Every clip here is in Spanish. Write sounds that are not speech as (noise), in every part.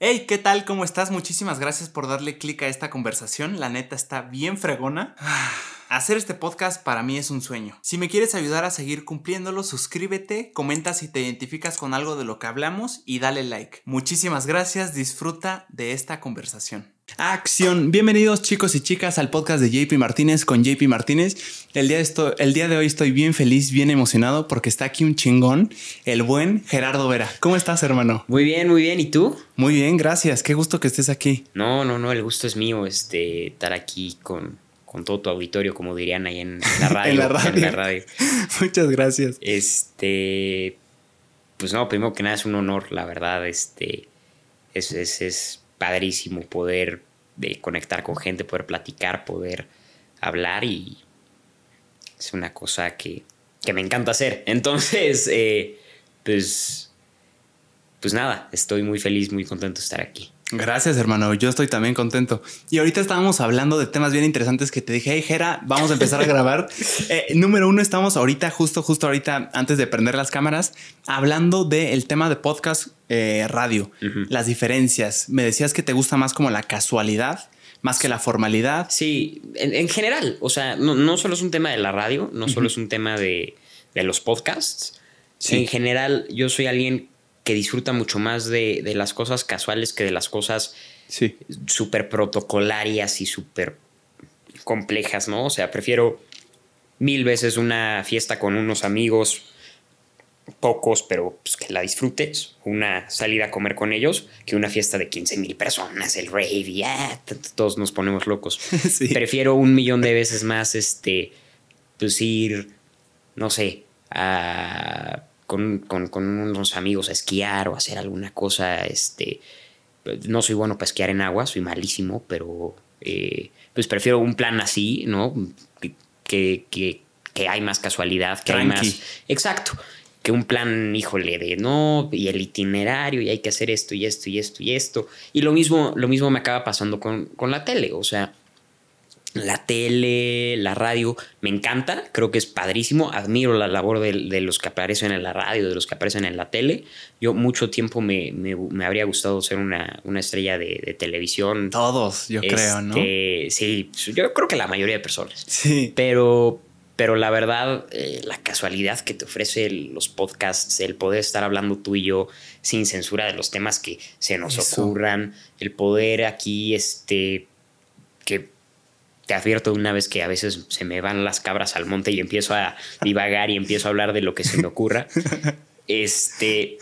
Hey, ¿qué tal? ¿Cómo estás? Muchísimas gracias por darle clic a esta conversación. La neta está bien fregona. (sighs) Hacer este podcast para mí es un sueño. Si me quieres ayudar a seguir cumpliéndolo, suscríbete, comenta si te identificas con algo de lo que hablamos y dale like. Muchísimas gracias, disfruta de esta conversación. Acción. Bienvenidos chicos y chicas al podcast de JP Martínez con JP Martínez. El día, de esto, el día de hoy estoy bien feliz, bien emocionado porque está aquí un chingón, el buen Gerardo Vera. ¿Cómo estás, hermano? Muy bien, muy bien. ¿Y tú? Muy bien, gracias. Qué gusto que estés aquí. No, no, no, el gusto es mío este, estar aquí con, con todo tu auditorio, como dirían ahí en la (laughs) radio. en la radio. en la radio. (laughs) Muchas gracias. Este, pues no, primero que nada es un honor, la verdad, este, es, es, es padrísimo poder de conectar con gente, poder platicar, poder hablar y es una cosa que, que me encanta hacer. (laughs) Entonces, eh, pues, pues nada, estoy muy feliz, muy contento de estar aquí. Gracias, hermano. Yo estoy también contento. Y ahorita estábamos hablando de temas bien interesantes que te dije, hey, Jera, vamos a empezar a grabar. (laughs) Eh, número uno, estamos ahorita, justo, justo ahorita, antes de prender las cámaras, hablando del tema de podcast eh, radio, las diferencias. Me decías que te gusta más como la casualidad. Más que la formalidad. Sí, en, general, o sea, no, no, solo es un tema de la radio, no solo es un tema de, de los podcasts. En general, yo soy alguien que disfruta mucho más de, de las cosas casuales que de las cosas sí. súper protocolarias y súper complejas, ¿no? O sea, prefiero mil veces una fiesta con unos amigos, pocos, pero pues, que la disfrutes, una salida a comer con ellos, que una fiesta de 15 mil personas, el rave, y ah, todos nos ponemos locos. (laughs) sí. Prefiero un millón de veces más, este, pues ir, no sé, a con, con, con, unos amigos a esquiar o hacer alguna cosa. Este, no soy bueno para esquiar en agua, soy malísimo, pero eh, pues prefiero un plan así, ¿no? Que, que, que hay más casualidad, que Tranqui. hay más... Exacto. Que un plan, híjole, de no, y el itinerario, y hay que hacer esto y esto y esto y esto. Y lo mismo, lo mismo me acaba pasando con, con la tele. O sea, la tele, la radio, me encanta, creo que es padrísimo, admiro la labor de, de, los que aparecen en la radio, de los que aparecen en la tele. Yo mucho tiempo me, me, me habría gustado ser una, una estrella de, de, televisión. Todos, yo este, creo, ¿no? Sí, yo creo que la mayoría de personas. Sí. Pero, pero la verdad, eh, la casualidad que te ofrece los podcasts, el poder estar hablando tú y yo sin censura de los temas que se nos Eso. ocurran, el poder aquí, este, que te advierto una vez que a veces se me van las cabras al monte y empiezo a divagar y empiezo a hablar de lo que se me ocurra. (laughs) Este,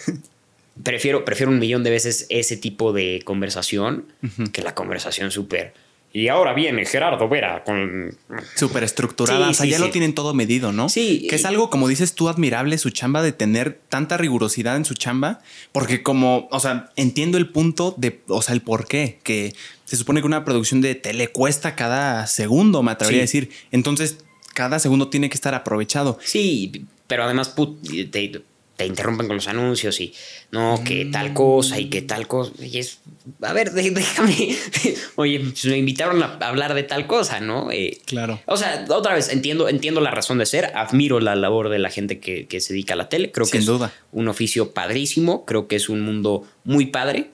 prefiero, prefiero un millón de veces ese tipo de conversación uh -huh. que la conversación súper. Y ahora viene Gerardo Vera con. Súper estructurada. Sí, o sea, sí, ya sí. lo tienen todo medido, ¿no? Sí. Que es algo, como dices tú, admirable su chamba de tener tanta rigurosidad en su chamba. Porque, como, o sea, entiendo el punto de, o sea, el por qué. Que se supone que una producción de tele cuesta cada segundo, me atrevería a decir. Entonces, cada segundo tiene que estar aprovechado. Sí, pero además, put, te, te interrumpen con los anuncios y no, que tal cosa y que tal cosa. Y es, a ver, déjame. (laughs) Oye, pues me invitaron a hablar de tal cosa, ¿no? Eh, claro. O sea, otra vez, entiendo, entiendo la razón de ser. Admiro la labor de la gente que, que se dedica a la tele. Creo Sin que es duda. un oficio padrísimo. Creo que es un mundo muy padre.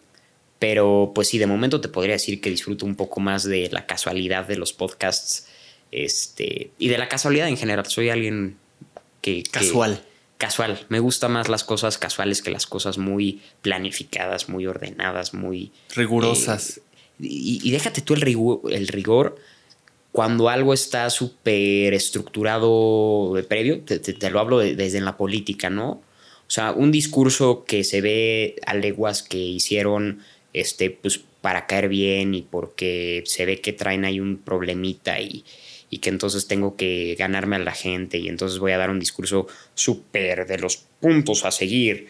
Pero pues sí, de momento te podría decir que disfruto un poco más de la casualidad de los podcasts. Este, y de la casualidad en general. Soy alguien que. Casual. Que, casual. Me gustan más las cosas casuales que las cosas muy planificadas, muy ordenadas, muy... Rigurosas. Eh, y, y, déjate tú el rigor, el rigor cuando algo está súper estructurado de previo, te, te, te lo hablo de, desde en la política, ¿no? O sea, un discurso que se ve a leguas que hicieron este, pues, para caer bien y porque se ve que traen ahí un problemita y, y que entonces tengo que ganarme a la gente y entonces voy a dar un discurso súper de los puntos a seguir,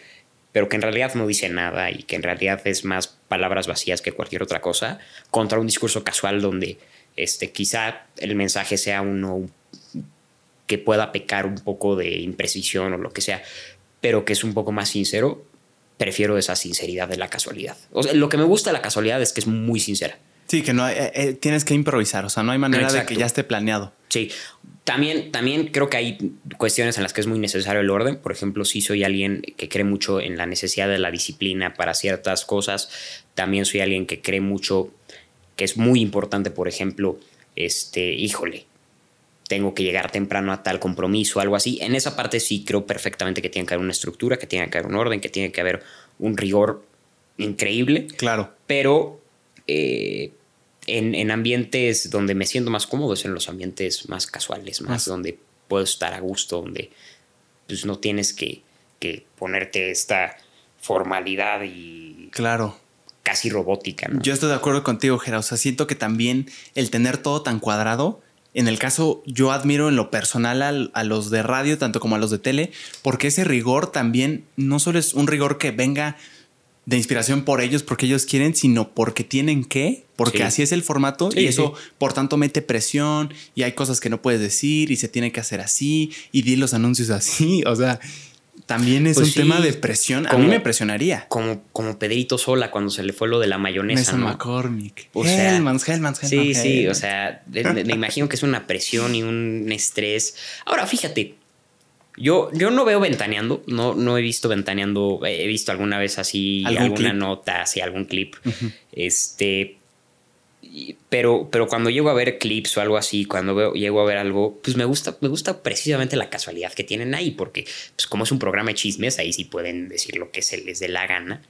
pero que en realidad no dice nada y que en realidad es más palabras vacías que cualquier otra cosa, contra un discurso casual donde este, quizá el mensaje sea uno que pueda pecar un poco de imprecisión o lo que sea, pero que es un poco más sincero, prefiero esa sinceridad de la casualidad. Lo que me gusta de la casualidad es que es muy sincera. Sí, que no eh, eh, tienes que improvisar, o sea, no hay manera de que ya esté planeado. Sí, también, también creo que hay cuestiones en las que es muy necesario el orden. Por ejemplo, si soy alguien que cree mucho en la necesidad de la disciplina para ciertas cosas. También soy alguien que cree mucho que es muy importante, por ejemplo, este, híjole, tengo que llegar temprano a tal compromiso, algo así. En esa parte sí creo perfectamente que tiene que haber una estructura, que tiene que haber un orden, que tiene que haber un rigor increíble. Claro. Pero eh, en, ambientes donde me siento más cómodo es en los ambientes más casuales, más donde puedo estar a gusto, donde pues no tienes que, que ponerte esta formalidad y... Claro. Casi robótica, ¿no? Yo estoy de acuerdo contigo, Gerard. O sea, siento que también el tener todo tan cuadrado en el caso, yo admiro en lo personal a, los de radio, tanto como a los de tele, porque ese rigor también no solo es un rigor que venga de inspiración por ellos, porque ellos quieren, sino porque tienen que, porque así es el formato y eso, por tanto, mete presión y hay cosas que no puedes decir y se tiene que hacer así y di los anuncios así. (laughs) O sea, también es pues un tema de presión. a mí me presionaría. Como, como Pedrito Sola cuando se le fue lo de la mayonesa. ¿no? McCormick. O sea, Hellmans, Hellmans, Sí, sí. O sea, me imagino que es una presión y un estrés. Ahora, fíjate. Yo, yo no veo ventaneando, no, no he visto ventaneando, he visto alguna vez así alguna nota, así algún clip. Este, pero, pero cuando llego a ver clips o algo así, cuando veo, llego a ver algo, pues me gusta, me gusta precisamente la casualidad que tienen ahí, porque pues como es un programa de chismes, ahí sí pueden decir lo que se les dé la gana.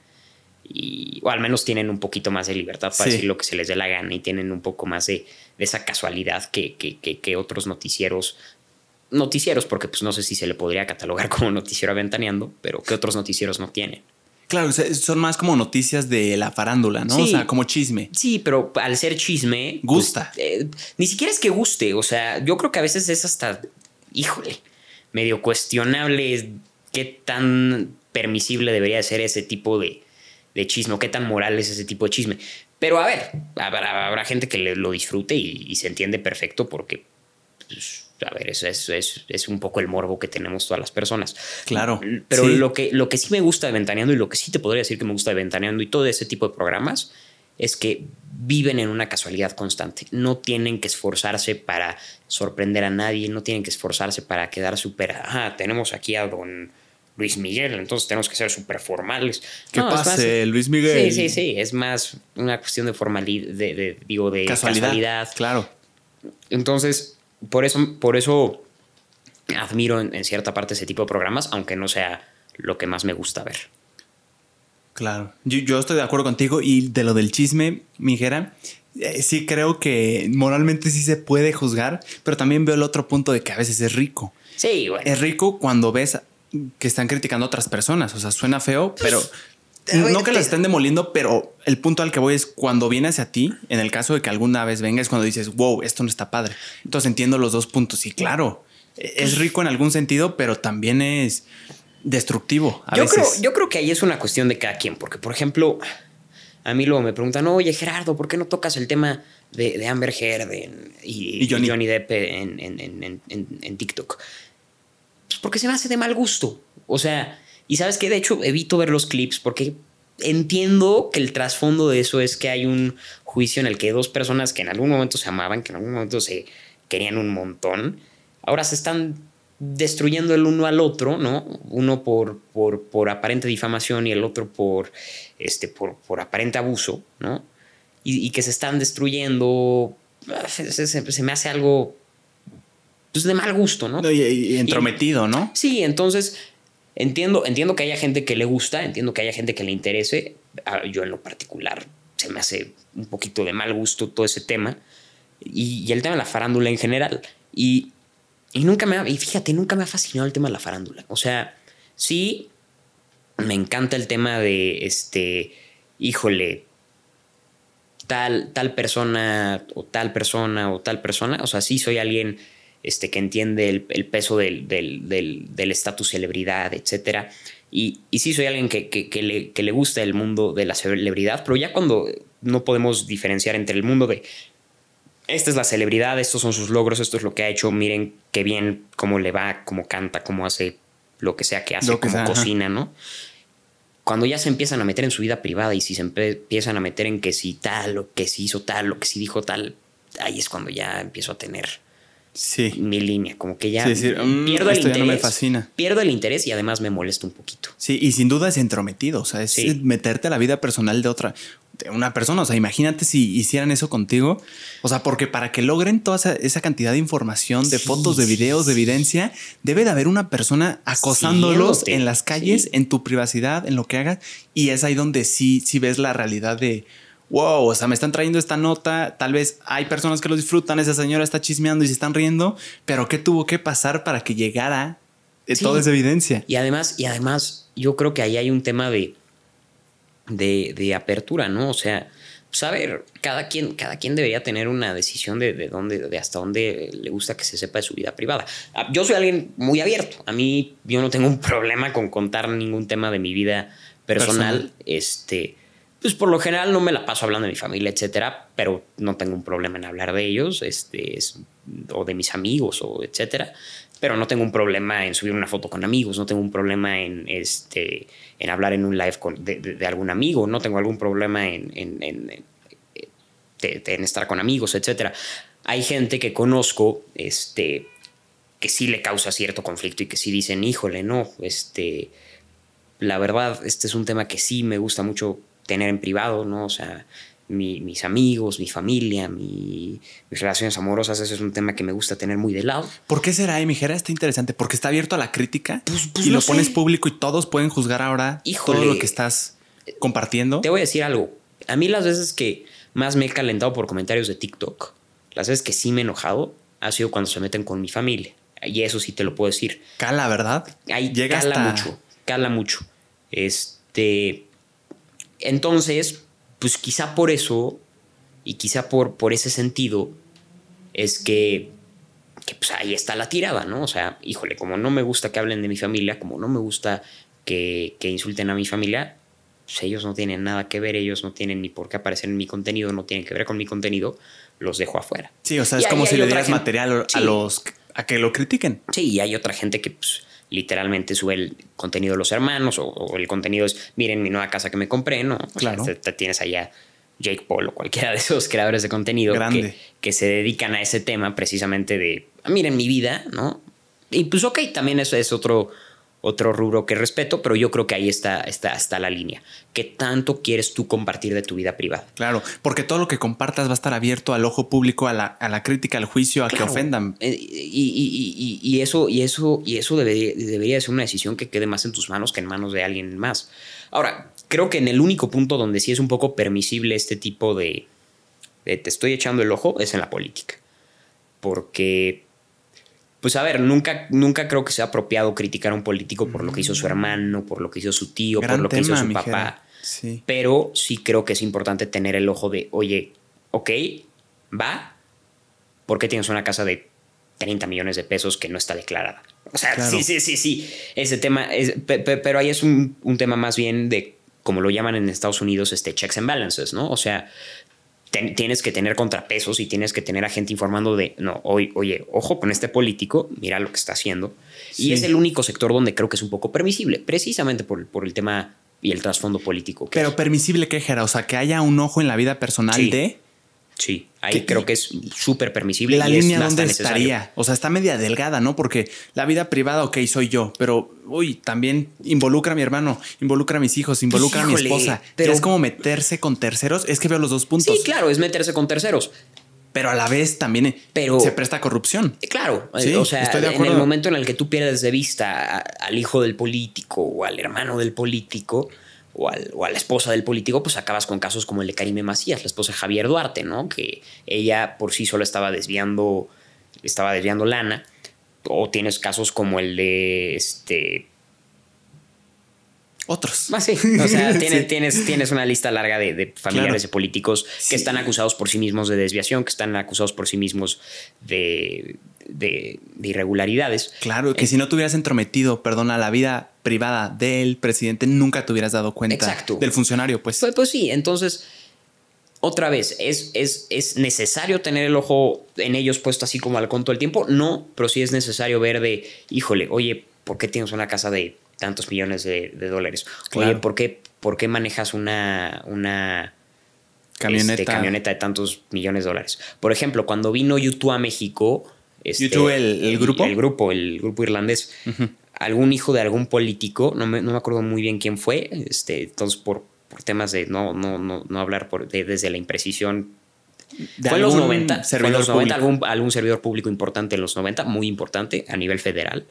Y, o al menos tienen un poquito más de libertad para decir lo que se les dé la gana y tienen un poco más de, esa casualidad que, que, que, otros noticieros noticieros, porque pues no sé si se le podría catalogar (laughs) como noticiero aventaneando, pero que otros noticieros no tienen. Claro, son más como noticias de la farándula, ¿no? o sea, como chisme. Sí, pero al ser chisme. Pues, Gusta. Eh, ni siquiera es que guste. O sea, yo creo que a veces es hasta, híjole, medio cuestionable qué tan permisible debería ser ese tipo de, de chisme, o qué tan moral es ese tipo de chisme. Pero a ver, habrá, gente que lo disfrute y, se entiende perfecto porque pues, a ver, eso es, es, un poco el morbo que tenemos todas las personas. Claro. Pero lo, que, lo que sí me gusta de Ventaneando y lo que sí te podría decir que me gusta de Ventaneando y todo ese tipo de programas es que viven en una casualidad constante. No tienen que esforzarse para sorprender a nadie, no tienen que esforzarse para quedar súper, ah, tenemos aquí a don Luis Miguel, entonces tenemos que ser súper formales. ¿Qué pasa, Luis Miguel? Sí, sí, sí, es más una cuestión de formalidad, de, digo, de casualidad. Claro. Entonces, por eso, por eso admiro en, cierta parte ese tipo de programas, aunque no sea lo que más me gusta ver. Claro, yo, estoy de acuerdo contigo y de lo del chisme, Mijera, eh, sí creo que moralmente sí se puede juzgar, pero también veo el otro punto de que a veces es rico. Sí, bueno. Es rico cuando ves que están criticando a otras personas, o sea, suena feo, pero no que la estén demoliendo, pero el punto al que voy es cuando viene hacia ti, en el caso de que alguna vez venga, es cuando dices, wow, esto no está padre. Entonces entiendo los dos puntos. Y claro, es rico en algún sentido, pero también es destructivo. yo, Creo, yo creo que ahí es una cuestión de cada quien, porque, por ejemplo, a mí luego me preguntan, oye, Gerardo, ¿por qué no tocas el tema de, Amber Heard y, Johnny. Depp en, en TikTok? Pues porque se me hace de mal gusto. O sea, y sabes que de hecho evito ver los clips porque entiendo que el trasfondo de eso es que hay un juicio en el que dos personas que en algún momento se amaban, que en algún momento se querían un montón, ahora se están destruyendo el uno al otro, ¿no? Uno por, por, por aparente difamación y el otro por, este, por, por aparente abuso, ¿no? Y, que se están destruyendo, ah, se, me hace algo pues, de mal gusto, ¿no? Y, entrometido, ¿no? Sí, entonces Entiendo, entiendo que haya gente que le gusta, entiendo que haya gente que le interese. Ah, yo en lo particular se me hace un poquito de mal gusto todo ese tema. Y, el tema de la farándula en general. Y, nunca me ha, y fíjate, nunca me ha fascinado el tema de la farándula. O sea, sí, me encanta el tema de, este, híjole, tal, tal persona o tal persona o tal persona. O sea, sí soy alguien este, que entiende el, peso del estatus del, celebridad, etc. Y, y, sí soy alguien que, que, le, que, le, gusta el mundo de la celebridad, pero ya cuando no podemos diferenciar entre el mundo de esta es la celebridad, estos son sus logros, esto es lo que ha hecho, miren qué bien, cómo le va, cómo canta, cómo hace lo que sea que hace, cómo cocina, ¿no? cuando ya se empiezan a meter en su vida privada y si se empiezan a meter en que si tal o que si hizo tal o que si dijo tal, ahí es cuando ya empiezo a tener sí. mi línea, como que ya Sí, mm, pierdo el esto ya interés. no me fascina. Pierdo el interés y además me molesta un poquito. Sí, y sin duda es entrometido, o sea, es Sí. meterte a la vida personal de otra, de una persona, o sea, imagínate si hicieran eso contigo, o sea, porque para que logren toda esa, esa cantidad de información, de Sí, fotos, de sí, videos, de sí. evidencia, debe de haber una persona acosándolos en las calles, sí. en tu privacidad, en lo que hagas, y es ahí donde sí, sí ves la realidad de... Wow, o sea, me están trayendo esta nota. Tal vez hay personas que lo disfrutan. Esa señora está chismeando y se están riendo. Pero ¿qué tuvo que pasar para que llegara eh, Sí. toda esa evidencia? Y además, y además, yo creo que ahí hay un tema de, de, de apertura, ¿no? O sea, saber, cada quien, cada quien debería tener una decisión de, de dónde, de hasta dónde le gusta que se sepa de su vida privada. Ah, Yo soy alguien muy abierto. A mí, yo no tengo un (laughs) problema con contar ningún tema de mi vida personal. Personal. Este. Pues por lo general no me la paso hablando de mi familia, etcétera, pero no tengo un problema en hablar de ellos, este, es- o de mis amigos, o etcétera. Pero no tengo un problema en subir una foto con amigos, no tengo un problema en, este, en hablar en un live con, de, algún amigo, no tengo algún problema en, en- en estar con amigos, etcétera. Hay gente que conozco, este, que sí le causa cierto conflicto y que sí dicen, híjole, no, este, la verdad, este es un tema que sí me gusta mucho tener en privado, ¿no? O sea, mi- mis amigos, mi familia, mi- mis relaciones amorosas, ese es un tema que me gusta tener muy de lado. ¿Por qué será, eh, mijera? Está interesante. Porque está abierto a la crítica Pues- pues y lo pones público y todos pueden juzgar ahora Híjole. todo lo que estás compartiendo. Te voy a decir algo. A mí las veces que más me he calentado por comentarios de TikTok, las veces que sí me he enojado, ha sido cuando se meten con mi familia. Y eso sí te lo puedo decir. Cala, ¿verdad? Ahí Llega cala hasta- mucho, cala mucho. Este, entonces, pues quizá por eso y quizá por, por ese sentido es que, que, pues ahí está la tirada, ¿no? O sea, híjole, como no me gusta que hablen de mi familia, como no me gusta que, que insulten a mi familia, pues ellos no tienen nada que ver, ellos no tienen ni por qué aparecer en mi contenido, no tienen que ver con mi contenido, los dejo afuera. Sí, o sea, Y es como si le dieras gente- material a Sí. los a que lo critiquen. Sí, y hay otra gente que pues, literalmente sube el contenido de los hermanos o, o el contenido es, miren mi nueva casa que me compré, ¿no? O sea, Claro. te, te tienes allá Jake Paul o cualquiera de esos creadores de contenido Grande. que, que se dedican a ese tema precisamente de, "Ah, miren mi vida, ¿no? Y pues ok, también eso es otro, otro rubro que respeto, pero yo creo que ahí está, está, está la línea. ¿Qué tanto quieres tú compartir de tu vida privada? Claro, porque todo lo que compartas va a estar abierto al ojo público, a la, a la crítica, al juicio, a que ofendan. Eh, Y, y- y- y eso, y eso, y eso debería, debería ser una decisión que quede más en tus manos que en manos de alguien más. Ahora, creo que en el único punto donde sí es un poco permisible este tipo de, de te estoy echando el ojo es en la política. Porque, pues a ver, nunca, nunca creo que sea apropiado criticar a un político por lo que hizo su hermano, por lo que hizo su tío, por lo que hizo su papá. Sí. Pero sí creo que es importante tener el ojo de, oye, ok, va, ¿por qué tienes una casa de 30 millones de pesos que no está declarada? O sea, Claro. sí, sí, sí, sí. Ese tema, es, pe- pe- pero ahí es un, un tema más bien de, como lo llaman en Estados Unidos, este checks and balances, ¿no? O sea, ten- tienes que tener contrapesos y tienes que tener a gente informando de, no, oye, oye, ojo con este político, mira lo que está haciendo. Sí. Y es el único sector donde creo que es un poco permisible, precisamente por, por el tema y el trasfondo político. que Pero permisible que Jera, o sea, que haya un ojo en la vida personal Sí. de Sí, ahí Que- creo que es súper permisible. la y es línea donde necesario. estaría. O sea, está media delgada, ¿no? Porque la vida privada, ok, soy yo, pero uy, también involucra a mi hermano, involucra a mis hijos, involucra a mi esposa. pero- es como meterse con terceros. Es que veo los dos puntos. Sí, claro, es meterse con terceros. Pero a la vez también eh, Pero- se presta corrupción. Eh, Claro, eh, Sí, o sea, estoy de en el momento en el que tú pierdes de vista al hijo del político o al hermano del político o, al- o a la esposa del político, pues acabas con casos como el de Karime Macías, la esposa de Javier Duarte, ¿no? Que ella por sí sola estaba desviando, estaba desviando lana. O tienes casos como el de este Otros. Ah, sí. O sea, (laughs) tienes, Sí. tienes, tienes una lista larga de, de familiares Claro. de políticos Sí. que están acusados por sí mismos de desviación, que están acusados por sí mismos de, de- de irregularidades. Claro, que si no te hubieras entrometido, perdona, la vida privada del presidente, nunca te hubieras dado cuenta Exacto. del funcionario, pues. Pues, pues sí, entonces, otra vez, ¿es, es, ¿es necesario tener el ojo en ellos puesto así como al conto del tiempo? No, pero sí es necesario ver de, híjole, oye, ¿por qué tienes una casa de tantos millones de, dólares. Oye, ¿por qué, ¿por qué manejas una, una camioneta. Este, camioneta de tantos millones de dólares? Por ejemplo, cuando vino YouTube a México. Este, ¿YouTube el, grupo? El, grupo, el grupo irlandés. Algún hijo de algún político, no me, no me acuerdo muy bien quién fue, este, entonces por, por temas de no, no, no, no hablar por, desde la imprecisión fue en los 90, fue los 90 algún, algún, servidor público importante en los 90, muy importante a nivel federal.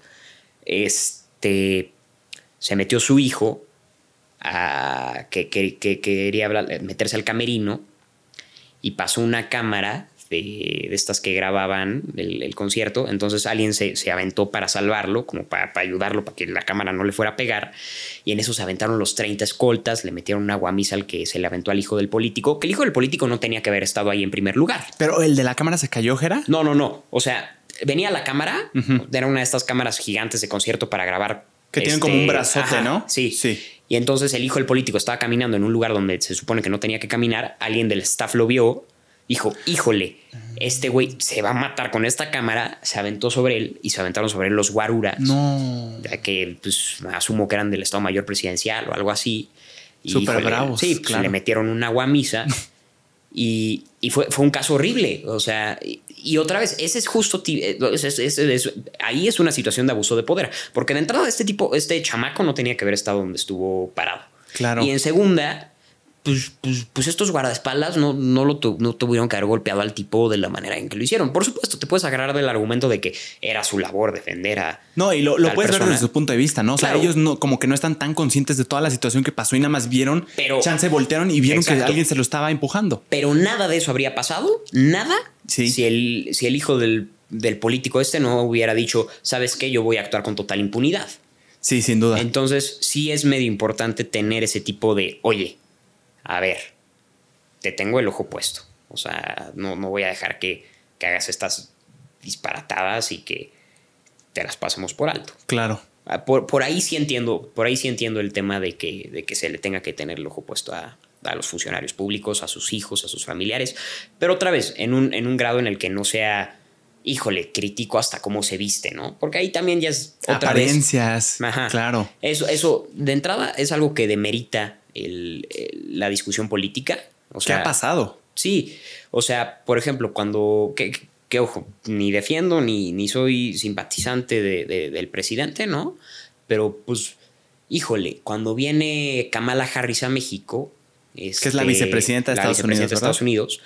Este se metió su hijo a, que, que, que, quería meterse al camerino y pasó una cámara de, estas que grababan el, concierto. Entonces alguien se, aventó para salvarlo, como para, ayudarlo, para que la cámara no le fuera a pegar. Y en eso se aventaron los 30 escoltas, le metieron una guamisa al que se le aventó al hijo del político, que el hijo del político no tenía que haber estado ahí en primer lugar. Pero el de la cámara se cayó, Jera. No, no, no. O sea, venía la cámara, era una de estas cámaras gigantes de concierto para grabar. Que tienen como un este, brazote, ¿no? Sí. Sí. Y entonces el hijo del político estaba caminando en un lugar donde se supone que no tenía que caminar. Alguien del staff lo vio dijo, híjole, este güey se va a matar con esta cámara, se aventó sobre él y se aventaron sobre él los guaruras. No. Ya que pues, asumo que eran del Estado Mayor Presidencial o algo así. Súper bravos. Sí, pues, le metieron una guamisa (laughs) y, y fue, fue, un caso horrible. O sea, y, otra vez, ese es justo. Eh, ahí es una situación de abuso de poder. Porque de entrada, este tipo, este chamaco no tenía que haber estado donde estuvo parado. Claro. Y en segunda, pues, pues, pues, estos guardaespaldas no, no, lo no tuvieron que haber golpeado al tipo de la manera en que lo hicieron. Por supuesto, te puedes agarrar del argumento de que era su labor defender a. No, y lo, lo puedes ver desde su punto de vista, ¿no? O sea, ellos no, como que no están tan conscientes de toda la situación que pasó y nada más vieron, pero, chance voltearon y vieron que alguien se lo estaba empujando. Pero nada de eso habría pasado, nada, si, el, si el hijo del, del político este no hubiera dicho, ¿sabes qué? Yo voy a actuar con total impunidad. Sí, sin duda. Entonces, sí es medio importante tener ese tipo de, oye, a ver, te tengo el ojo puesto. O sea, no, no voy a dejar que, hagas estas disparatadas y que te las pasemos por alto. Claro. Ah, por, ahí sí entiendo, por ahí sí entiendo el tema de que, de que se le tenga que tener el ojo puesto a, los funcionarios públicos, a sus hijos, a sus familiares. Pero otra vez, en un, en un grado en el que no sea, híjole, crítico hasta cómo se viste, ¿no? Porque ahí también ya es otra Apariencias. Claro. Eso, eso, de entrada, es algo que demerita la discusión política. O sea, ¿Qué ha pasado? Sí, o sea, por ejemplo, cuando, que, ojo, ni defiendo ni, ni soy simpatizante del presidente, ¿no? Pero pues, híjole, cuando viene Kamala Harris a México, que es la este, vicepresidenta de, Estados, Unidos, de Estados Unidos,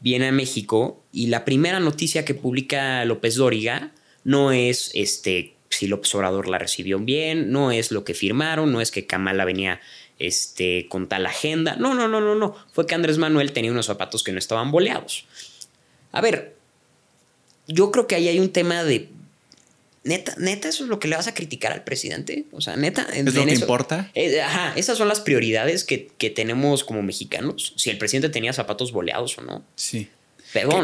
viene a México y la primera noticia que publica López Dóriga no es este si López Obrador la recibió bien, no es lo que firmaron, no es que Kamala venía este, con tal agenda. No, no, no, no, no. Fue que Andrés Manuel tenía unos zapatos que no estaban boleados. A ver, yo creo que ahí hay un tema de. Neta, neta, eso es lo que le vas a criticar al presidente. O sea, neta. ¿Es lo que importa? Eh, ajá, esas son las prioridades que, que tenemos como mexicanos. Si el presidente tenía zapatos boleados o no. Sí.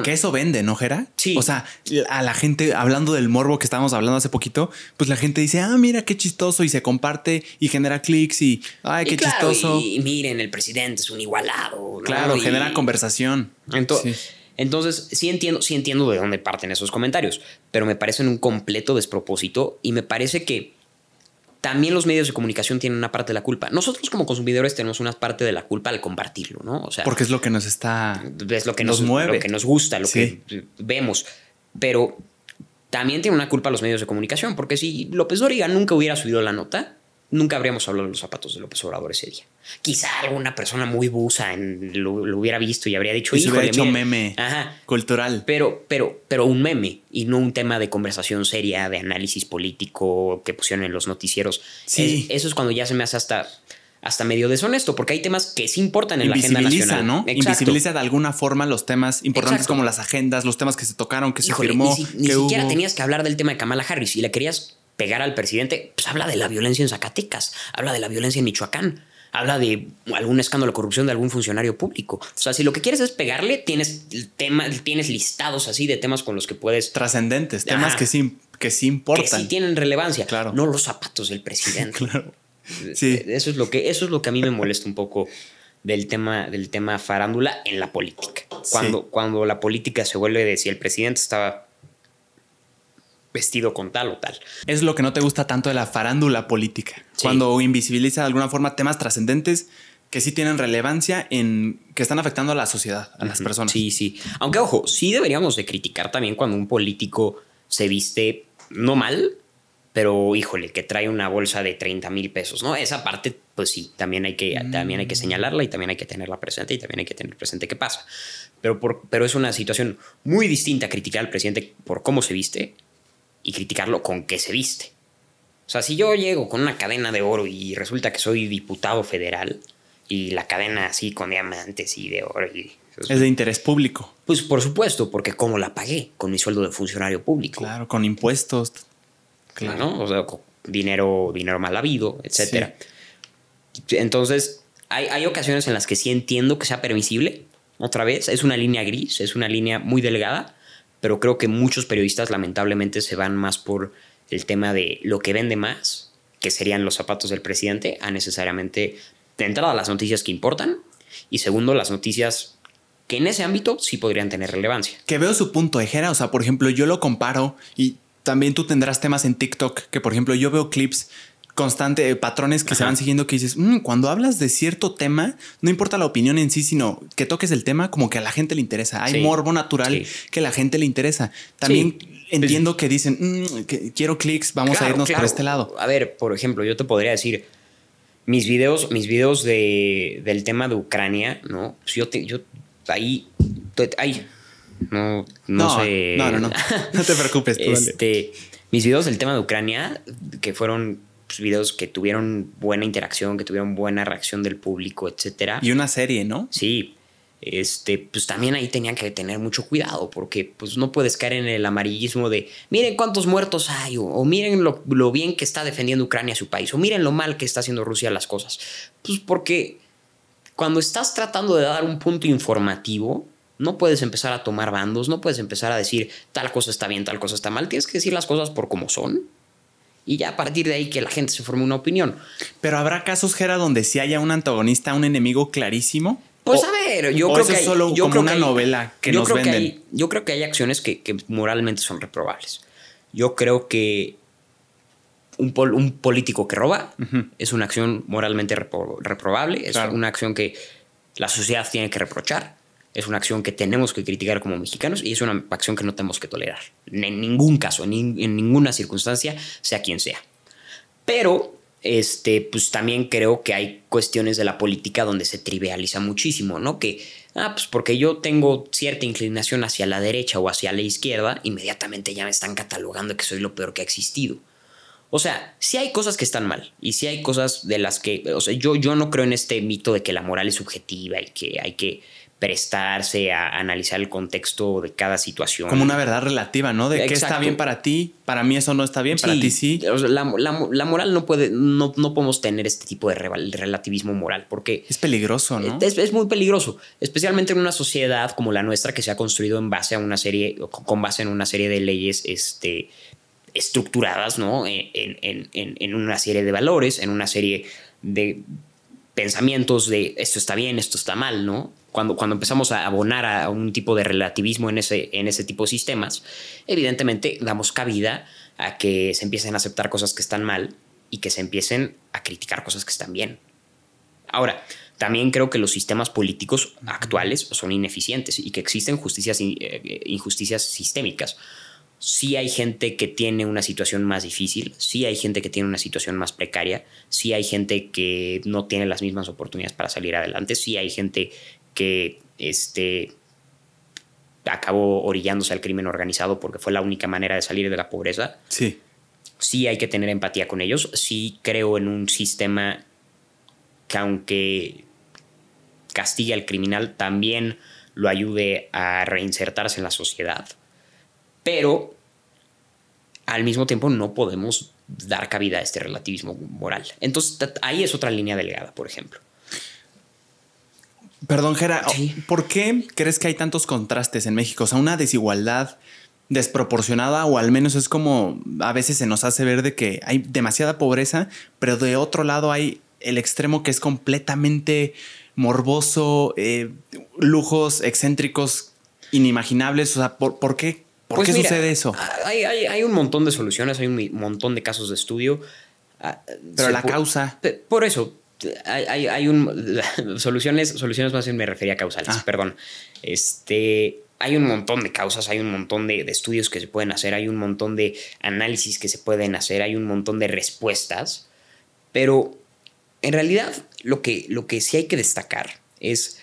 Que, eso vende, ¿no, Jera? Sí. O sea, a la gente, hablando del morbo que estábamos hablando hace poquito, pues la gente dice, ah, mira qué chistoso y se comparte y genera clics y, ay, qué chistoso. Y, miren, el presidente es un igualado. Claro, genera conversación. Entonces, entonces, sí entiendo, sí entiendo de dónde parten esos comentarios, pero me parecen un completo despropósito y me parece que también los medios de comunicación tienen una parte de la culpa. Nosotros como consumidores tenemos una parte de la culpa al compartirlo, ¿no? O sea, porque es lo que nos está es lo que nos, mueve, lo que nos gusta, lo que vemos. Pero también tiene una culpa los medios de comunicación, porque si López Dóriga nunca hubiera subido la nota, nunca habríamos hablado de los zapatos de López Obrador ese día. Quizá alguna persona muy busa lo, hubiera visto y habría dicho, y se hubiera hecho meme cultural. Pero, pero, pero un meme y no un tema de conversación seria, de análisis político que pusieron en los noticieros. Sí. eso es cuando ya se me hace hasta hasta medio deshonesto, porque hay temas que sí importan en la agenda nacional. ¿no? Invisibiliza de alguna forma los temas importantes como las agendas, los temas que se tocaron, que se firmó. Ni, siquiera tenías que hablar del tema de Kamala Harris y le querías pegar al presidente, pues habla de la violencia en Zacatecas, habla de la violencia en Michoacán, habla de algún escándalo de corrupción de algún funcionario público. O sea, si lo que quieres es pegarle, tienes, tema, tienes listados así de temas con los que puedes... Trascendentes, temas que sí, que sí importan. Que sí tienen relevancia. Claro. No los zapatos del presidente. (laughs) claro. Sí. Eso es, lo que, eso es lo que a mí me molesta un poco del tema, del tema farándula en la política. Cuando, cuando la política se vuelve de si el presidente estaba vestido con tal o tal. Es lo que no te gusta tanto de la farándula política. Cuando invisibiliza de alguna forma temas trascendentes que sí tienen relevancia en que están afectando a la sociedad, a las personas. Sí, sí. Aunque ojo, sí deberíamos de criticar también cuando un político se viste no mal, pero híjole, que trae una bolsa de 30 mil pesos, ¿no? Esa parte, pues sí, también hay, que, también hay que mm. señalarla y también hay que tenerla presente y también hay que tener presente qué pasa. Pero, por, pero es una situación muy distinta criticar al presidente por cómo se viste y criticarlo con qué se viste. O sea, si yo llego con una cadena de oro y resulta que soy diputado federal y la cadena así con diamantes y de oro y es de interés público. Pues por supuesto, porque ¿cómo la pagué? Con mi sueldo de funcionario público. Claro, con impuestos. Claro. O sea, con dinero, dinero mal habido, etc. Entonces, hay, hay, ocasiones en las que sí entiendo que sea permisible. Otra vez, es una línea gris, es una línea muy delgada, pero creo que muchos periodistas lamentablemente se van más por el tema de lo que vende más, que serían los zapatos del presidente, a necesariamente, de entrada, las noticias que importan, y segundo, las noticias que en ese ámbito sí podrían tener relevancia. Que veo su punto, Ejera. O sea, por ejemplo, yo lo comparo y también tú tendrás temas en TikTok que, por ejemplo, yo veo clips constante, eh, patrones que se van siguiendo que dices, mm, cuando hablas de cierto tema, no importa la opinión en sí, sino que toques el tema como que a la gente le interesa. Hay morbo natural que a la gente le interesa. También entiendo que dicen, mm, que quiero clics, vamos a irnos por este lado. A ver, por ejemplo, yo te podría decir, mis videos, mis videos de, del tema de Ucrania, ¿no? Pues yo, te, yo ahí, ahí, no, no, sé. No, no, no. No te preocupes. este, mis videos del tema de Ucrania, que fueron pues, videos que tuvieron buena interacción, que tuvieron buena reacción del público, etcétera. Y una serie, ¿no? Sí. Este, pues también ahí tenían que tener mucho cuidado, porque pues no puedes caer en el amarillismo de miren cuántos muertos hay, o, miren lo, lo, bien que está defendiendo Ucrania su país, o miren lo mal que está haciendo Rusia las cosas. Pues porque cuando estás tratando de dar un punto informativo, no puedes empezar a tomar bandos, no puedes empezar a decir tal cosa está bien, tal cosa está mal, tienes que decir las cosas por como son. Y ya a partir de ahí que la gente se forme una opinión. Pero habrá casos, Gera, donde sí haya un antagonista, un enemigo clarísimo. Pues a ver, yo creo que es solo como una novela que nos venden. yo creo que hay acciones que, moralmente son reprobables. Yo creo que un, un político que roba es una acción moralmente reprobable, es una acción que la sociedad tiene que reprochar es una acción que tenemos que criticar como mexicanos y es una acción que no tenemos que tolerar. En ningún caso, en, ninguna circunstancia, sea quien sea. Pero, este, pues también creo que hay cuestiones de la política donde se trivializa muchísimo, ¿no? Que, ah, pues porque yo tengo cierta inclinación hacia la derecha o hacia la izquierda, inmediatamente ya me están catalogando que soy lo peor que ha existido. O sea, sí hay cosas que están mal y sí hay cosas de las que, o sea, yo, yo no creo en este mito de que la moral es subjetiva y que hay que prestarse a analizar el contexto de cada situación. Como una verdad relativa, ¿no? De qué está bien para ti, para mí eso no está bien, para ti sí. la, moral no puede, no, no, podemos tener este tipo de relativismo moral porque... Es peligroso, ¿no? Es, es, muy peligroso, especialmente en una sociedad como la nuestra que se ha construido en base a una serie, con base en una serie de leyes, este estructuradas, ¿no? En, en, en, en una serie de valores, en una serie de pensamientos de esto está bien, esto está mal, ¿no? Cuando, cuando empezamos a abonar a un tipo de relativismo en ese, en ese tipo de sistemas, evidentemente damos cabida a que se empiecen a aceptar cosas que están mal y que se empiecen a criticar cosas que están bien. Ahora, también creo que los sistemas políticos actuales son ineficientes y que existen justicias, eh, injusticias sistémicas sí hay gente que tiene una situación más difícil, sí hay gente que tiene una situación más precaria, sí hay gente que no tiene las mismas oportunidades para salir adelante, sí hay gente que este, acabó orillándose al crimen organizado porque fue la única manera de salir de la pobreza. Sí. Sí hay que tener empatía con ellos, sí creo en un sistema que aunque castigue al criminal, también lo ayude a reinsertarse en la sociedad pero al mismo tiempo no podemos dar cabida a este relativismo moral. Entonces ahí es otra línea delgada, por ejemplo. Perdón, Gera, ¿por qué crees que hay tantos contrastes en México? O sea, una desigualdad desproporcionada o al menos es como a veces se nos hace ver de que hay demasiada pobreza, pero de otro lado hay el extremo que es completamente morboso, eh, lujos excéntricos inimaginables. O sea, ¿por, ¿por, qué ¿Por Pues qué mira, sucede eso? Hay, hay- hay un montón de soluciones, hay un montón de casos de estudio. Ah, Pero se la causa. Por eso, hay, hay- hay un. (laughs) soluciones, soluciones más bien me refería a causales, Ah. perdón. Este. Hay un montón de causas, hay un montón de, de estudios que se pueden hacer, hay un montón de análisis que se pueden hacer, hay un montón de respuestas. Pero en realidad, lo que, lo que sí hay que destacar es.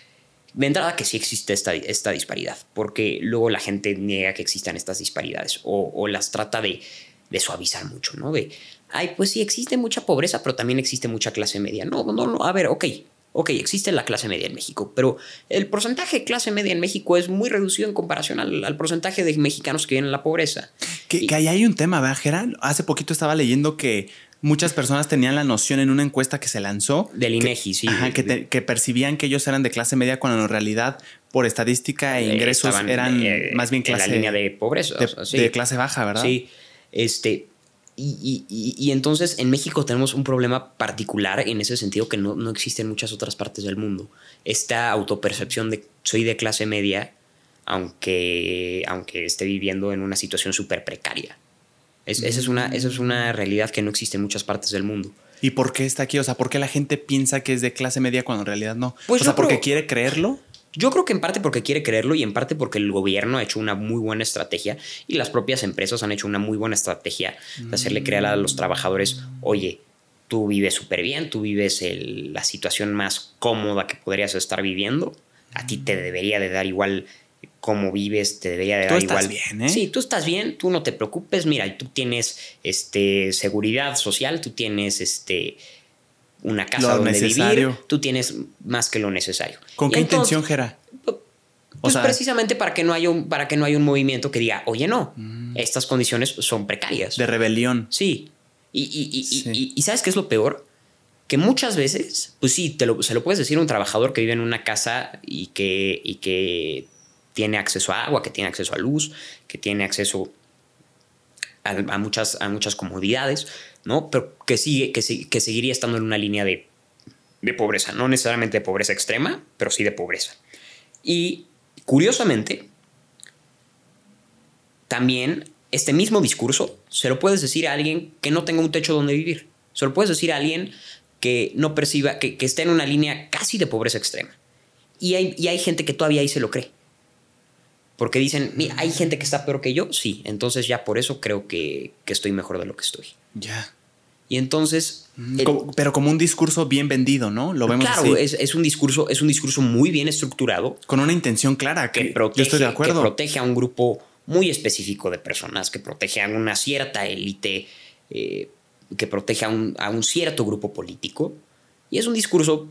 De entrada que sí existe esta, esta disparidad, porque luego la gente niega que existan estas disparidades o, o las trata de, de suavizar mucho, ¿no? De, ay, pues sí, existe mucha pobreza, pero también existe mucha clase media. No, no, no, a ver, ok, ok, existe la clase media en México, pero el porcentaje de clase media en México es muy reducido en comparación al, al porcentaje de mexicanos que viven en la pobreza. Que, Y- que ahí hay un tema, ¿verdad, Gerard? Hace poquito estaba leyendo que muchas personas tenían la noción en una encuesta que se lanzó. Del que- INEGI, sí. Ajá, que, te- que percibían que ellos eran de clase media cuando en realidad, por estadística e Eh, ingresos, estaban, eran eh, más bien clase, En la línea de pobreza. de, o sea, sí. de clase baja, ¿verdad? Sí, este. Y, y- y- entonces en México tenemos un problema particular en ese sentido que no, no existe en muchas otras partes del mundo. Esta autopercepción de soy de clase media, aunque, aunque esté viviendo en una situación súper precaria. Es- esa, es una, esa es una realidad que no existe en muchas partes del mundo. ¿Y por qué está aquí? O sea, ¿por qué la gente piensa que es de clase media cuando en realidad no? Pues o sea, porque creo- quiere creerlo. Yo creo que en parte porque quiere creerlo y en parte porque el gobierno ha hecho una muy buena estrategia y las propias empresas han hecho una muy buena estrategia de hacerle creer a los trabajadores, oye, tú vives súper bien, tú vives el- la situación más cómoda que podrías estar viviendo, a ti te debería de dar igual cómo vives, te debería de Tú dar estás igual. bien, ¿eh? Sí, tú estás bien, tú no te preocupes, mira, tú tienes este, seguridad social, tú tienes este, una casa Lo donde necesario. vivir, tú tienes más que lo necesario. ¿Con Y qué entonces- intención, Gera? pues sea- precisamente para que no haya un, para que no haya un movimiento que diga, oye, no, estas condiciones son precarias. De rebelión. Sí. Y, y- y- y- Sí. y- y ¿sabes qué es lo peor? Que muchas veces, pues sí, te lo- se lo puedes decir a un trabajador que vive en una casa y que, y que tiene acceso a agua, que tiene acceso a luz, que tiene acceso a, a muchas, a muchas comodidades, ¿no? Pero que, sigue, que, que seguiría estando en una línea de, de pobreza, no necesariamente de pobreza extrema, pero sí de pobreza. Y curiosamente, también este mismo discurso se lo puedes decir a alguien que no tenga un techo donde vivir. Se lo puedes decir a alguien que no perciba, que, que esté en una línea casi de pobreza extrema. Y hay, y hay gente que todavía ahí se lo cree. Porque dicen, mira, hay gente que está peor que yo, sí. Entonces ya por eso creo que, que estoy mejor de lo que estoy. Ya. Y entonces... el- Como- pero como un discurso bien vendido, ¿no? Lo vemos claro, así. es, es un discurso, es un discurso muy bien estructurado Con una intención clara. que Que protege, yo estoy de que acuerdo. protege a un grupo muy específico de personas, que protege a una cierta élite, eh, que protege a un, a un cierto grupo político. Y es un discurso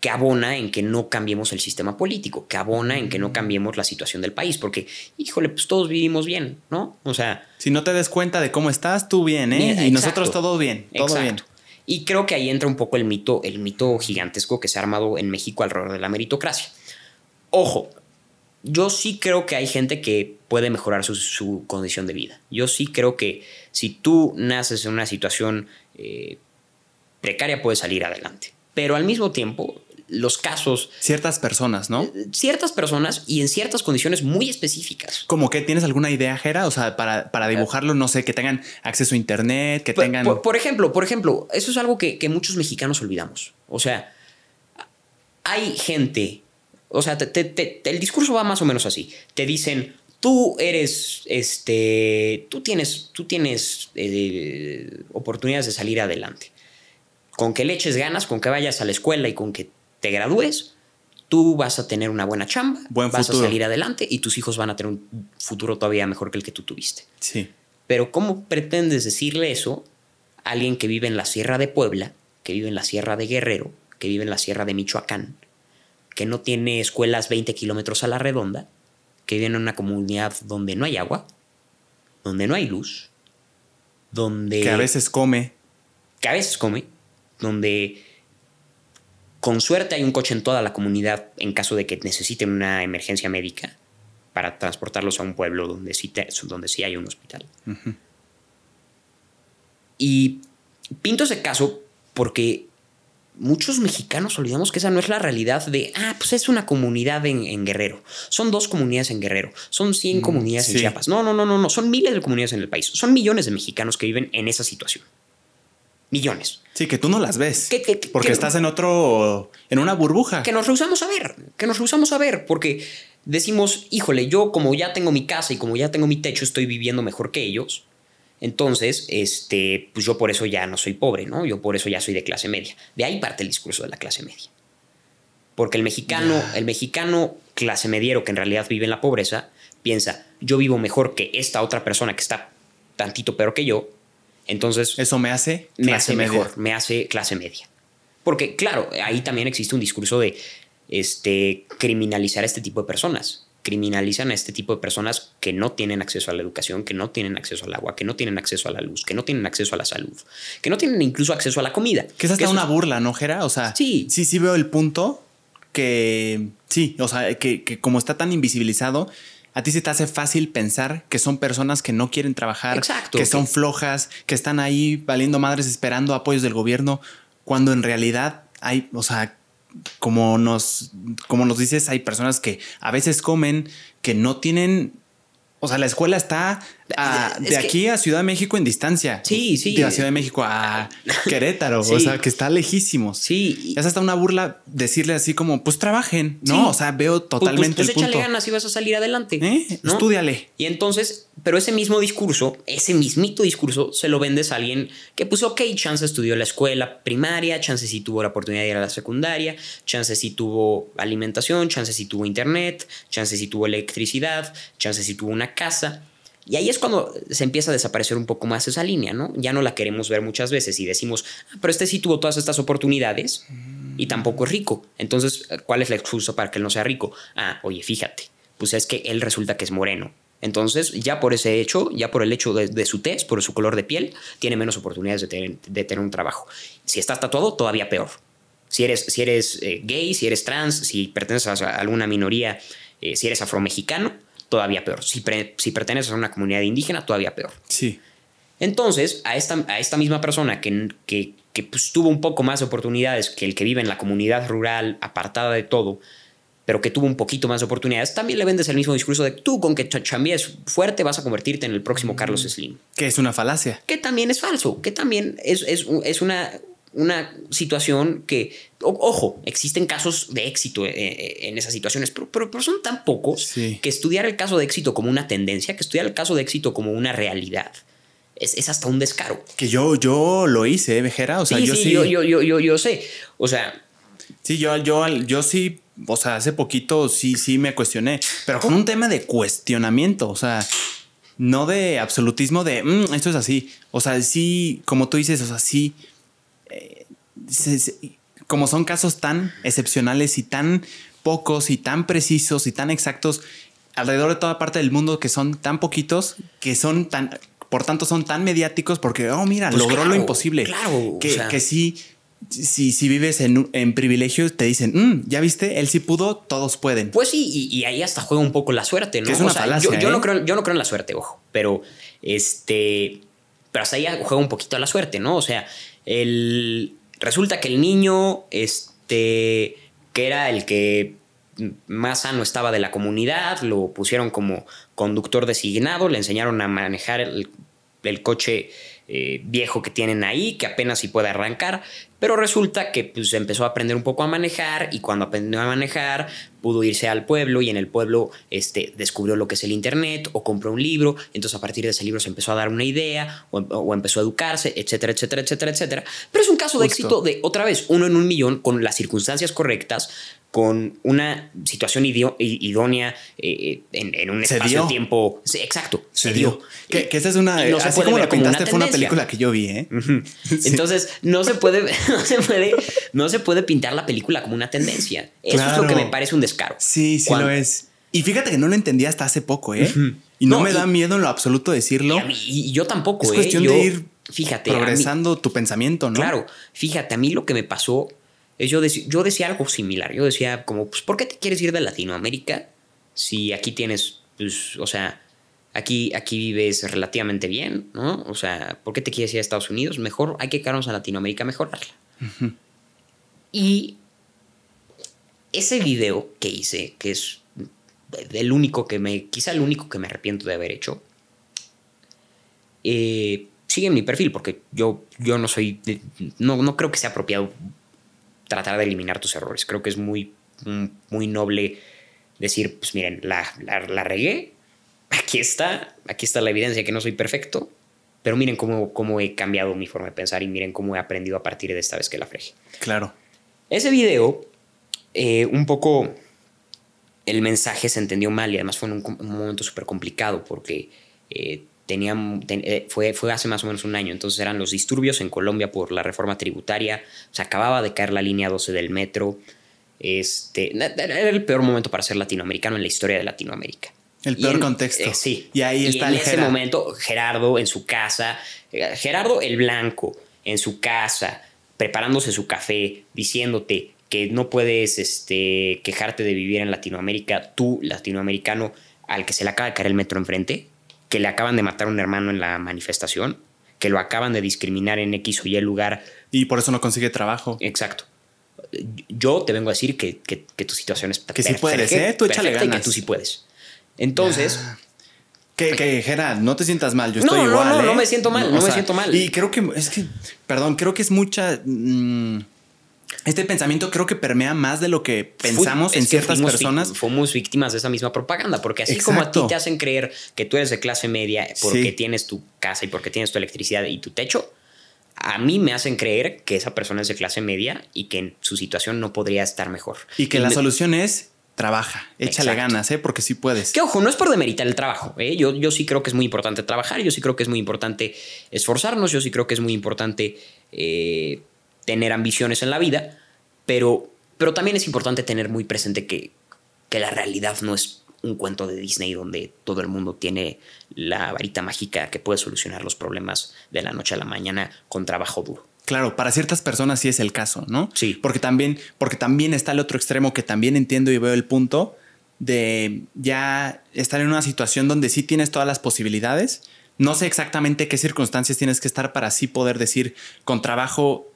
que abona en que no cambiemos el sistema político, que abona en que no cambiemos la situación del país, porque, híjole, pues todos vivimos bien, ¿no? O sea, Si no te des cuenta de cómo estás, tú bien, ¿eh? Bien, y exacto. nosotros todo bien. Todo Exacto. bien. Y creo que ahí entra un poco el mito, el mito gigantesco que se ha armado en México alrededor de la meritocracia. Ojo, yo sí creo que hay gente que puede mejorar su, su condición de vida. Yo sí creo que si tú naces en una situación eh, precaria, puedes salir adelante. Pero al mismo tiempo, los casos, Ciertas personas, ¿no? ciertas personas y en ciertas condiciones muy específicas. Como que tienes alguna idea, Jera, o sea, para, para dibujarlo, no sé, que tengan acceso a internet, que Por, tengan. por- por ejemplo, por ejemplo, eso es algo que, que muchos mexicanos olvidamos. O sea, hay gente, o sea, te- te- te- el discurso va más o menos así. Te dicen, tú eres, este, tú tienes, tú tienes eh, oportunidades de salir adelante. Con que le eches ganas, con que vayas a la escuela y con que te gradúes, tú vas a tener una buena chamba, Buen vas futuro. a salir adelante y tus hijos van a tener un futuro todavía mejor que el que tú tuviste. Sí. Pero ¿cómo pretendes decirle eso a alguien que vive en la Sierra de Puebla, que vive en la Sierra de Guerrero, que vive en la Sierra de Michoacán, que no tiene escuelas 20 kilómetros a la redonda, que vive en una comunidad donde no hay agua, donde no hay luz, donde Que a veces come. que a veces come, donde con suerte hay un coche en toda la comunidad en caso de que necesiten una emergencia médica para transportarlos a un pueblo donde sí, te- donde sí hay un hospital. Y pinto ese caso porque muchos mexicanos olvidamos que esa no es la realidad de, ah, pues es una comunidad en, Guerrero. Son dos comunidades en Guerrero. Son 100 Mm, comunidades en. Chiapas. No, no, no, no, no. Son miles de comunidades en el país. Son millones de mexicanos que viven en esa situación. Millones. Sí, que tú no las ves. Que- que- que- porque que- estás en otro, en una burbuja. Que nos rehusamos a ver. Que nos rehusamos a ver. Porque decimos, híjole, yo como ya tengo mi casa y como ya tengo mi techo, estoy viviendo mejor que ellos. Entonces, este, pues yo por eso ya no soy pobre, ¿no? Yo por eso ya soy de clase media. De ahí parte el discurso de la clase media. Porque el mexicano, el mexicano clase mediero que en realidad vive en la pobreza, piensa, yo vivo mejor que esta otra persona que está tantito peor que yo, entonces Eso me hace me clase hace media. mejor, me hace clase media. Porque, claro, ahí también existe un discurso de este, criminalizar a este tipo de personas. Criminalizan a este tipo de personas que no tienen acceso a la educación, que no tienen acceso al agua, que no tienen acceso a la luz, que no tienen acceso a la salud, que no tienen incluso acceso a la comida. Que es hasta una burla, ¿no, Jera? O sea, Sí. sí, sí veo el punto que sí, o sea, que, que como está tan invisibilizado, a ti se te hace fácil pensar que son personas que no quieren trabajar, Exacto, que que- son flojas, que están ahí valiendo madres esperando apoyos del gobierno, cuando en realidad hay, o sea, como nos, como nos dices, hay personas que a veces comen, que no tienen, o sea, la escuela está a- Es de que- aquí a Ciudad de México en distancia. Sí, sí. De la Ciudad de México a Querétaro, o (laughs) sea, que está lejísimos. Sí, Es hasta una burla decirle así como, pues trabajen, ¿no? Sí. O sea, veo pues, totalmente pues, el échale ganas y vas a salir adelante. ¿Eh? ¿no? Estúdiale. Y entonces, pero ese mismo discurso, ese mismito discurso, se lo vendes a alguien que, pues, ok, chance estudió la escuela primaria, chance sí tuvo la oportunidad de ir a la secundaria, chance sí tuvo alimentación, chance sí tuvo internet, chance sí tuvo electricidad, chance sí tuvo una casa. Y ahí es cuando se empieza a desaparecer un poco más esa línea, ¿no? Ya no la queremos ver muchas veces y decimos, "Ah, pero este sí tuvo todas estas oportunidades y tampoco es rico. Entonces, ¿cuál es la excusa para que él no sea rico? Ah, oye, fíjate, pues es que él resulta que es moreno. Entonces, ya por ese hecho, ya por el hecho de, su tez, por su color de piel, tiene menos oportunidades de tener, de tener un trabajo. Si estás tatuado, todavía peor. Si eres, si eres eh, gay, si eres trans, si perteneces a alguna minoría, eh, si eres afromexicano, todavía peor. Si, pre- si perteneces a una comunidad indígena, todavía peor. Sí. Entonces, a esta, a esta misma persona que, que, que, pues, tuvo un poco más de oportunidades que el que vive en la comunidad rural, apartada de todo, pero que tuvo un poquito más de oportunidades, también le vendes el mismo discurso de tú con que ch- chambees fuerte vas a convertirte en el próximo Carlos Slim. Que es una falacia. Que también es falso, que también es, es, es una, una situación que, o- ojo, existen casos de éxito eh, eh, en esas situaciones, pero, pero, pero son tan pocos Sí. que estudiar el caso de éxito como una tendencia, que estudiar el caso de éxito como una realidad, es, es hasta un descaro. Que yo, yo lo hice, ¿eh, Vejera. O sea, sí, yo sí, sí. Yo, yo, yo, yo, yo sé. O sea, Sí, yo, yo, yo sí. O sea, hace poquito sí, sí me cuestioné. Pero con un tema de cuestionamiento. O sea, no de absolutismo de "Mm, esto es así. O sea, sí, como tú dices, o sea, sí. Eh, se- se- como son casos tan excepcionales y tan pocos y tan precisos y tan exactos alrededor de toda parte del mundo que son tan poquitos que son tan por tanto son tan mediáticos porque oh mira Pues logró claro, lo imposible claro, o que, sea. que sí si, si vives en, en privilegios te dicen "Mm, ya viste él sí pudo todos pueden pues sí, y, y ahí hasta juega un poco la suerte, ¿no? Que es una O sea, falacia, yo, yo ¿eh? no creo, yo no creo en la suerte, ojo, pero este. Pero hasta ahí juega un poquito la suerte, ¿no? O sea, el. Resulta que el niño, este. que era el que más sano estaba de la comunidad, lo pusieron como conductor designado, le enseñaron a manejar el, el coche eh, viejo que tienen ahí, que apenas si puede arrancar, pero resulta que pues empezó a aprender un poco a manejar y cuando aprendió a manejar pudo irse al pueblo y en el pueblo este, descubrió lo que es el internet o compró un libro, entonces a partir de ese libro se empezó a dar una idea o, o empezó a educarse, etcétera, etcétera, etcétera, etcétera. Pero es un caso de éxito de otra vez, uno en un millón con las circunstancias correctas, con una situación idónea eh, en, en un Se espacio dio. tiempo. Sí, exacto, se, se dio. dio que, que esa es una no así como la pintaste fue una película que yo vi eh (laughs) Sí. Entonces, no se puede, (laughs) no se puede, no se puede pintar la película como una tendencia. Eso es lo que me parece un descaro. sí sí Cuando- lo es y fíjate que no lo entendí hasta hace poco eh y no, No, me y- da miedo en lo absoluto decirlo Y, a mí- y yo tampoco, es ¿eh? cuestión Yo- de ir fíjate, a mí- progresando tu pensamiento no Claro, fíjate, a mí lo que me pasó yo, dec- yo decía algo similar. Yo decía como, pues, ¿por qué te quieres ir de Latinoamérica si aquí tienes, pues, o sea, aquí, aquí vives relativamente bien, ¿no? O sea, ¿por qué te quieres ir a Estados Unidos? Mejor hay que quedarnos a Latinoamérica a mejorarla. Y ese video que hice, que es el único que me, quizá el único que me arrepiento de haber hecho, eh, sigue en mi perfil, porque yo, yo no soy, no, no creo que sea apropiado tratar de eliminar tus errores. Creo que es muy, muy noble decir, pues miren, la, la, regué, aquí está, aquí está la evidencia que no soy perfecto, pero miren cómo, cómo he cambiado mi forma de pensar y miren cómo he aprendido a partir de esta vez que la fregué. Claro. Ese video, eh, un poco el mensaje se entendió mal y además fue en un, momento súper complicado porque eh, eh, fue, fue hace más o menos un año, entonces eran los disturbios en Colombia por la reforma tributaria, se acababa de caer la línea 12 del metro, este, era el peor momento para ser latinoamericano en la historia de Latinoamérica. El peor contexto. Eh, sí. Y ahí está en ese momento, Gerardo en su casa, eh, Gerardo el Blanco en su casa, preparándose su café, diciéndote que no puedes este, quejarte de vivir en Latinoamérica, tú, latinoamericano, al que se le acaba de caer el metro enfrente, que le acaban de matar a un hermano en la manifestación, que lo acaban de discriminar en X o Y lugar. Y por eso no consigue trabajo. Exacto. Yo te vengo a decir que, tu situación es Que sí puedes, ¿eh? Tú échale ganas. que tú sí puedes. Entonces... Que, que Gerard, no te sientas mal, yo estoy igual. No, no, ¿eh? no me siento mal, no, me siento mal. Y creo que, es que, perdón, creo que es mucha... Mm, este pensamiento creo que permea más de lo que pensamos en ciertas personas. Fuimos víctimas de esa misma propaganda, porque así como a ti te hacen creer que tú eres de clase media porque tienes tu casa y porque tienes tu electricidad y tu techo, a mí me hacen creer que esa persona es de clase media y que su situación no podría estar mejor. Y que la solución es trabaja, échale ganas, ¿eh? porque sí puedes. Que ojo, no es por demeritar el trabajo. ¿eh? Yo, yo sí creo que es muy importante trabajar, yo sí creo que es muy importante esforzarnos, yo sí creo que es muy importante eh, tener ambiciones en la vida, pero, pero también es importante tener muy presente que, que la realidad no es un cuento de Disney donde todo el mundo tiene la varita mágica que puede solucionar los problemas de la noche a la mañana con trabajo duro. Claro, para ciertas personas sí es el caso, ¿no? Sí. Porque también, porque también está el otro extremo que también entiendo y veo el punto de ya estar en una situación donde sí tienes todas las posibilidades. No sé exactamente qué circunstancias tienes que estar para así poder decir con trabajo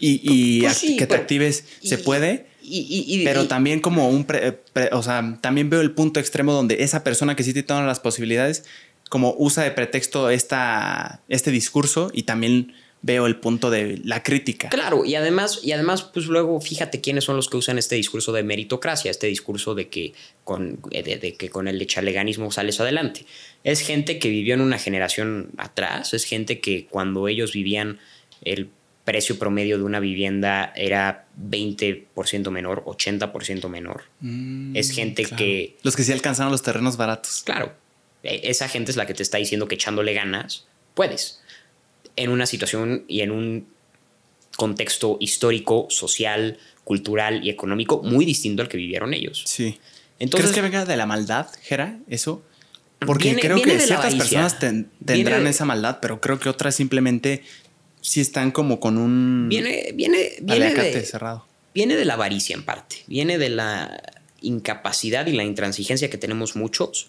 y, pues que te actives se puede. pero también como un, o sea, también veo el punto extremo donde esa persona que sí tiene todas las posibilidades, como usa de pretexto esta, este discurso y también veo el punto de la crítica. Claro, y además, y además, pues luego fíjate quiénes son los que usan este discurso de meritocracia, este discurso de que con, de, que con el chaleganismo sales adelante. Es gente que vivió en una generación atrás, es gente que cuando ellos vivían el precio promedio de una vivienda era 20% menor, 80% menor. Mm, es gente que... Los que sí alcanzaron los terrenos baratos. Claro. E, esa gente es la que te está diciendo que echándole ganas, puedes. En una situación y en un contexto histórico, social, cultural y económico muy distinto al que vivieron ellos. Sí. Entonces, ¿Crees que venga de la maldad, Gera, eso? Porque creo que ciertas personas tendrán esa maldad, pero creo que otras simplemente sí están como con un. Viene, viene, viene de, cerrado. Viene de la avaricia en parte. Viene de la incapacidad y la intransigencia que tenemos muchos.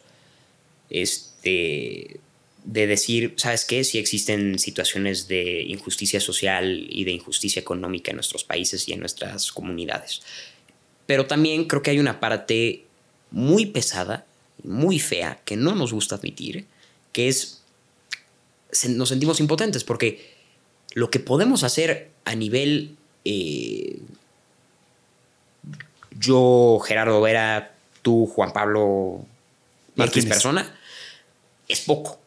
Este. De decir, ¿sabes qué? Si existen situaciones de injusticia social y de injusticia económica en nuestros países y en nuestras comunidades. Pero también creo que hay una parte muy pesada, muy fea, que no nos gusta admitir, que es. Nos sentimos impotentes porque lo que podemos hacer a nivel eh, yo, Gerardo Vera, tú, Juan Pablo, X persona, es poco.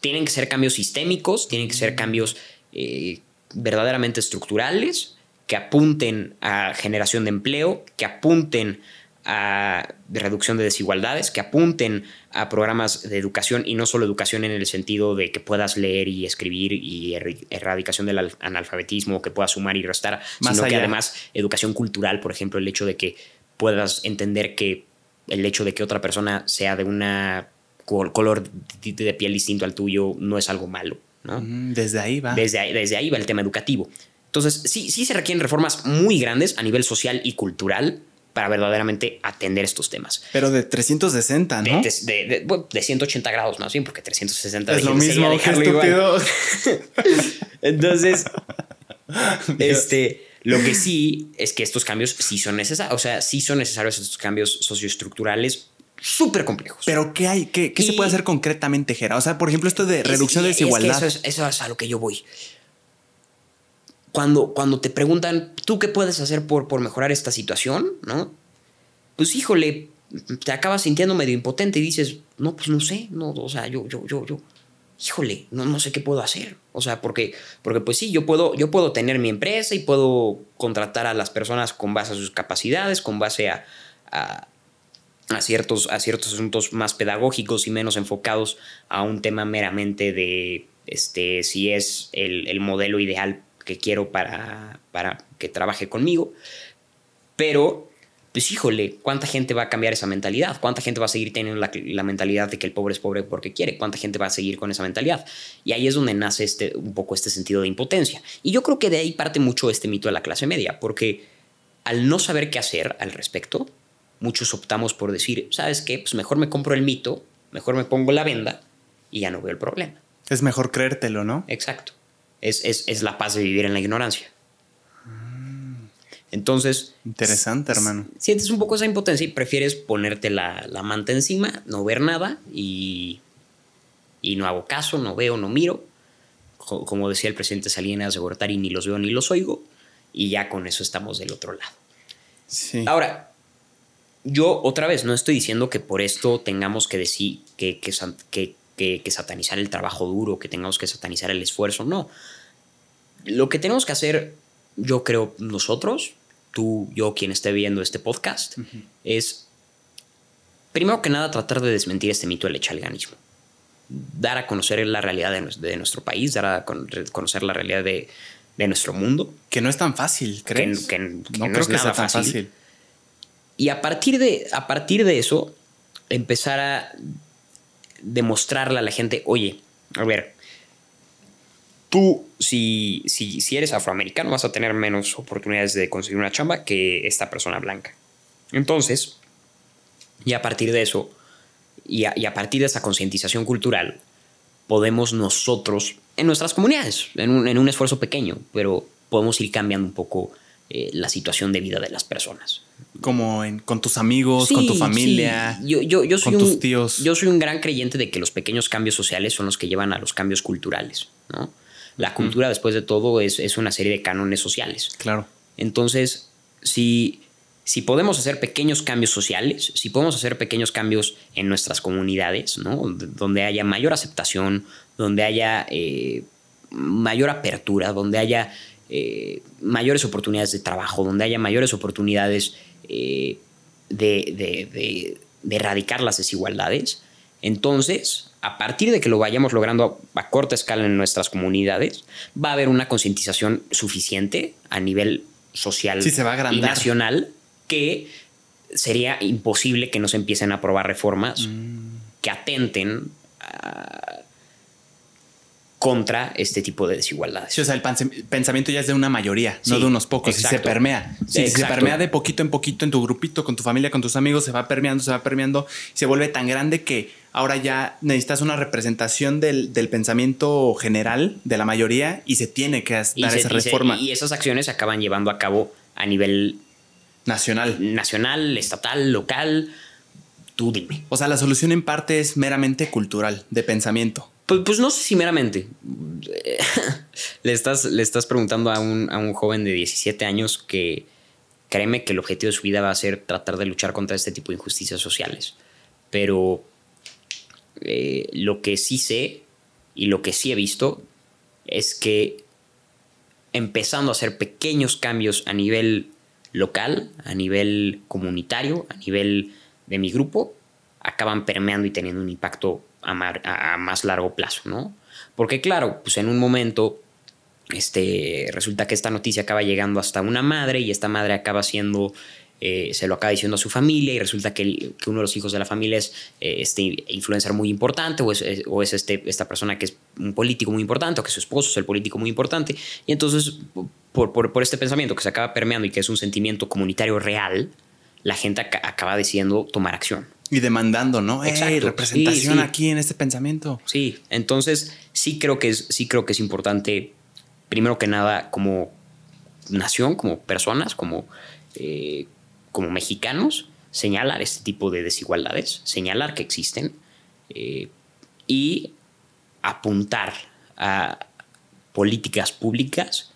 Tienen que ser cambios sistémicos, tienen que ser cambios eh, verdaderamente estructurales que apunten a generación de empleo, que apunten a reducción de desigualdades, que apunten a programas de educación y no solo educación en el sentido de que puedas leer y escribir y erradicación del analfabetismo, que puedas sumar y restar, sino que además educación cultural, por ejemplo, el hecho de que puedas entender que el hecho de que otra persona sea de una color de piel distinto al tuyo no es algo malo. ¿no? Desde ahí va. Desde ahí, desde ahí va el tema educativo. Entonces, sí, sí se requieren reformas muy grandes a nivel social y cultural, para verdaderamente atender estos temas. Pero de 360, ¿no? De, de, 180 grados más bien, porque 360 es lo mismo, que estúpido. (laughs) Entonces, (laughs) este, Lo que sí es que estos cambios sí son necesarios, o sea, sí son necesarios estos cambios socioestructurales súper complejos. Pero ¿qué hay? ¿Qué, qué se puede hacer concretamente, Gera? O sea, por ejemplo, esto de reducción de desigualdad. eso, es, eso es a lo que yo voy. Cuando, cuando te preguntan, ¿tú qué puedes hacer por, por mejorar esta situación? ¿No? Pues híjole, te acabas sintiendo medio impotente y dices, no, pues no sé, no, o sea, yo, yo, yo, yo, híjole, no, no sé qué puedo hacer. O sea, porque, porque pues sí, yo puedo, yo puedo tener mi empresa y puedo contratar a las personas con base a sus capacidades, con base a, a, ciertos, a ciertos asuntos más pedagógicos y menos enfocados a un tema meramente de este, si es el, el modelo ideal que quiero para, para que trabaje conmigo. Pero pues híjole, ¿cuánta gente va a cambiar esa mentalidad? ¿Cuánta gente va a seguir teniendo la, mentalidad de que el pobre es pobre porque quiere? ¿Cuánta gente va a seguir con esa mentalidad? Y ahí es donde nace este, un poco este sentido de impotencia. Y yo creo que de ahí parte mucho este mito de la clase media, porque al no saber qué hacer al respecto, muchos optamos por decir, ¿sabes qué? Pues mejor me compro el mito, mejor me pongo la venda y ya no veo el problema. Es mejor creértelo, ¿no? Exacto. Es, es, es la paz de vivir en la ignorancia. Entonces. Interesante, hermano. Sientes un poco esa impotencia y prefieres ponerte la, manta encima, no ver nada y, y no hago caso, no veo, no miro. Como decía el presidente Salinas de Gortari, ni los veo ni los oigo. Y ya con eso estamos del otro lado. Sí. Ahora, yo otra vez no estoy diciendo que por esto tengamos que decir que, que, que, que satanizar el trabajo duro, que tengamos que satanizar el esfuerzo. No. Lo que tenemos que hacer, yo creo, nosotros, tú, yo, quien esté viendo este podcast, es, primero que nada, tratar de desmentir este mito del echaliganismo. Dar a conocer la realidad de, nuestro país, dar a conocer la realidad de, nuestro mundo. Que no es tan fácil, ¿crees? Que, no, creo es que nada sea tan fácil. Y a partir, de, a partir de eso, empezar a demostrarle a la gente, oye, a ver, tú, si, si, si, eres afroamericano, vas a tener menos oportunidades de conseguir una chamba que esta persona blanca. Entonces, y a partir de eso, y a, partir de esa concientización cultural, podemos nosotros, en nuestras comunidades, en un, esfuerzo pequeño, pero podemos ir cambiando un poco eh, la situación de vida de las personas. Como con tus amigos, con tu familia, yo, yo, yo soy con tus tíos. Yo soy un gran creyente de que los pequeños cambios sociales son los que llevan a los cambios culturales, ¿no? La cultura, después de todo, es, es, una serie de cánones sociales. Claro. Entonces, si, si podemos hacer pequeños cambios sociales, si podemos hacer pequeños cambios en nuestras comunidades, ¿no? donde haya mayor aceptación, donde haya eh, mayor apertura, donde haya eh, mayores oportunidades de trabajo, donde haya mayores oportunidades eh, de, de, de erradicar las desigualdades, entonces a partir de que lo vayamos logrando a, corta escala en nuestras comunidades, va a haber una concientización suficiente a nivel social y nacional que sería imposible que no se empiecen a aprobar reformas mm. que atenten contra este tipo de desigualdades. Sí, o sea, el pensamiento ya es de una mayoría, no de unos pocos, y se permea. Sí, se permea de poquito en poquito en tu grupito, con tu familia, con tus amigos, se va permeando, se va permeando, se vuelve tan grande que ahora ya necesitas una representación del, pensamiento general de la mayoría y se tiene que dar esa reforma. y esas acciones se acaban llevando a cabo a nivel nacional. Nacional, estatal, local. Tú dime. O sea, la solución en parte es meramente cultural, de pensamiento. Pues, pues no sé si meramente. (laughs) le, estás, le estás preguntando a un, a un joven de 17 años que créeme que el objetivo de su vida va a ser tratar de luchar contra este tipo de injusticias sociales. Pero eh, lo que sí sé y lo que sí he visto es que empezando a hacer pequeños cambios a nivel local, a nivel comunitario, a nivel de mi grupo, acaban permeando y teniendo un impacto a, más largo plazo, ¿no? Porque claro, pues en un momento este, resulta que esta noticia acaba llegando hasta una madre y esta madre acaba siendo eh, se lo acaba diciendo a su familia y resulta que, uno de los hijos de la familia es eh, este influencer muy importante o es, o es, este, esta persona que es un político muy importante o que su esposo es el político muy importante. Y entonces, por, por, este pensamiento que se acaba permeando y que es un sentimiento comunitario real, la gente acaba decidiendo tomar acción. Y demandando, ¿no? Exacto. representación aquí en este pensamiento. Sí, entonces sí creo que es, sí creo que es importante, primero que nada, como nación, como personas, como, eh, como mexicanos, señalar este tipo de desigualdades, señalar que existen eh, y apuntar a políticas públicas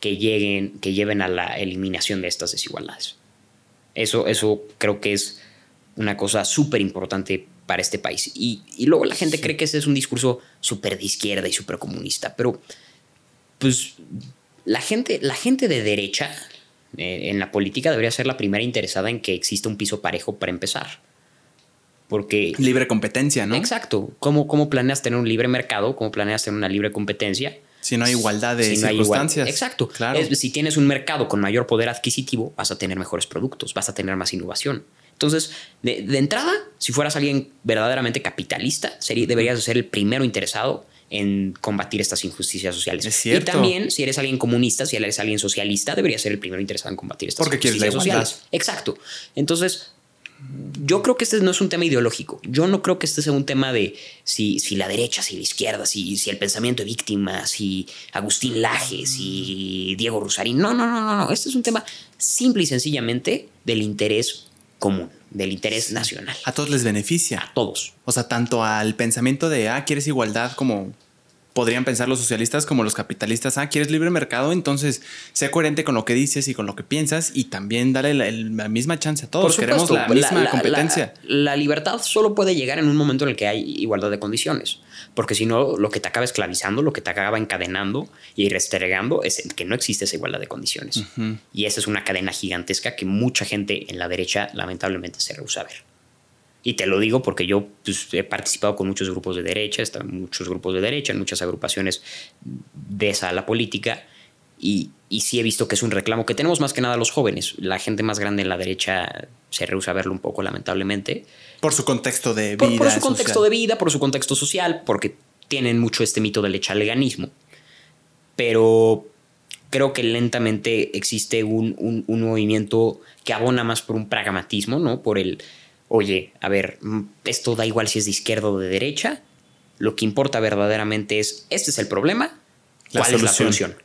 que, lleguen, que lleven a la eliminación de estas desigualdades. Eso, eso creo que es una cosa súper importante para este país. Y, luego la gente cree que ese es un discurso súper de izquierda y súper comunista, pero pues la gente, la gente de derecha eh, en la política debería ser la primera interesada en que exista un piso parejo para empezar. Porque... Libre competencia, ¿no? Exacto. ¿Cómo, cómo planeas tener un libre mercado? ¿Cómo planeas tener una libre competencia? Si no hay igualdad de circunstancias. Exacto. Claro. si tienes un mercado con mayor poder adquisitivo, vas a tener mejores productos, vas a tener más innovación. Entonces, de, entrada, si fueras alguien verdaderamente capitalista, sería, deberías ser el primero interesado en combatir estas injusticias sociales. Es cierto. Y también, si eres alguien comunista, si eres alguien socialista, deberías ser el primero interesado en combatir estas Porque injusticias sociales. Exacto. Entonces, yo creo que este no es un tema ideológico. Yo no creo que este sea un tema de si, si la derecha, si la izquierda, si, si el pensamiento de víctimas, si Agustín Laje, si Diego Rusarín. No, no, no, no, no. Este es un tema simple y sencillamente del interés común, del interés nacional. A todos les beneficia. A todos. O sea, tanto al pensamiento de, ah, quieres igualdad como podrían pensar los socialistas como los capitalistas, ah, quieres libre mercado, entonces sé coherente con lo que dices y con lo que piensas y también dale la, misma chance a todos. Queremos la misma competencia. La, libertad solo puede llegar en un momento en el que hay igualdad de condiciones, porque si no, lo que te acaba esclavizando, lo que te acaba encadenando y restregando es que no existe esa igualdad de condiciones. Y esa es una cadena gigantesca que mucha gente en la derecha lamentablemente se rehúsa a ver. Y te lo digo porque yo pues, he participado con muchos grupos de derecha, están muchos grupos de derecha, en muchas agrupaciones de esa la política, y, y, sí he visto que es un reclamo que tenemos más que nada los jóvenes. La gente más grande en la derecha se rehúsa a verlo un poco, lamentablemente. Por su contexto de vida. Por, su contexto de vida, por su contexto social, porque tienen mucho este mito del echaleganismo. Pero creo que lentamente existe un, un, un movimiento que abona más por un pragmatismo, ¿no? Por el oye, a ver, mm, esto da igual si es de izquierda o de derecha, lo que importa verdaderamente es, este es el problema, ¿cuál es la solución?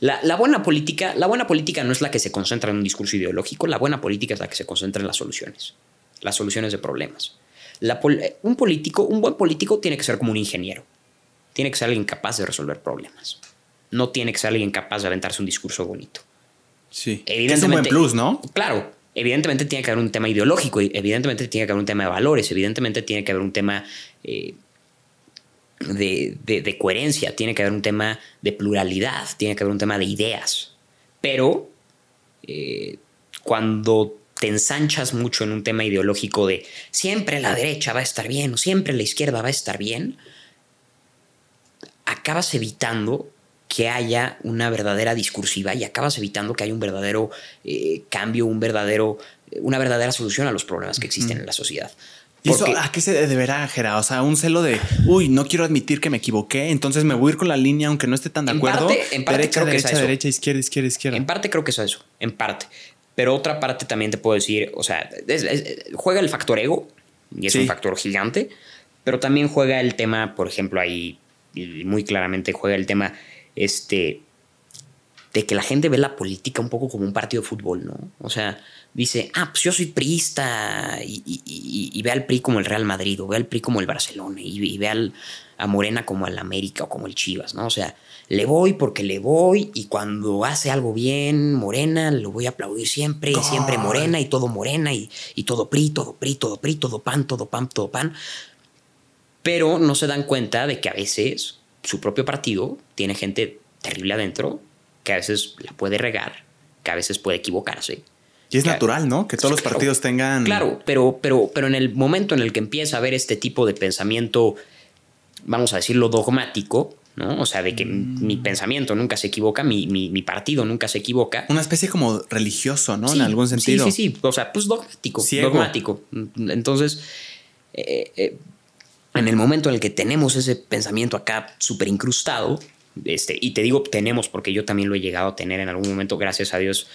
La, buena política, la buena política no es la que se concentra en un discurso ideológico, la buena política es la que se concentra en las soluciones, las soluciones de problemas. un político, un buen político tiene que ser como un ingeniero, tiene que ser alguien capaz de resolver problemas, no tiene que ser alguien capaz de aventarse un discurso bonito. Sí, es un buen plus, ¿no? Claro, evidentemente tiene que haber un tema ideológico, evidentemente tiene que haber un tema de valores, evidentemente tiene que haber un tema eh, de, coherencia, tiene que haber un tema de pluralidad, tiene que haber un tema de ideas. Pero eh, cuando te ensanchas mucho en un tema ideológico de siempre la derecha va a estar bien o siempre la izquierda va a estar bien, acabas evitando que haya una verdadera discursiva y acabas evitando que haya un verdadero eh, cambio, un verdadero, una verdadera solución a los problemas que existen en la sociedad. ¿Y eso a qué se deberá, Jera? O sea, un celo de, uy, no quiero admitir que me equivoqué, entonces me voy a ir con la línea aunque no esté tan de acuerdo. en parte derecha, derecha, derecha, izquierda, izquierda, izquierda. En parte creo que es eso, en parte. Pero otra parte también te puedo decir, o sea, juega el factor ego, y es un factor gigante, pero también juega el tema, por ejemplo, ahí muy claramente juega el tema este, de que la gente ve la política un poco como un partido de fútbol, ¿no? O sea, dice, ah, pues yo soy priista y, ve al PRI como el Real Madrid o ve al PRI como el Barcelona y, ve al, a Morena como el América o como el Chivas, ¿no? O sea, le voy porque le voy y cuando hace algo bien Morena lo voy a aplaudir siempre y siempre Morena y todo Morena y, y todo PRI, todo PRI, todo PRI, todo PAN, todo PAN, todo PAN. Pero no se dan cuenta de que a veces su propio partido tiene gente terrible adentro que a veces la puede regar, que a veces puede equivocarse. Y es natural, ¿no? Que todos los partidos tengan. Claro, pero, pero, pero en el momento en el que empieza a haber este tipo de pensamiento, vamos a decirlo, dogmático, ¿no? O sea, de que mm. mi pensamiento nunca se equivoca, mi, mi, partido nunca se equivoca. Una especie como religioso, ¿no? en algún sentido. Sí, sí, sí. O sea, pues dogmático. Dogmático. Entonces, eh, eh, en el momento en el que tenemos ese pensamiento acá súper incrustado, este, y te digo tenemos porque yo también lo he llegado a tener en algún momento, gracias a Dios,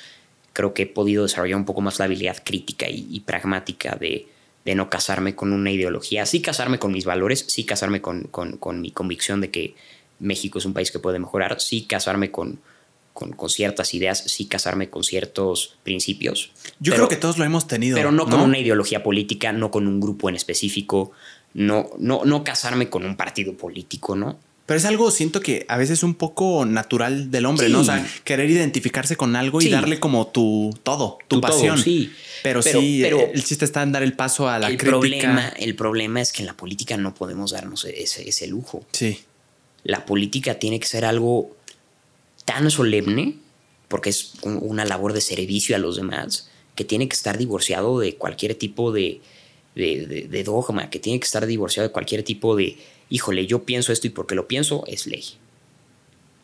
creo que he podido desarrollar un poco más la habilidad crítica y, pragmática de, no casarme con una ideología, sí casarme con mis valores, sí casarme con, mi convicción de que México es un país que puede mejorar, sí casarme con, con, con ciertas ideas, sí casarme con ciertos principios. Yo pero- creo que todos lo hemos tenido. Pero no con una ideología política, no con un grupo en específico, no, no, no casarme con un partido político, ¿no? Pero es algo, siento que a veces un poco natural del hombre, ¿no? O sea, querer identificarse con algo y darle como tu todo, tu, Tu todo, pasión. sí. Pero, Pero- sí, pero- el chiste está en dar el paso a la el, crítica. problema, el problema es que en la política no podemos darnos ese, ese lujo. Sí. La política tiene que ser algo tan solemne, porque es un- una labor de servicio a los demás, que tiene que estar divorciado de cualquier tipo de, de, de- de dogma, que tiene que estar divorciado de cualquier tipo de, híjole, yo pienso esto y porque lo pienso es ley.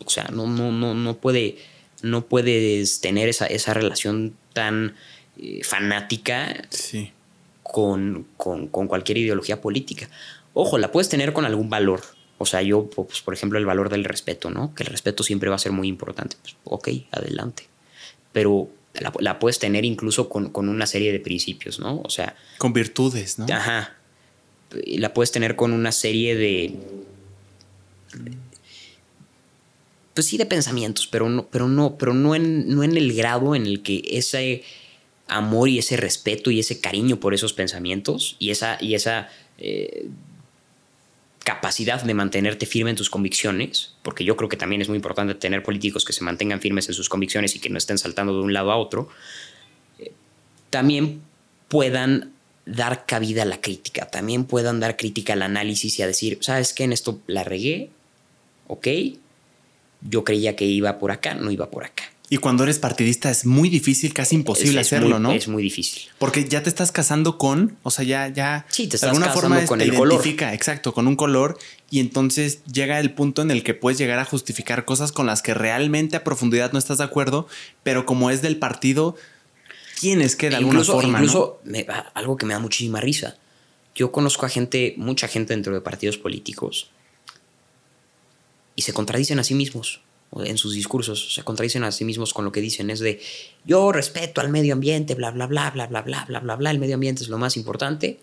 O sea, no, no, no, no puede, no puedes tener esa, esa relación tan eh, fanática Sí. con, con- con cualquier ideología política. Ojo, la puedes tener con algún valor. O sea, yo, pues, por ejemplo, el valor del respeto, ¿no? Que el respeto siempre va a ser muy importante. Pues, ok, adelante. Pero la, la puedes tener incluso con, con una serie de principios, ¿no? O sea, Con virtudes, ¿no? Ajá. La puedes tener con una serie de. Pues sí, de pensamientos, pero no, pero no, pero no en, no en el grado en el que ese amor y ese respeto y ese cariño por esos pensamientos y esa, y esa eh, capacidad de mantenerte firme en tus convicciones, porque yo creo que también es muy importante tener políticos que se mantengan firmes en sus convicciones y que no estén saltando de un lado a otro, eh, también puedan dar cabida a la crítica, también puedan dar crítica al análisis y a decir, ¿sabes qué? En esto la regué, ok, yo creía que iba por acá, no iba por acá. Y cuando eres partidista es muy difícil, casi imposible Es- es hacerlo, muy- ¿no? Es muy difícil. Porque ya te estás casando con, o sea, ya, ya. Sí, te de estás alguna casando forma con te el color. identifica, exacto, con un color. Y entonces llega el punto en el que puedes llegar a justificar cosas con las que realmente a profundidad no estás de acuerdo, pero como es del partido, tienes que de alguna incluso, forma. ¿no? incluso me- algo que me da muchísima risa. Yo conozco a gente, mucha gente dentro de partidos políticos y se contradicen a sí mismos en sus discursos, se contradicen a sí mismos con lo que dicen. Es de yo respeto al medio ambiente, bla, bla, bla, bla, bla, bla, bla, bla, bla. El medio ambiente es lo más importante,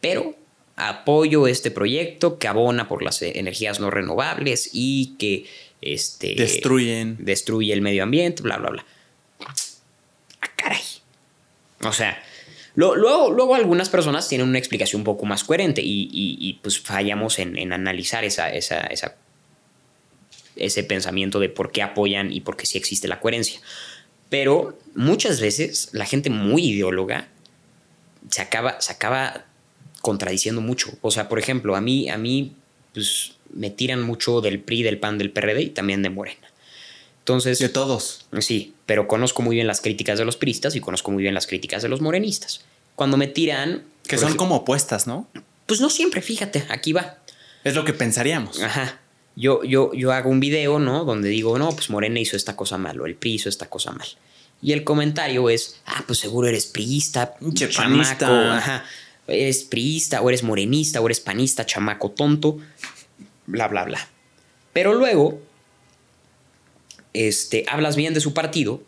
pero apoyo este proyecto que abona por las eh, energías no renovables y que este, Destruyen. destruye el medio ambiente, bla, bla, bla. Ah, caray. O sea, lo- luego, luego algunas personas tienen una explicación un poco más coherente y, y- y, pues fallamos en, en analizar esa, esa, esa- ese pensamiento de por qué apoyan y por qué sí existe la coherencia. Pero muchas veces la gente muy ideóloga se acaba, se acaba contradiciendo mucho. O sea, por ejemplo, a mí, a mí pues, me tiran mucho del PRI, del PAN, del PRD y también de Morena. Entonces, De todos. Sí, pero conozco muy bien las críticas de los priistas y conozco muy bien las críticas de los morenistas. Cuando me tiran... Que son como opuestas, ¿no? Pues no siempre, fíjate, aquí va. Es lo que pensaríamos. Ajá. Yo, yo, yo hago un video, ¿no? Donde digo, no, pues Morena hizo esta cosa mal o el PRI hizo esta cosa mal. Y el comentario es, ah, pues seguro eres priista, Pinche chamaco, ajá. Eres priista o eres morenista o eres panista, chamaco tonto, bla, bla, bla. Pero luego, este, hablas bien de su partido,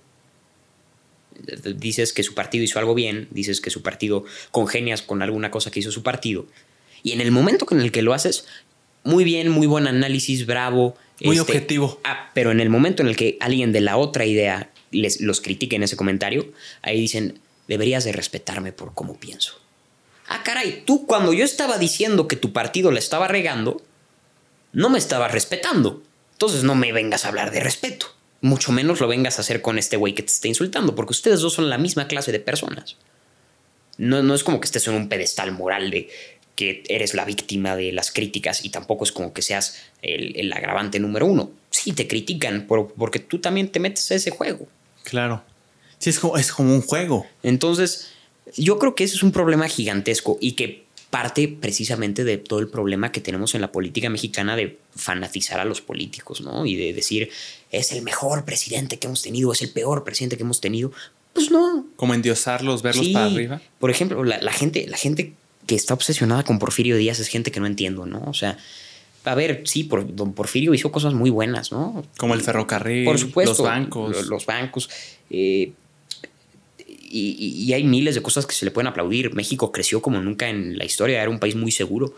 dices que su partido hizo algo bien, dices que su partido congenias con alguna cosa que hizo su partido, y en el momento en el que lo haces, muy bien, muy buen análisis, bravo. Muy objetivo. Ah, pero en el momento en el que alguien de la otra idea les, los critique en ese comentario, ahí dicen, deberías de respetarme por cómo pienso. Ah, caray, tú cuando yo estaba diciendo que tu partido la estaba regando, no me estabas respetando. Entonces no me vengas a hablar de respeto. Mucho menos lo vengas a hacer con este güey que te está insultando, porque ustedes dos son la misma clase de personas. No, no es como que estés en un pedestal moral de que eres la víctima de las críticas y tampoco es como que seas el, el agravante número uno. Sí, te critican por- porque tú también te metes a ese juego. Claro. Sí, es como, es como un juego. Entonces, yo creo que ese es un problema gigantesco y que parte precisamente de todo el problema que tenemos en la política mexicana de fanatizar a los políticos, ¿no? Y de decir, es el mejor presidente que hemos tenido, es el peor presidente que hemos tenido. Pues no. Como endiosarlos, verlos Sí. para arriba. Por ejemplo, la, la gente, la gente que está obsesionada con Porfirio Díaz es gente que no entiendo, ¿no? O sea, a ver, sí, por, don Porfirio hizo cosas muy buenas, ¿no? Como el ferrocarril, Por supuesto. los bancos. lo- Los bancos. eh, y, hay miles de cosas que se le pueden aplaudir. México creció como nunca en la historia, era un país muy seguro.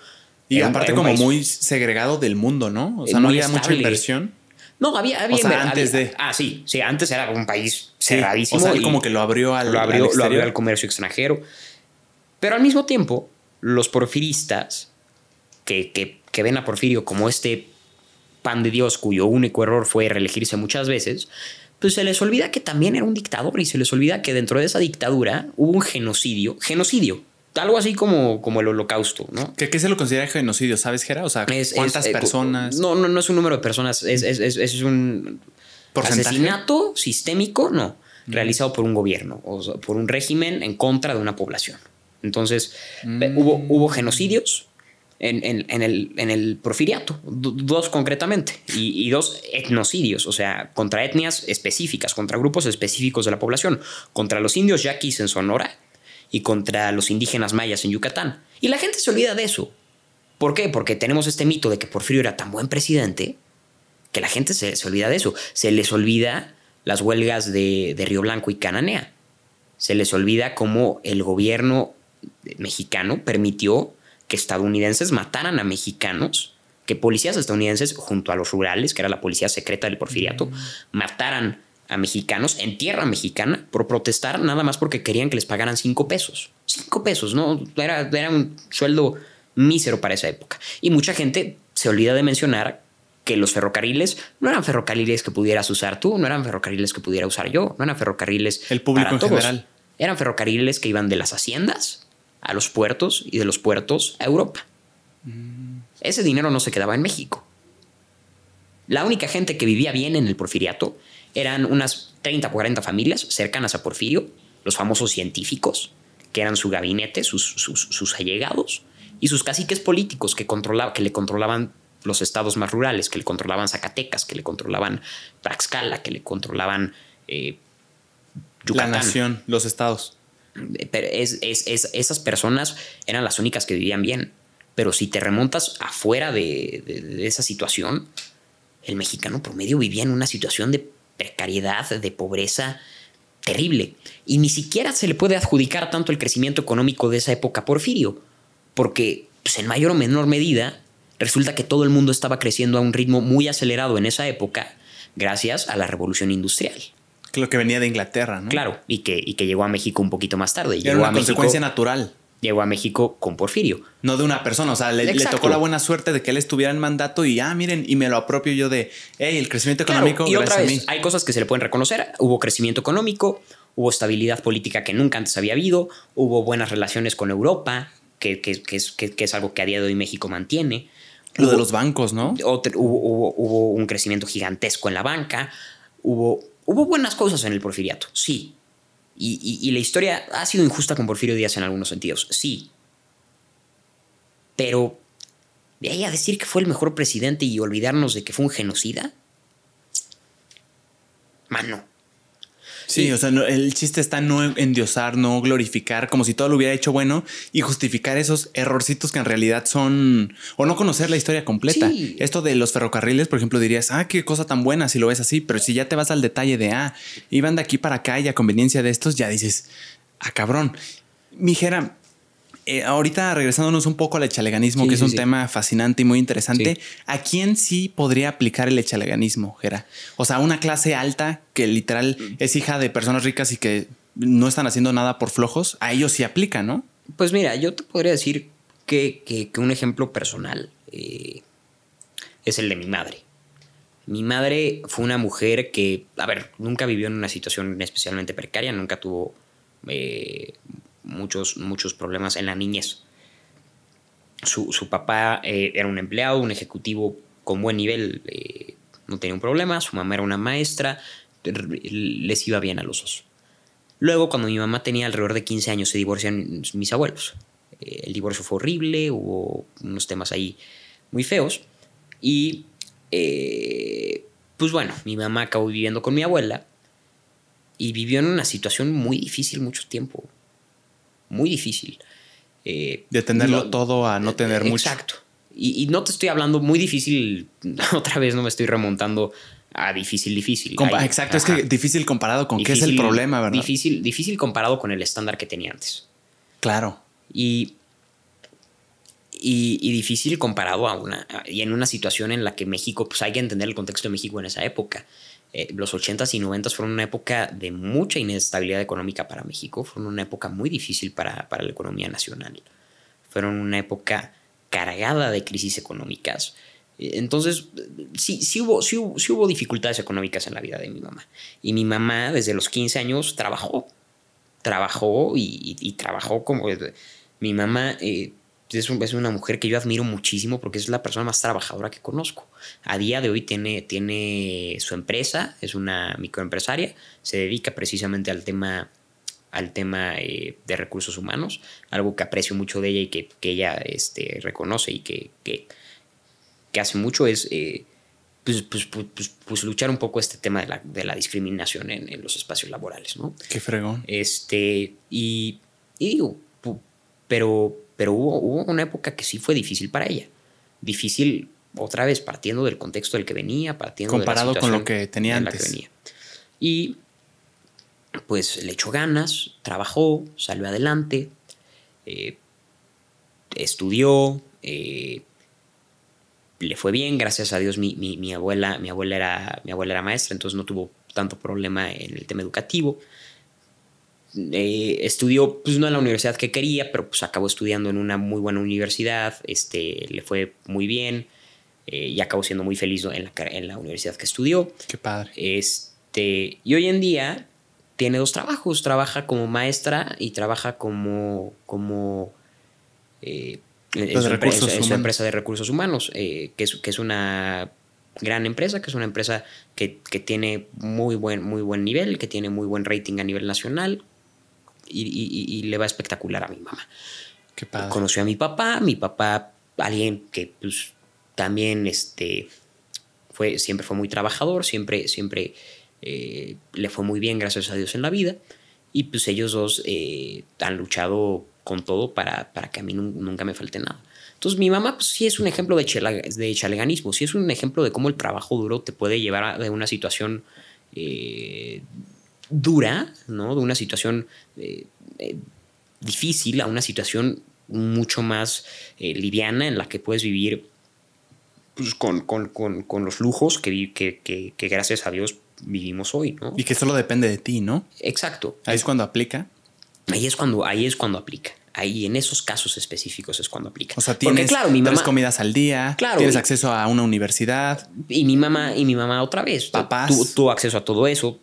y Era aparte era como muy segregado del mundo, ¿no? O sea, no había mucha inversión. No, había, había, O sea, había- antes de- Ah, sí, sí, antes era un país Sí, cerradísimo. O sea, y como que lo abrió al, lo, abrió, al lo abrió al comercio extranjero. Pero al mismo tiempo, los porfiristas, que, que- que ven a Porfirio como este pan de Dios cuyo único error fue reelegirse muchas veces, pues se les olvida que también era un dictador y se les olvida que dentro de esa dictadura hubo un genocidio, genocidio, algo así como, como el holocausto, ¿no? ¿Qué, qué se lo considera genocidio? ¿Sabes, Gera? O sea, Es- ¿cuántas es, eh, personas? No, no, no es un número de personas, es, es- un ¿Porcentaje? asesinato sistémico, no, realizado por un gobierno o sea, por un régimen en contra de una población. Entonces, eh, Mm. hubo, hubo genocidios en, en- en el, en el porfiriato, do- dos concretamente, y, y dos etnocidios, o sea, contra etnias específicas, contra grupos específicos de la población, contra los indios yaquis en Sonora y contra los indígenas mayas en Yucatán. Y la gente se olvida de eso. ¿Por qué? Porque tenemos este mito de que Porfirio era tan buen presidente que la gente se, se olvida de eso. Se les olvida las huelgas de, de Río Blanco y Cananea. Se les olvida cómo el gobierno mexicano permitió que estadounidenses mataran a mexicanos, que policías estadounidenses junto a los rurales, que era la policía secreta del porfiriato, mataran a mexicanos en tierra mexicana por protestar nada más porque querían que les pagaran cinco pesos. Cinco pesos, ¿no? Era, era un sueldo mísero para esa época. Y mucha gente se olvida de mencionar que los ferrocarriles no eran ferrocarriles que pudieras usar tú, no eran ferrocarriles que pudiera usar yo, no eran ferrocarriles El público para en todos. general. Eran ferrocarriles que iban de las haciendas a los puertos y de los puertos a Europa. Ese dinero no se quedaba en México. La única gente que vivía bien en el porfiriato eran unas 30 o 40 familias cercanas a Porfirio, los famosos científicos, que eran su gabinete, sus, sus- sus allegados, y sus caciques políticos que, controlaba, que le controlaban los estados más rurales, que le controlaban Zacatecas, que le controlaban Tlaxcala, que le controlaban eh, La Yucatán. nación, los estados. Es, es- es- esas personas eran las únicas que vivían bien. Pero si te remontas afuera de, de- esa situación, el mexicano promedio vivía en una situación de precariedad, de pobreza terrible. Y ni siquiera se le puede adjudicar tanto el crecimiento económico de esa época Porfirio, porque pues, en mayor o menor medida resulta que todo el mundo estaba creciendo a un ritmo muy acelerado en esa época gracias a la revolución industrial. Lo que venía de Inglaterra, ¿no? Claro, y que, y que llegó a México un poquito más tarde. Era Llegó una a México, consecuencia natural. llegó a México con Porfirio. No de una persona, o sea, le, tocó la buena suerte de que él estuviera en mandato y, ah, miren, y me lo apropio yo de, hey, el crecimiento Claro, económico, y otra vez, a mí. hay cosas que se le pueden reconocer. Hubo crecimiento económico, hubo estabilidad política que nunca antes había habido, hubo buenas relaciones con Europa, que, que- que es, que- es algo que a día de hoy México mantiene. Lo de los bancos, ¿no? otro- hubo, hubo- hubo un crecimiento gigantesco en la banca, hubo, hubo buenas cosas en el porfiriato, sí. Y, la historia ha sido injusta con Porfirio Díaz en algunos sentidos, sí. Pero de ahí a decir que fue el mejor presidente y olvidarnos de que fue un genocida, mano. Sí, o sea, no- el chiste está no endiosar, no glorificar, como si todo lo hubiera hecho bueno y justificar esos errorcitos que en realidad son. o no conocer la historia completa. Sí. Esto de los ferrocarriles, por ejemplo, dirías, ah, qué cosa tan buena si lo ves así, pero si ya te vas al detalle de, ah, iban de aquí para acá y a conveniencia de estos, ya dices, ah, cabrón. Mijera, eh, ahorita regresándonos un poco al echaleganismo, Sí, que es un sí. tema fascinante y muy interesante. ¿a quién sí podría aplicar el echaleganismo, Jera? O sea, una clase alta que literal es hija de personas ricas y que no están haciendo nada por flojos, a ellos sí aplica, ¿no? Pues mira, yo te podría decir que, que- que un ejemplo personal eh, es el de mi madre. Mi madre fue una mujer que, a ver, nunca vivió en una situación especialmente precaria, nunca tuvo eh, muchos, muchos problemas en la niñez. Su, su papá eh, era un empleado, un ejecutivo con buen nivel, eh, no tenía un problema, su mamá era una maestra, les iba bien a los dos. Luego, cuando mi mamá tenía alrededor de 15 años, se divorcian mis abuelos. Eh, el divorcio fue horrible, hubo unos temas ahí muy feos. Y, pues bueno, mi mamá acabó viviendo con mi abuela y vivió en una situación muy difícil mucho tiempo. Muy difícil. Eh, De tenerlo todo a no tener mucho. Exacto. Y, y no te estoy hablando muy difícil, (laughs) otra vez no me estoy remontando a difícil, difícil. Compa- Exacto, es que difícil comparado con qué es el problema, ¿verdad? Difícil, difícil comparado con el estándar que tenía antes. Claro. Y, y, difícil comparado a una, y en una situación en la que México, pues hay que entender el contexto de México en esa época. Eh, los 80s y 90s fueron una época de mucha inestabilidad económica para México, fueron una época muy difícil para, para la economía nacional, fueron una época cargada de crisis económicas. Eh, entonces, sí, sí, hubo, sí, hubo, dificultades económicas en la vida de mi mamá. Y mi mamá desde los 15 años trabajó, trabajó y, trabajó como... Mi mamá eh, es, es, una mujer que yo admiro muchísimo porque es la persona más trabajadora que conozco. A día de hoy tiene, tiene su empresa, es una microempresaria, se dedica precisamente al tema al tema eh, de recursos humanos, algo que aprecio mucho de ella y que, ella este, reconoce y que, que, hace mucho es eh, pues, pues, pues, pues, luchar un poco este tema de la, de la discriminación en, en, los espacios laborales, ¿no? Qué fregón. Este, y, y digo, pero pero hubo, hubo una época que sí fue difícil para ella. Difícil, otra vez, partiendo del contexto del que venía, partiendo Comparado con lo que tenía antes. venía. Y pues le echó ganas, trabajó, salió adelante, eh, estudió, eh, le fue bien, gracias a Dios mi, mi, abuela, mi, abuela era, mi abuela era maestra, entonces no tuvo tanto problema en el tema educativo. Eh, estudió, pues no en la universidad que quería, pero pues acabó estudiando en una muy buena universidad, este, le fue muy bien eh, y acabó siendo muy feliz en la, en la universidad que estudió. Qué padre. Este, y hoy en día tiene dos trabajos, trabaja como maestra y trabaja como, como eh, en, su empresa, de recursos humanos, que, es, que es una gran empresa, que es una empresa que, que, tiene muy buen, muy buen nivel, que tiene muy buen rating a nivel nacional, y, le va espectacular a mi mamá. Qué padre. Conoció a mi papá, mi papá, alguien que pues también este, fue, siempre fue muy trabajador, siempre, siempre eh, le fue muy bien, gracias a Dios, en la vida. Y pues ellos dos eh, han luchado con todo para, para que a mí nunca me falte nada. Entonces mi mamá pues, sí es un ejemplo de, de chaleganismo, sí es un ejemplo de cómo el trabajo duro te puede llevar a de una situación eh, dura, ¿no? De una situación eh, eh, difícil a una situación mucho más eh, liviana en la que puedes vivir pues, con, los lujos que, que, que, gracias a Dios vivimos hoy, ¿no? Y que solo depende de ti, ¿no? Exacto. Ahí es cuando aplica. Ahí es cuando, ahí es cuando aplica ahí en esos casos específicos es cuando aplica. O sea, tienes claro, mi mamá, tres comidas al día, claro, tienes acceso a una universidad. Y mi mamá, y mi mamá otra vez. Papás. Tuvo acceso a todo eso.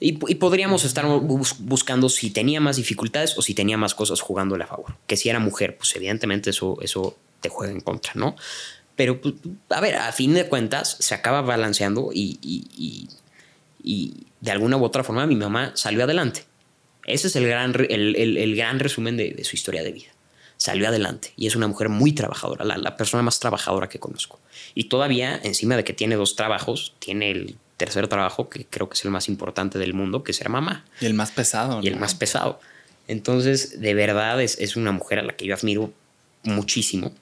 Y, podríamos estar buscando si tenía más dificultades o si tenía más cosas jugándole a favor. Que si era mujer, pues evidentemente eso, eso te juega en contra, ¿no? Pero, pues, a ver, a fin de cuentas, se acaba balanceando y, y, y de alguna u otra forma mi mamá salió adelante. Ese es el gran, el, gran resumen de, su historia de vida. Salió adelante y es una mujer muy trabajadora, la, persona más trabajadora que conozco. Y todavía, encima de que tiene dos trabajos, tiene el tercer trabajo, que creo que es el más importante del mundo, que es ser mamá. Y el más pesado. Y el más pesado. Entonces, de verdad, es, una mujer a la que yo admiro muchísimo.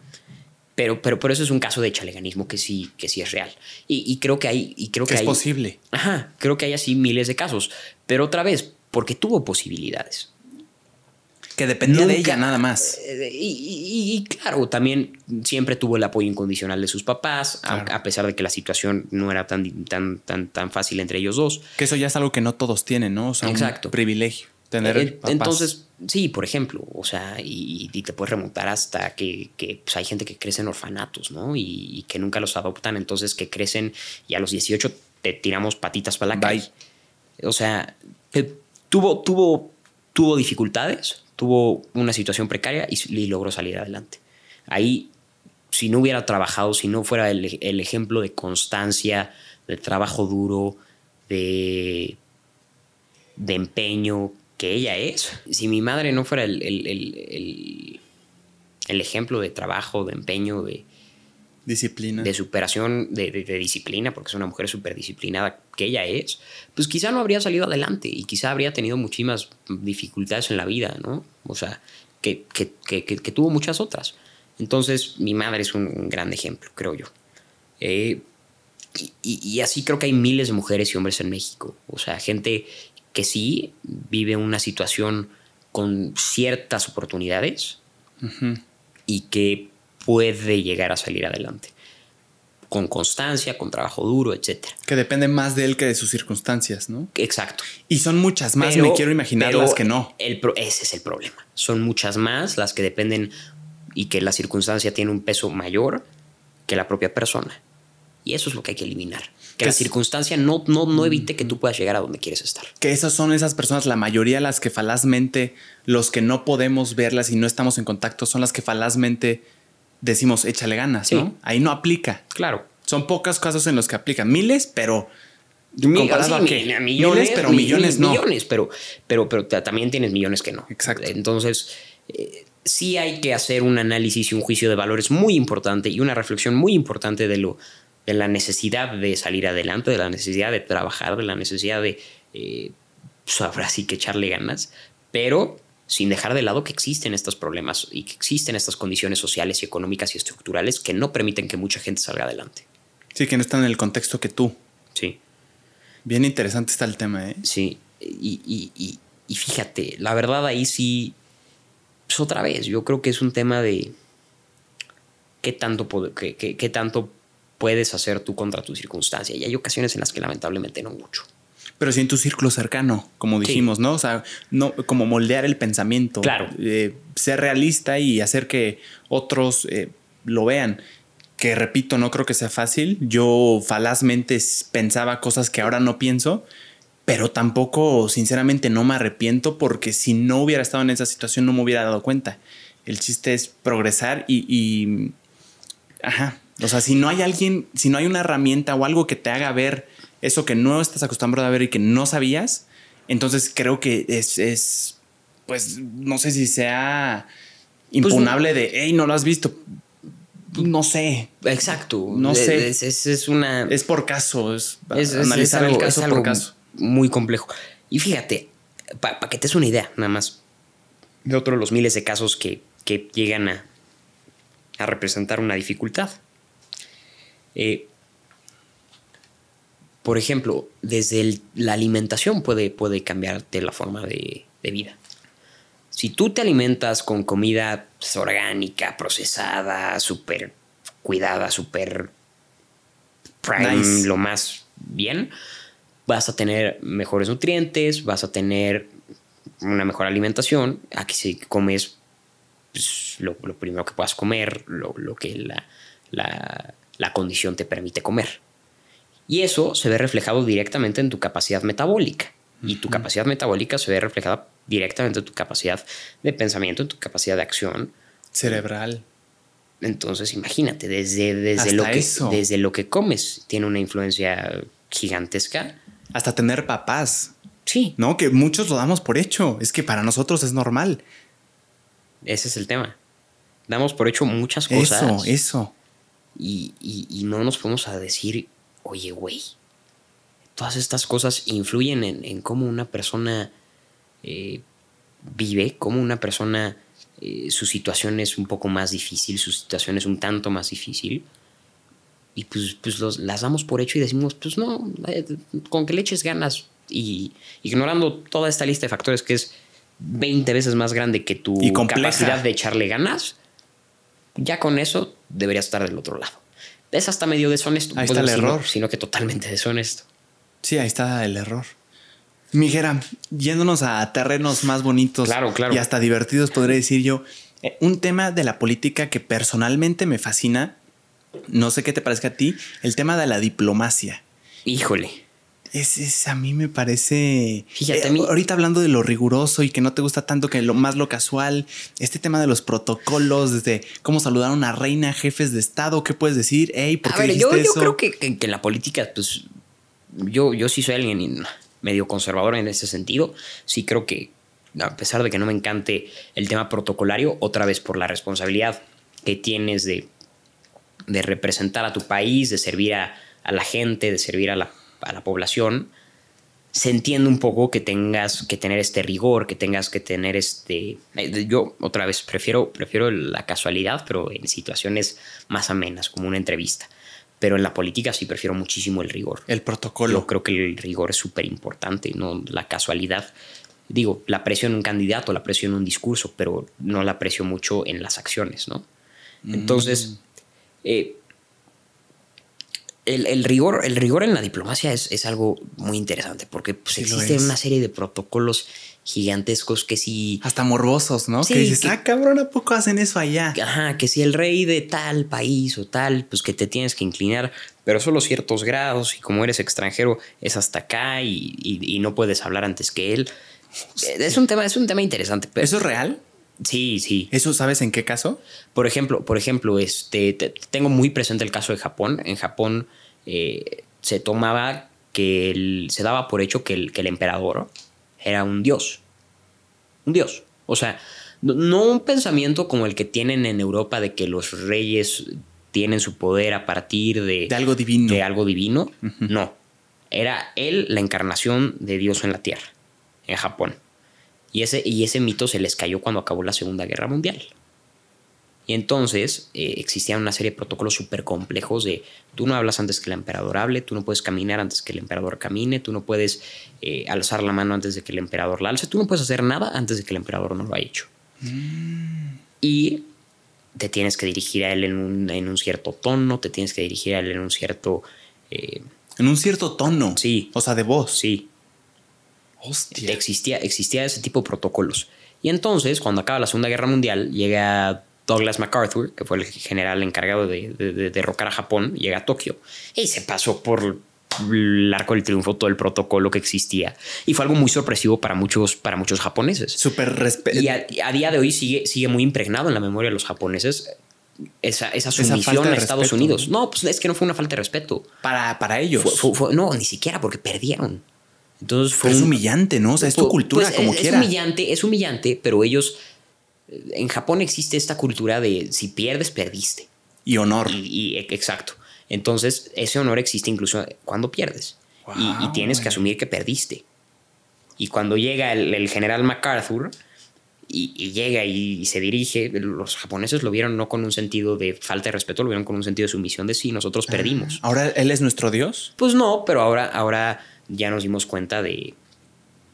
Pero, pero, pero eso es un caso de chaleganismo que sí, que sí es real. Y, creo que hay. Y creo que, es posible. Ajá, creo que hay así miles de casos. Pero otra vez, porque tuvo posibilidades. Que dependía de ella nada más. Eh, y, claro, también siempre tuvo el apoyo incondicional de sus papás, a, pesar de que la situación no era tan, tan, tan, tan fácil entre ellos dos. Que eso ya es algo que no todos tienen, ¿no? O sea, Exacto. un privilegio tener eh, papás. Entonces, sí, por ejemplo, o sea, y, te puedes remontar hasta que, pues, hay gente que crece en orfanatos, ¿no? Y, que nunca los adoptan, entonces que crecen y a los 18 te tiramos patitas para la calle. O sea, tuvo, tuvo, tuvo dificultades, tuvo una situación precaria y, logró salir adelante. Ahí, si no hubiera trabajado, si no fuera el, ejemplo de constancia, de trabajo duro, de, de empeño que ella es, si mi madre no fuera el, el ejemplo de trabajo, de empeño, de, Disciplina. De superación, de, disciplina, porque es una mujer súper disciplinada que ella es, pues quizá no habría salido adelante y quizá habría tenido muchísimas dificultades en la vida, ¿no? O sea, que, tuvo muchas otras. Entonces, mi madre es un, gran ejemplo, creo yo. Eh, y, así creo que hay miles de mujeres y hombres en México. O sea, gente que sí vive una situación con ciertas oportunidades, y que puede llegar a salir adelante. Con constancia, con trabajo duro, etc. Que depende más de él que de sus circunstancias, ¿no? Exacto. Y son muchas más, me quiero imaginar las que no. El ese es el problema. Son muchas más las que dependen y que la circunstancia tiene un peso mayor que la propia persona. Y eso es lo que hay que eliminar. Que la circunstancia no, no, no evite que tú puedas llegar a donde quieres estar. Que esas son esas personas, la mayoría las que falazmente, los que no podemos verlas y no estamos en contacto, son las que falazmente decimos échale ganas, ¿no? Ahí no aplica. Claro. Son pocos casos en los que aplican. Miles, pero comparado a qué? Millones, pero millones no. Millones, pero, pero, pero también tienes millones que no. Exacto. Entonces, eh, sí hay que hacer un análisis y un juicio de valores muy importante y una reflexión muy importante de lo de la necesidad de salir adelante, de la necesidad de trabajar, de la necesidad de, eh, pues ahora sí que echarle ganas, pero sin dejar de lado que existen estos problemas y que existen estas condiciones sociales y económicas y estructurales que no permiten que mucha gente salga adelante. Sí, que no están en el contexto que tú. Sí. Bien interesante está el tema, ¿eh? Sí, y, y, fíjate, la verdad ahí sí, pues otra vez, yo creo que es un tema de qué tanto, qué, qué tanto puedes hacer tú contra tu circunstancia. Y hay ocasiones en las que lamentablemente no mucho. Pero sí en tu círculo cercano, como dijimos, ¿no? O sea, no, como moldear el pensamiento. Claro. Eh, ser realista y hacer que otros eh, lo vean. Que repito, no creo que sea fácil. Yo falazmente pensaba cosas que ahora no pienso, pero tampoco, sinceramente, no me arrepiento porque si no hubiera estado en esa situación no me hubiera dado cuenta. El chiste es progresar y, y ajá, o sea, si no hay alguien, si no hay una herramienta o algo que te haga ver eso que no estás acostumbrado a ver y que no sabías, entonces creo que es, pues, no sé si sea impunable de, hey, no lo has visto. No sé. Exacto. No sé. Es, una. Es por caso. Es, analizar el caso por caso. Muy complejo. Y fíjate, para que te des una idea, nada más, de otro de los miles de casos que, que llegan a, a representar una dificultad. Eh, por ejemplo, desde la alimentación puede, puede cambiarte la forma de, vida. Si tú te alimentas con comida pues, orgánica, procesada, súper cuidada, súper prime, lo más bien, vas a tener mejores nutrientes, vas a tener una mejor alimentación. Aquí si comes pues, lo, primero que puedas comer, lo, que la la condición te permite comer. Y eso se ve reflejado directamente en tu capacidad metabólica. Y tu capacidad metabólica se ve reflejada directamente en tu capacidad de pensamiento, en tu capacidad de acción. Cerebral. Entonces, imagínate, desde, desde, lo, que, desde lo que comes tiene una influencia gigantesca. Hasta tener papás. Sí. No, que muchos lo damos por hecho. Es que para nosotros es normal. Ese es el tema. Damos por hecho muchas cosas. Eso, eso y, no nos podemos a decir, oye, güey, todas estas cosas influyen en, cómo una persona eh, vive, cómo una persona, eh, su situación es un poco más difícil, su situación es un tanto más difícil. Y pues, pues las damos por hecho y decimos, pues no, eh, con que le eches ganas y ignorando toda esta lista de factores que es 20 veces más grande que tu capacidad de echarle ganas, ya con eso debería estar del otro lado. Es hasta medio deshonesto. Ahí está el error. Sino que totalmente deshonesto. Sí, ahí está el error. Mijera, yéndonos a terrenos más bonitos claro, claro. y hasta divertidos, podría decir yo, eh, un tema de la política que personalmente me fascina, no sé qué te parezca a ti, el tema de la diplomacia. Híjole. Es, a mí me parece. Fíjate, eh, ahorita hablando de lo riguroso y que no te gusta tanto que lo más lo casual, este tema de los protocolos, desde cómo saludar a una reina, jefes de Estado, ¿qué puedes decir? Ey, ¿por qué yo, creo que, en la política, pues yo, yo sí soy alguien medio conservador en ese sentido. Sí creo que, a pesar de que no me encante el tema protocolario, otra vez por la responsabilidad que tienes de, de representar a tu país, de servir a la gente, de servir a la a la población, se entiende un poco que tengas que tener este rigor, que tengas que tener este... Eh, yo otra vez prefiero, prefiero la casualidad, pero en situaciones más amenas, como una entrevista. Pero en la política sí prefiero muchísimo el rigor. El protocolo. Yo creo que el rigor es súper importante, no la casualidad. Digo, la aprecio en un candidato, la aprecio en un discurso, pero no la aprecio mucho en las acciones, ¿no? Entonces, eh, el, el rigor, el rigor en la diplomacia es, es algo muy interesante porque pues, Sí existen una serie de protocolos gigantescos que si, Hasta morbosos, ¿no? Sí, que dices, que- ah, cabrón, ¿a poco hacen eso allá? ajá, que si el rey de tal país o tal, pues que te tienes que inclinar, pero solo ciertos grados y como eres extranjero es hasta acá y, y- y no puedes hablar antes que él. Es un tema, es un tema interesante, pero ¿Eso es real? Sí, sí. ¿Eso sabes en qué caso? Por ejemplo, por ejemplo, este, te- tengo muy presente el caso de Japón. En Japón eh, se tomaba que el- se daba por hecho que el, que el emperador era un dios. Un dios. O sea, no, no un pensamiento como el que tienen en Europa de que los reyes tienen su poder a partir de, De algo divino. de algo divino. No. Era él la encarnación de Dios en la tierra, en Japón. Y ese, y ese mito se les cayó cuando acabó la Segunda Guerra Mundial. Y entonces eh, existían una serie de protocolos súper complejos de tú no hablas antes que el emperador hable, tú no puedes caminar antes que el emperador camine, tú no puedes eh, alzar la mano antes de que el emperador la alce, tú no puedes hacer nada antes de que el emperador no lo haya hecho. Y te tienes que dirigir a él en un, en un cierto tono, te tienes que dirigir a él en un cierto... eh, En un cierto tono. Sí. O sea, de voz. sí, Hostia. existía, existía ese tipo de protocolos. Y entonces, cuando acaba la Segunda Guerra Mundial, llega Douglas MacArthur, que fue el general encargado de, de- de derrocar a Japón, llega a Tokio y se pasó por el arco del triunfo todo el protocolo que existía. Y fue algo muy sorpresivo para muchos, para muchos japoneses. Súper respeto. Y a, a día de hoy sigue, sigue muy impregnado en la memoria de los japoneses esa, esa sumisión de a Estados respeto, Unidos. No, pues es que no fue una falta de respeto. Para, para ellos. Fue- fue- fue- no, ni siquiera porque perdieron. Entonces fue Pero es un- humillante, ¿no? O sea, es tu Pu- cultura, pues, como es, quiera. Es humillante, es humillante, pero ellos. eh, En Japón existe esta cultura de si pierdes, perdiste. Y honor. Y, y- e- exacto. Entonces, ese honor existe incluso cuando pierdes. Y- tienes que asumir que perdiste. Y cuando llega el, el general MacArthur y, y llega y, se dirige, los japoneses lo vieron no con un sentido de falta de respeto, lo vieron con un sentido de sumisión de sí, nosotros perdimos. Ahora él es nuestro Dios. Pues no, pero ahora, ahora ya nos dimos cuenta de,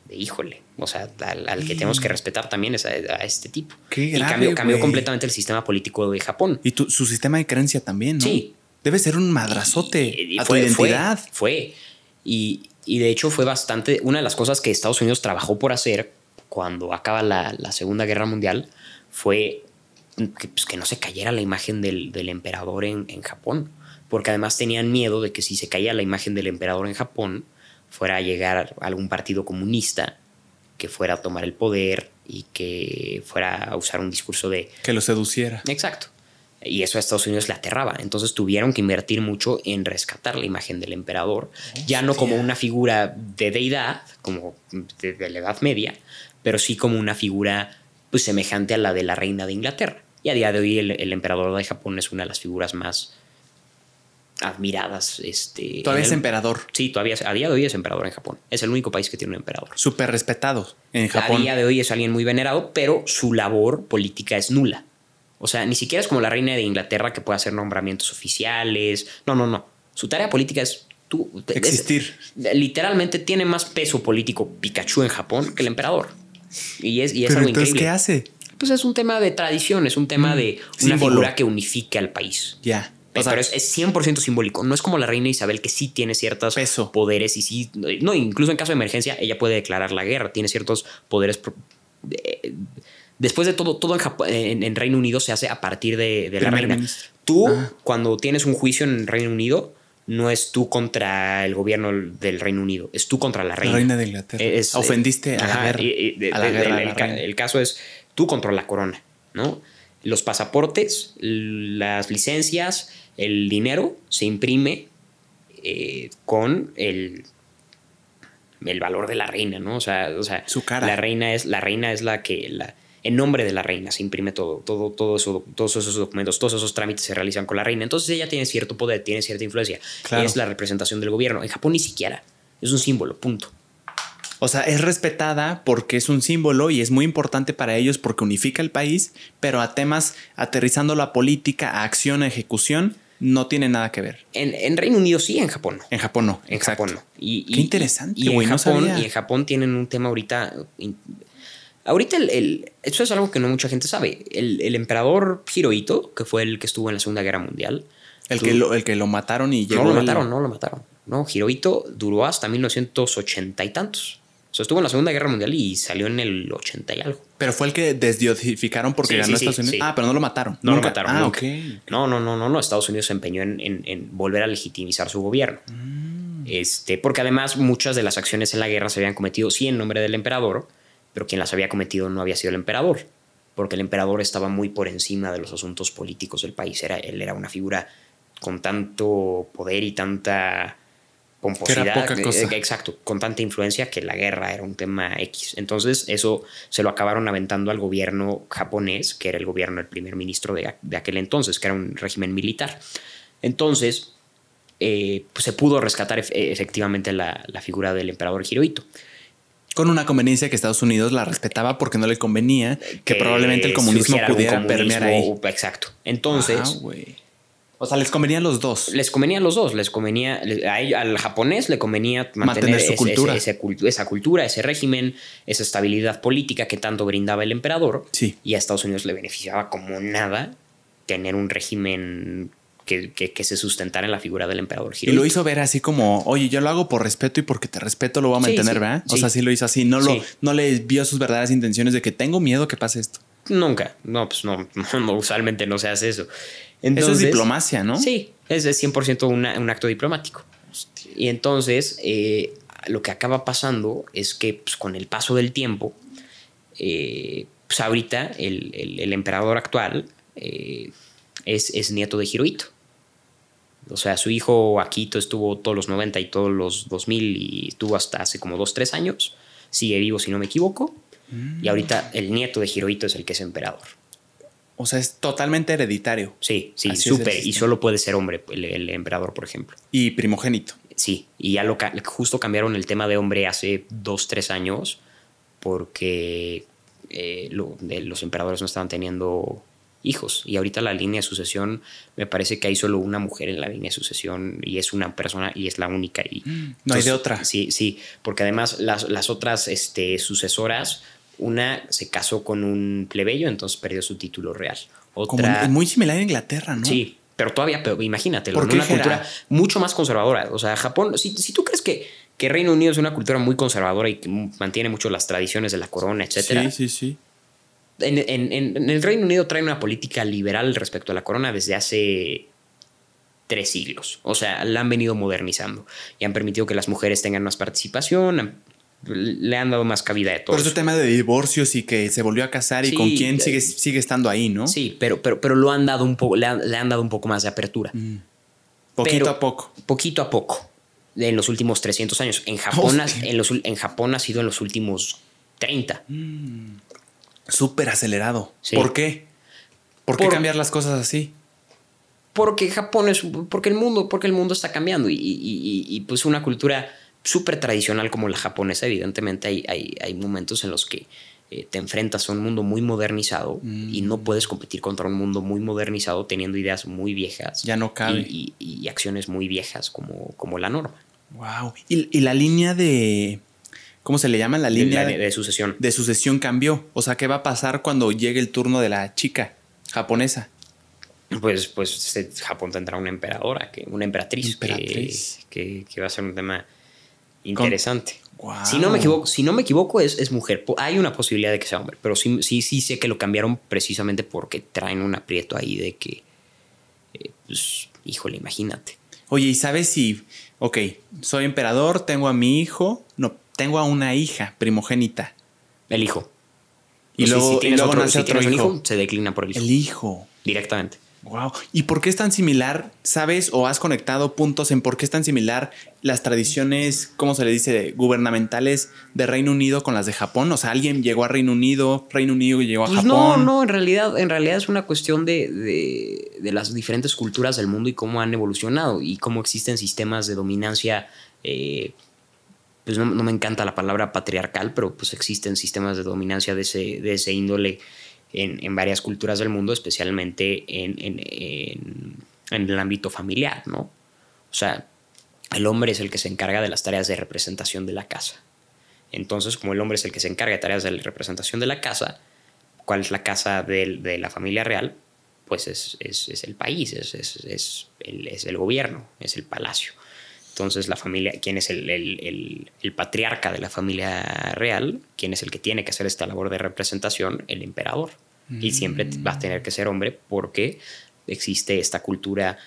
de híjole, o sea, al, al que tenemos que respetar también es a, a este tipo. Qué y grave, cambió, cambió completamente el sistema político de Japón. Y tu- su sistema de creencia también, ¿no? Sí. Debe ser un madrazote Y- y a fue- tu identidad. Fue, fue. Y, y de hecho fue bastante, una de las cosas que Estados Unidos trabajó por hacer cuando acaba la, la Segunda Guerra Mundial fue que, pues, que no se cayera la imagen del, del emperador en, en Japón. Porque además tenían miedo de que si se caía la imagen del emperador en Japón, fuera a llegar algún partido comunista que fuera a tomar el poder y que fuera a usar un discurso de Que lo seduciera. Exacto. Y eso a Estados Unidos le aterraba. Entonces tuvieron que invertir mucho en rescatar la imagen del emperador, ya no como una figura de deidad, como de, de la Edad Media, pero sí como una figura pues, semejante a la de la reina de Inglaterra. Y a día de hoy el, el emperador de Japón es una de las figuras más admiradas. Este, Todavía es emperador. Sí, todavía a día de hoy es emperador en Japón. Es el único país que tiene un emperador. Súper respetado en A Japón. día de hoy es alguien muy venerado, pero su labor política es nula. O sea, ni siquiera es como la reina de Inglaterra que puede hacer nombramientos oficiales. No, no, no. Su tarea política es tú. es- Existir. literalmente tiene más peso político Pikachu en Japón que el emperador. Y es, y es Pero algo entonces, increíble. ¿qué hace? Pues es un tema de tradición, es un tema de una símbolo. figura que unifique al país. Ya. O Pero es, es 100% simbólico. No es como la reina Isabel que sí tiene ciertos Peso. poderes y sí. No, incluso en caso de emergencia, ella puede declarar la guerra. Tiene ciertos poderes. Después de todo, todo en, Jap- en- en Reino Unido se hace a partir de, de la reina. ministro. Tú, Ah. cuando tienes un juicio en Reino Unido, no es tú contra el gobierno del Reino Unido, es tú contra la la reina. reina de Inglaterra. Es- Ofendiste a la guerra. y- y de- a la de- guerra. el, reina. el caso es tú contra la corona, ¿no? Los pasaportes, las licencias, el dinero se imprime eh, con el, el valor de la reina, ¿no? O sea, o sea Su cara. la reina es la reina es la que la en nombre de la reina se imprime todo, todo, todo eso, todos esos documentos, todos esos trámites se realizan con la reina. Entonces ella tiene cierto poder, tiene cierta influencia. Claro. Es la representación del gobierno. En Japón ni siquiera. Es un símbolo, punto. O sea, es respetada porque es un símbolo y es muy importante para ellos porque unifica el país, pero a temas aterrizando la política, a acción, a ejecución, no tiene nada que ver. En, en Reino Unido sí, en Japón no. En Japón no. En Exacto. Japón no. Y, Qué interesante, y en no Japón, sabía. Y en Japón tienen un tema ahorita. in- Ahorita el, el- esto es algo que no mucha gente sabe. El, el emperador Hirohito, que fue el que estuvo en la Segunda Guerra Mundial. El que, lo, el que lo mataron y llegó no lo mataron, no lo mataron. No, Hirohito duró hasta 1980 y tantos. O sea, estuvo en la Segunda Guerra Mundial y salió en el 80 y algo. Pero fue el que desdiosificaron porque Sí, ganó sí, Estados Unidos. sí. Ah, pero no lo mataron. No Nunca- lo mataron. Ah, nunca. ok. No, no, no, no, no. Estados Unidos se empeñó en, en- en volver a legitimizar su gobierno. Mm. Este, porque además muchas de las acciones en la guerra se habían cometido sí en nombre del emperador, pero quien las había cometido no había sido el emperador, porque el emperador estaba muy por encima de los asuntos políticos del país. Era, él era una figura con tanto poder y tanta pomposidad. poca eh, cosa. eh, exacto, con tanta influencia que la guerra era un tema X. Entonces eso se lo acabaron aventando al gobierno japonés, que era el gobierno del primer ministro de, de aquel entonces, que era un régimen militar. Entonces, eh, pues se pudo rescatar ef- efectivamente la, la figura del emperador Hirohito. Con una conveniencia que Estados Unidos la respetaba porque no le convenía que, probablemente el comunismo surgiera algún pudiera permear ahí. comunismo, Exacto. Entonces, Ah. O sea, les convenían los dos. les convenía a los dos. Les convenía, a ellos- al japonés le convenía mantener, Mantener su ese- cultura. ese- esa cultura, ese régimen, esa estabilidad política que tanto brindaba el emperador. Sí. Y a Estados Unidos le beneficiaba como nada tener un régimen que, que- que se sustentara en la figura del emperador Y Hirohito. lo hizo ver así como, oye, yo lo hago por respeto y porque te respeto lo voy a mantener, sí, ¿verdad? O sea, sí lo hizo así. No, lo, Sí. no le vio sus verdaderas intenciones de que tengo miedo que pase esto. Nunca. No, pues no, (laughs) no, usualmente no se hace eso. Eso Entonces, es diplomacia, ¿no? Sí, es de 100% una- un acto diplomático. Y entonces, eh, lo que acaba pasando es que pues, con el paso del tiempo, eh, pues ahorita el, el- el emperador actual eh, es, es nieto de Hirohito. O sea, su hijo Akito estuvo todos los 90 y todos los 2000 y estuvo hasta hace como 2, 3 años. Sigue vivo, si no me equivoco. Y ahorita el nieto de Hirohito es el que es emperador. O sea, es totalmente hereditario Sí, sí, súper. Y solo puede ser hombre el, el emperador, por ejemplo. y primogénito. Sí, y ya lo ca- justo cambiaron el tema de hombre hace dos, tres años porque eh, lo- de- los emperadores no estaban teniendo hijos. Y ahorita la línea de sucesión, me parece que hay solo una mujer en la línea de sucesión y es una persona y es la única. Y, No hay de otra. Sí, sí, porque además las, las otras este, sucesoras, una se casó con un plebeyo, entonces perdió su título real. Otra, muy similar a Inglaterra, ¿no? Sí, pero todavía, pero imagínate, ¿Por ¿no? qué una cultura mucho más conservadora. O sea, Japón, si, si tú crees que, que Reino Unido es una cultura muy conservadora y que mantiene mucho las tradiciones de la corona, etcétera, Sí, sí, sí. en, en- el Reino Unido traen una política liberal respecto a la corona desde hace tres siglos. O sea, la han venido modernizando y han permitido que las mujeres tengan más participación, han- le han dado más cabida de todo. Por ese tema de divorcios y que se volvió a casar y con quién sigue, sigue estando ahí, ¿no? Sí, pero, pero, pero lo han dado un poco, le han, le han dado un poco más de apertura. Poquito pero- a poco. poquito a poco en los últimos 300 años. En Japón, ha- Hostia. en, los, ul- en Japón ha sido en los últimos 30. Súper acelerado. Sí. ¿Por qué? ¿Por qué Por- cambiar las cosas así? Porque Japón es, porque el mundo, porque el mundo está cambiando y, y- y- y, pues una cultura súper tradicional como la japonesa, evidentemente hay, hay, hay momentos en los que eh, te enfrentas a un mundo muy modernizado y no Mm. puedes competir contra un mundo muy modernizado teniendo ideas muy viejas. Ya no cabe. Y, y- y acciones muy viejas como, como la norma Wow. Y, y la línea de. ¿Cómo se le llama? La línea de, de sucesión. de sucesión cambió. O sea, ¿qué va a pasar cuando llegue el turno de la chica japonesa? Pues, pues Japón tendrá una emperadora, que, una emperatriz, que- Emperatriz. Que, que va a ser un tema interesante. Si no me equivoco, si no me equivoco es, es mujer. Hay una posibilidad de que sea hombre, pero sí, sí, sí sé que lo cambiaron precisamente porque traen un aprieto ahí de que, eh, pues, híjole, imagínate. Oye, ¿y sabes si, ok, soy emperador, tengo a mi hijo, no, tengo a una hija primogénita El hijo. y O sea, luego, y luego otro- nace si otro hijo? se declina por el hijo. El hijo. Directamente. Wow. ¿Y por qué es tan similar? ¿Sabes o has conectado puntos en por qué es tan similar las tradiciones, ¿cómo se le dice?, gubernamentales de Reino Unido con las de Japón? O sea, alguien llegó a Reino Unido, Reino Unido llegó a Pues Japón. no, no, en realidad, en realidad es una cuestión de, de- de las diferentes culturas del mundo y cómo han evolucionado y cómo existen sistemas de dominancia. eh, pues no, no me encanta la palabra patriarcal, pero pues existen sistemas de dominancia de ese, de ese índole en, en varias culturas del mundo, especialmente en, en- en- el ámbito familiar, ¿no? O sea, el hombre es el que se encarga de las tareas de representación de la casa. Entonces, como el hombre es el que se encarga de tareas de representación de la casa, ¿cuál es la casa de, de la familia real? Pues es, es, es el país, es, es, el, es el gobierno, es el palacio. Entonces, la familia, ¿quién es el, el, el, patriarca de la familia real? ¿Quién es el que tiene que hacer esta labor de representación? El emperador. Y siempre va a tener que ser hombre porque existe esta cultura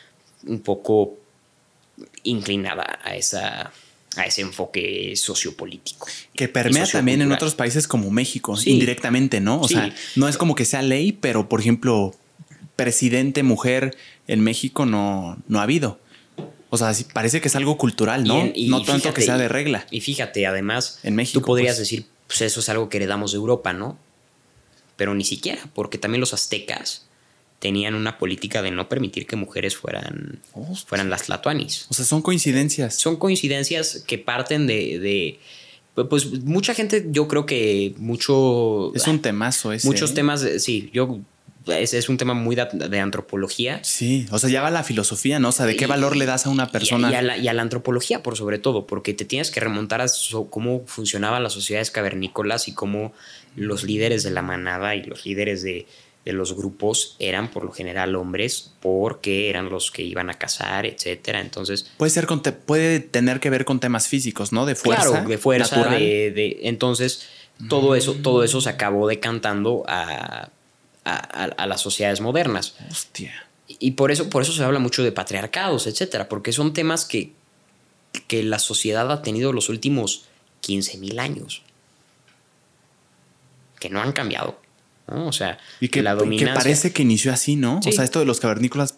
un poco inclinada a, esa, a ese enfoque sociopolítico. Que permea también en otros países como México, indirectamente, ¿no? O sea, no es como que sea ley, pero por ejemplo, presidente mujer en México no, no ha habido. O sea, parece que es algo cultural, ¿no? no tanto que sea de regla. Y fíjate, además, en México, tú podrías pues decir, pues eso es algo que heredamos de Europa, ¿no? Pero ni siquiera, porque también los aztecas tenían una política de no permitir que mujeres fueran, fueran las latuanis. O sea, son coincidencias. Son coincidencias que parten de, de pues mucha gente, yo creo que mucho... Es un temazo ese. Muchos ¿eh? temas, sí, yo es, es, un tema muy de, antropología. Sí, o sea, ya va la filosofía, ¿no? O sea, ¿de qué valor le das a una persona? Y a, la, y a, la, antropología, por sobre todo, porque te tienes que remontar a cómo funcionaban las sociedades cavernícolas y cómo los líderes de la manada y los líderes de, de los grupos eran por lo general hombres porque eran los que iban a cazar, etcétera. Entonces puede ser puede tener que ver con temas físicos, ¿no? De fuerza, claro, de fuerza, de, entonces todo eso todo eso se acabó decantando a, a, las sociedades modernas. Hostia. Y por eso por eso se habla mucho de patriarcados, etcétera, porque son temas que que la sociedad ha tenido los últimos 15.000 años que no han cambiado o sea, y que, la dominancia. Que parece que inició así, ¿no? O sea, esto de los cavernícolas,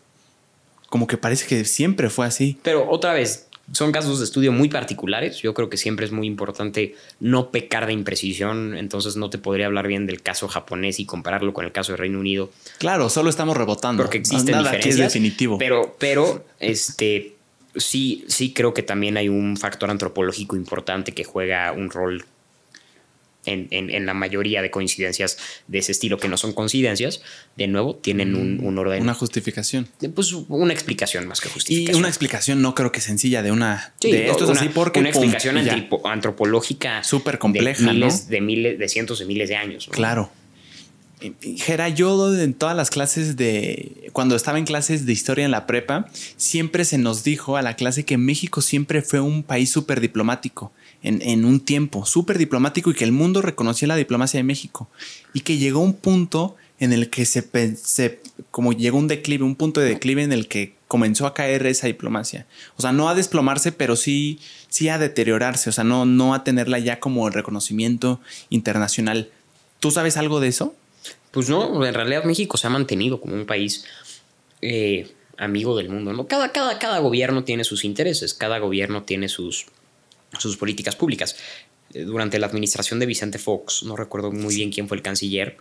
como que parece que siempre fue así. Pero otra vez, son casos de estudio muy particulares. Yo creo que siempre es muy importante no pecar de imprecisión. Entonces no te podría hablar bien del caso japonés y compararlo con el caso de Reino Unido. Claro, solo estamos rebotando. Porque existen Nada diferencias. es definitivo. Pero, pero, este, sí, sí creo que también hay un factor antropológico importante que juega un rol en, la mayoría de coincidencias de ese estilo que no son coincidencias, de nuevo tienen un, un orden. Una justificación. Pues una explicación más que justificación. Y una explicación no creo que sencilla de una... de esto es así porque... Una explicación antropológica... Súper compleja, de miles, De miles, de cientos de miles de años. Claro. Gera, yo en todas las clases de. Cuando estaba en clases de historia en la prepa, siempre se nos dijo a la clase que México siempre fue un país súper diplomático en, un tiempo, súper diplomático y que el mundo reconocía la diplomacia de México. Y que llegó un punto en el que se, se como llegó un declive, un punto de declive en el que comenzó a caer esa diplomacia. O sea, no a desplomarse, pero sí, sí a deteriorarse, o sea, no, no a tenerla ya como el reconocimiento internacional. ¿Tú sabes algo de eso? Pues no, en realidad México se ha mantenido como un país eh, amigo del mundo. ¿no? Cada, cada, cada gobierno tiene sus intereses, cada gobierno tiene sus, sus políticas públicas. Eh, durante la administración de Vicente Fox, no recuerdo muy bien quién fue el canciller,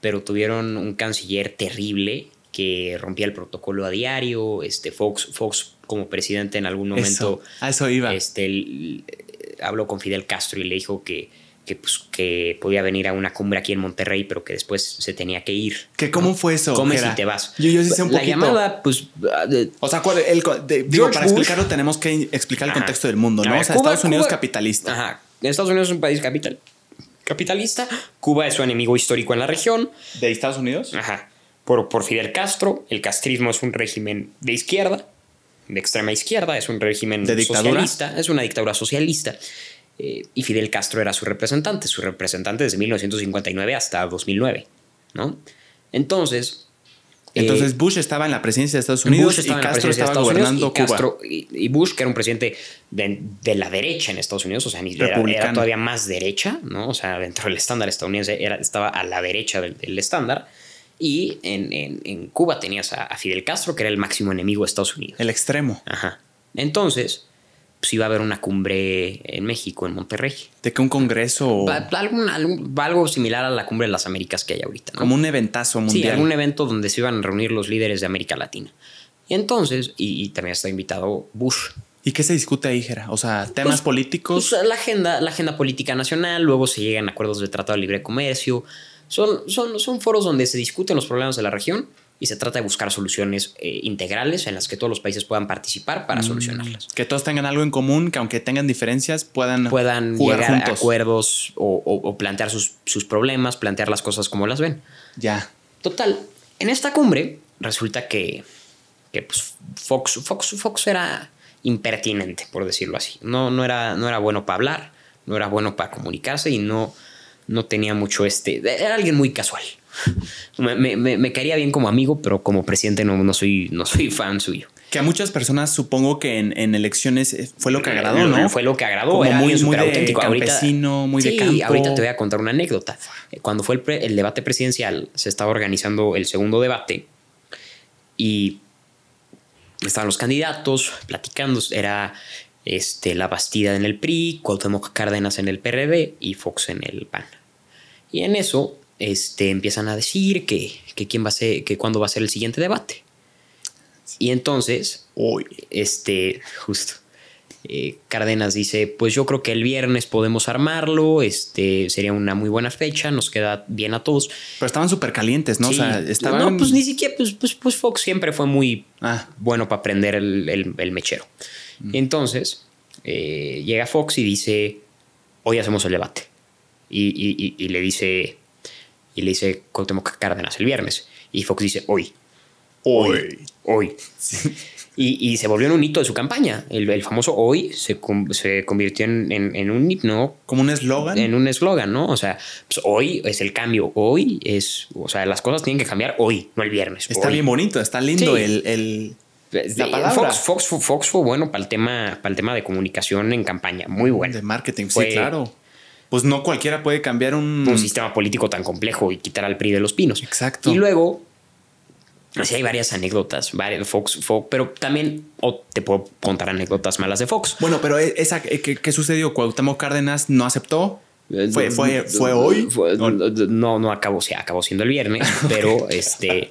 pero tuvieron un canciller terrible que rompía el protocolo a diario. Este Fox, Fox como presidente en algún momento. a eso iba. Este, habló con Fidel Castro y le dijo que que, pues, que podía venir a una cumbre aquí en Monterrey, pero que después se tenía que ir. ¿Qué, ¿Cómo fue eso? Comes y te vas. Yo, yo sí sé un La llamada, pues... Ah, o sea, el, digo, para explicarlo tenemos que explicar el contexto del mundo, ¿no? o sea, Estados Unidos capitalista. Ajá. Estados Unidos es un país capital, capitalista. Cuba es su enemigo histórico en la región. ¿De Estados Unidos? Ajá. Por, por Fidel Castro, el castrismo es un régimen de izquierda, de extrema izquierda, es un régimen ¿De socialista, es una dictadura socialista. Eh, y Fidel Castro era su representante, su representante desde 1959 hasta 2009, ¿no? Entonces... Entonces eh, Bush estaba en la presidencia de Estados Unidos y Castro estaba gobernando Cuba. y, Bush, que era un presidente de, la derecha en Estados Unidos, o sea, era, todavía más derecha, ¿no? O sea, dentro del estándar estadounidense era, estaba a la derecha del, estándar. Y en, Cuba tenías a, a, Fidel Castro, que era el máximo enemigo de Estados Unidos. El extremo. Ajá. Entonces, pues iba a haber una cumbre en México, en Monterrey. ¿De qué un congreso? algo, similar a la cumbre de las Américas que hay ahorita. Como un eventazo mundial. Sí, algún evento donde se iban a reunir los líderes de América Latina. Y entonces, y, también está invitado Bush. ¿Y qué se discute ahí, Jera? O sea, temas pues, políticos. Pues, la, agenda, la agenda política nacional, luego se llegan a acuerdos de tratado de libre comercio. Son, son, son foros donde se discuten los problemas de la región y se trata de buscar soluciones eh, integrales en las que todos los países puedan participar para Mm. solucionarlas. Que todos tengan algo en común, que aunque tengan diferencias, puedan, Puedan jugar llegar a acuerdos o, o- o plantear sus, sus problemas, plantear las cosas como las ven. Ya. Total, en esta cumbre resulta que, que, pues, Fox, Fox, Fox era impertinente, por decirlo así. No, no, era, no era bueno para hablar, no era bueno para comunicarse y no, no tenía mucho este... Era alguien muy casual. Me, me- me- me caería bien como amigo, pero como presidente no, no, soy, no soy fan suyo. Que a muchas personas supongo que en, en elecciones eh, fue lo que agradó, ¿no? Fue lo que agradó. Como era muy- muy de auténtico. Ahorita- campesino, muy de Sí, campo. ahorita te voy a contar una anécdota. Cuando fue el, pre- el debate presidencial, se estaba organizando el segundo debate y estaban los candidatos platicando. Era este, la Bastida en el PRI, Cuauhtémoc Cárdenas en el PRD y Fox en el PAN. Y en eso este, empiezan a decir que, que quién va a ser, que cuándo va a ser el siguiente debate. Y entonces Uy. este, justo. eh, Cárdenas dice, pues yo creo que el viernes podemos armarlo, este, sería una muy buena fecha, nos queda bien a todos. Pero estaban súper calientes, ¿no? Sí, O sea, estaban. No, pues ni siquiera, pues, pues, pues Fox siempre fue muy Ah, bueno para prender el, el- el mechero. Entonces, eh, llega Fox y dice, hoy hacemos el debate. Y, y- y- y le dice, y le dice Cuauhtémoc Cárdenas el viernes. Y Fox dice, hoy, hoy. hoy. Y, y se volvió en un hito de su campaña. El, el famoso hoy se, se convirtió en, en- en un himno, Como un eslogan. en un eslogan, ¿no? O sea, pues hoy es el cambio. Hoy es, o sea, las cosas tienen que cambiar hoy, no el viernes. Está hoy. bien bonito, está lindo Sí. el, el- la Eh, palabra. Fox, Fox, fue- Fox fue bueno para el tema, para el tema de comunicación en campaña, muy bueno. de marketing. Fue- sí, claro. Pues no cualquiera puede cambiar un. Un sistema político tan complejo y quitar al PRI de los pinos. Exacto. Y luego, así hay varias anécdotas, varias, Fox, Fox, pero también o te puedo contar anécdotas malas de Fox. Bueno, pero e- esa, eh, ¿qué, qué sucedió? Cuauhtémoc Cárdenas no aceptó. Fue, fue, fue hoy. Fue- No. no, acabó, sí, acabó siendo el viernes, (laughs) pero este.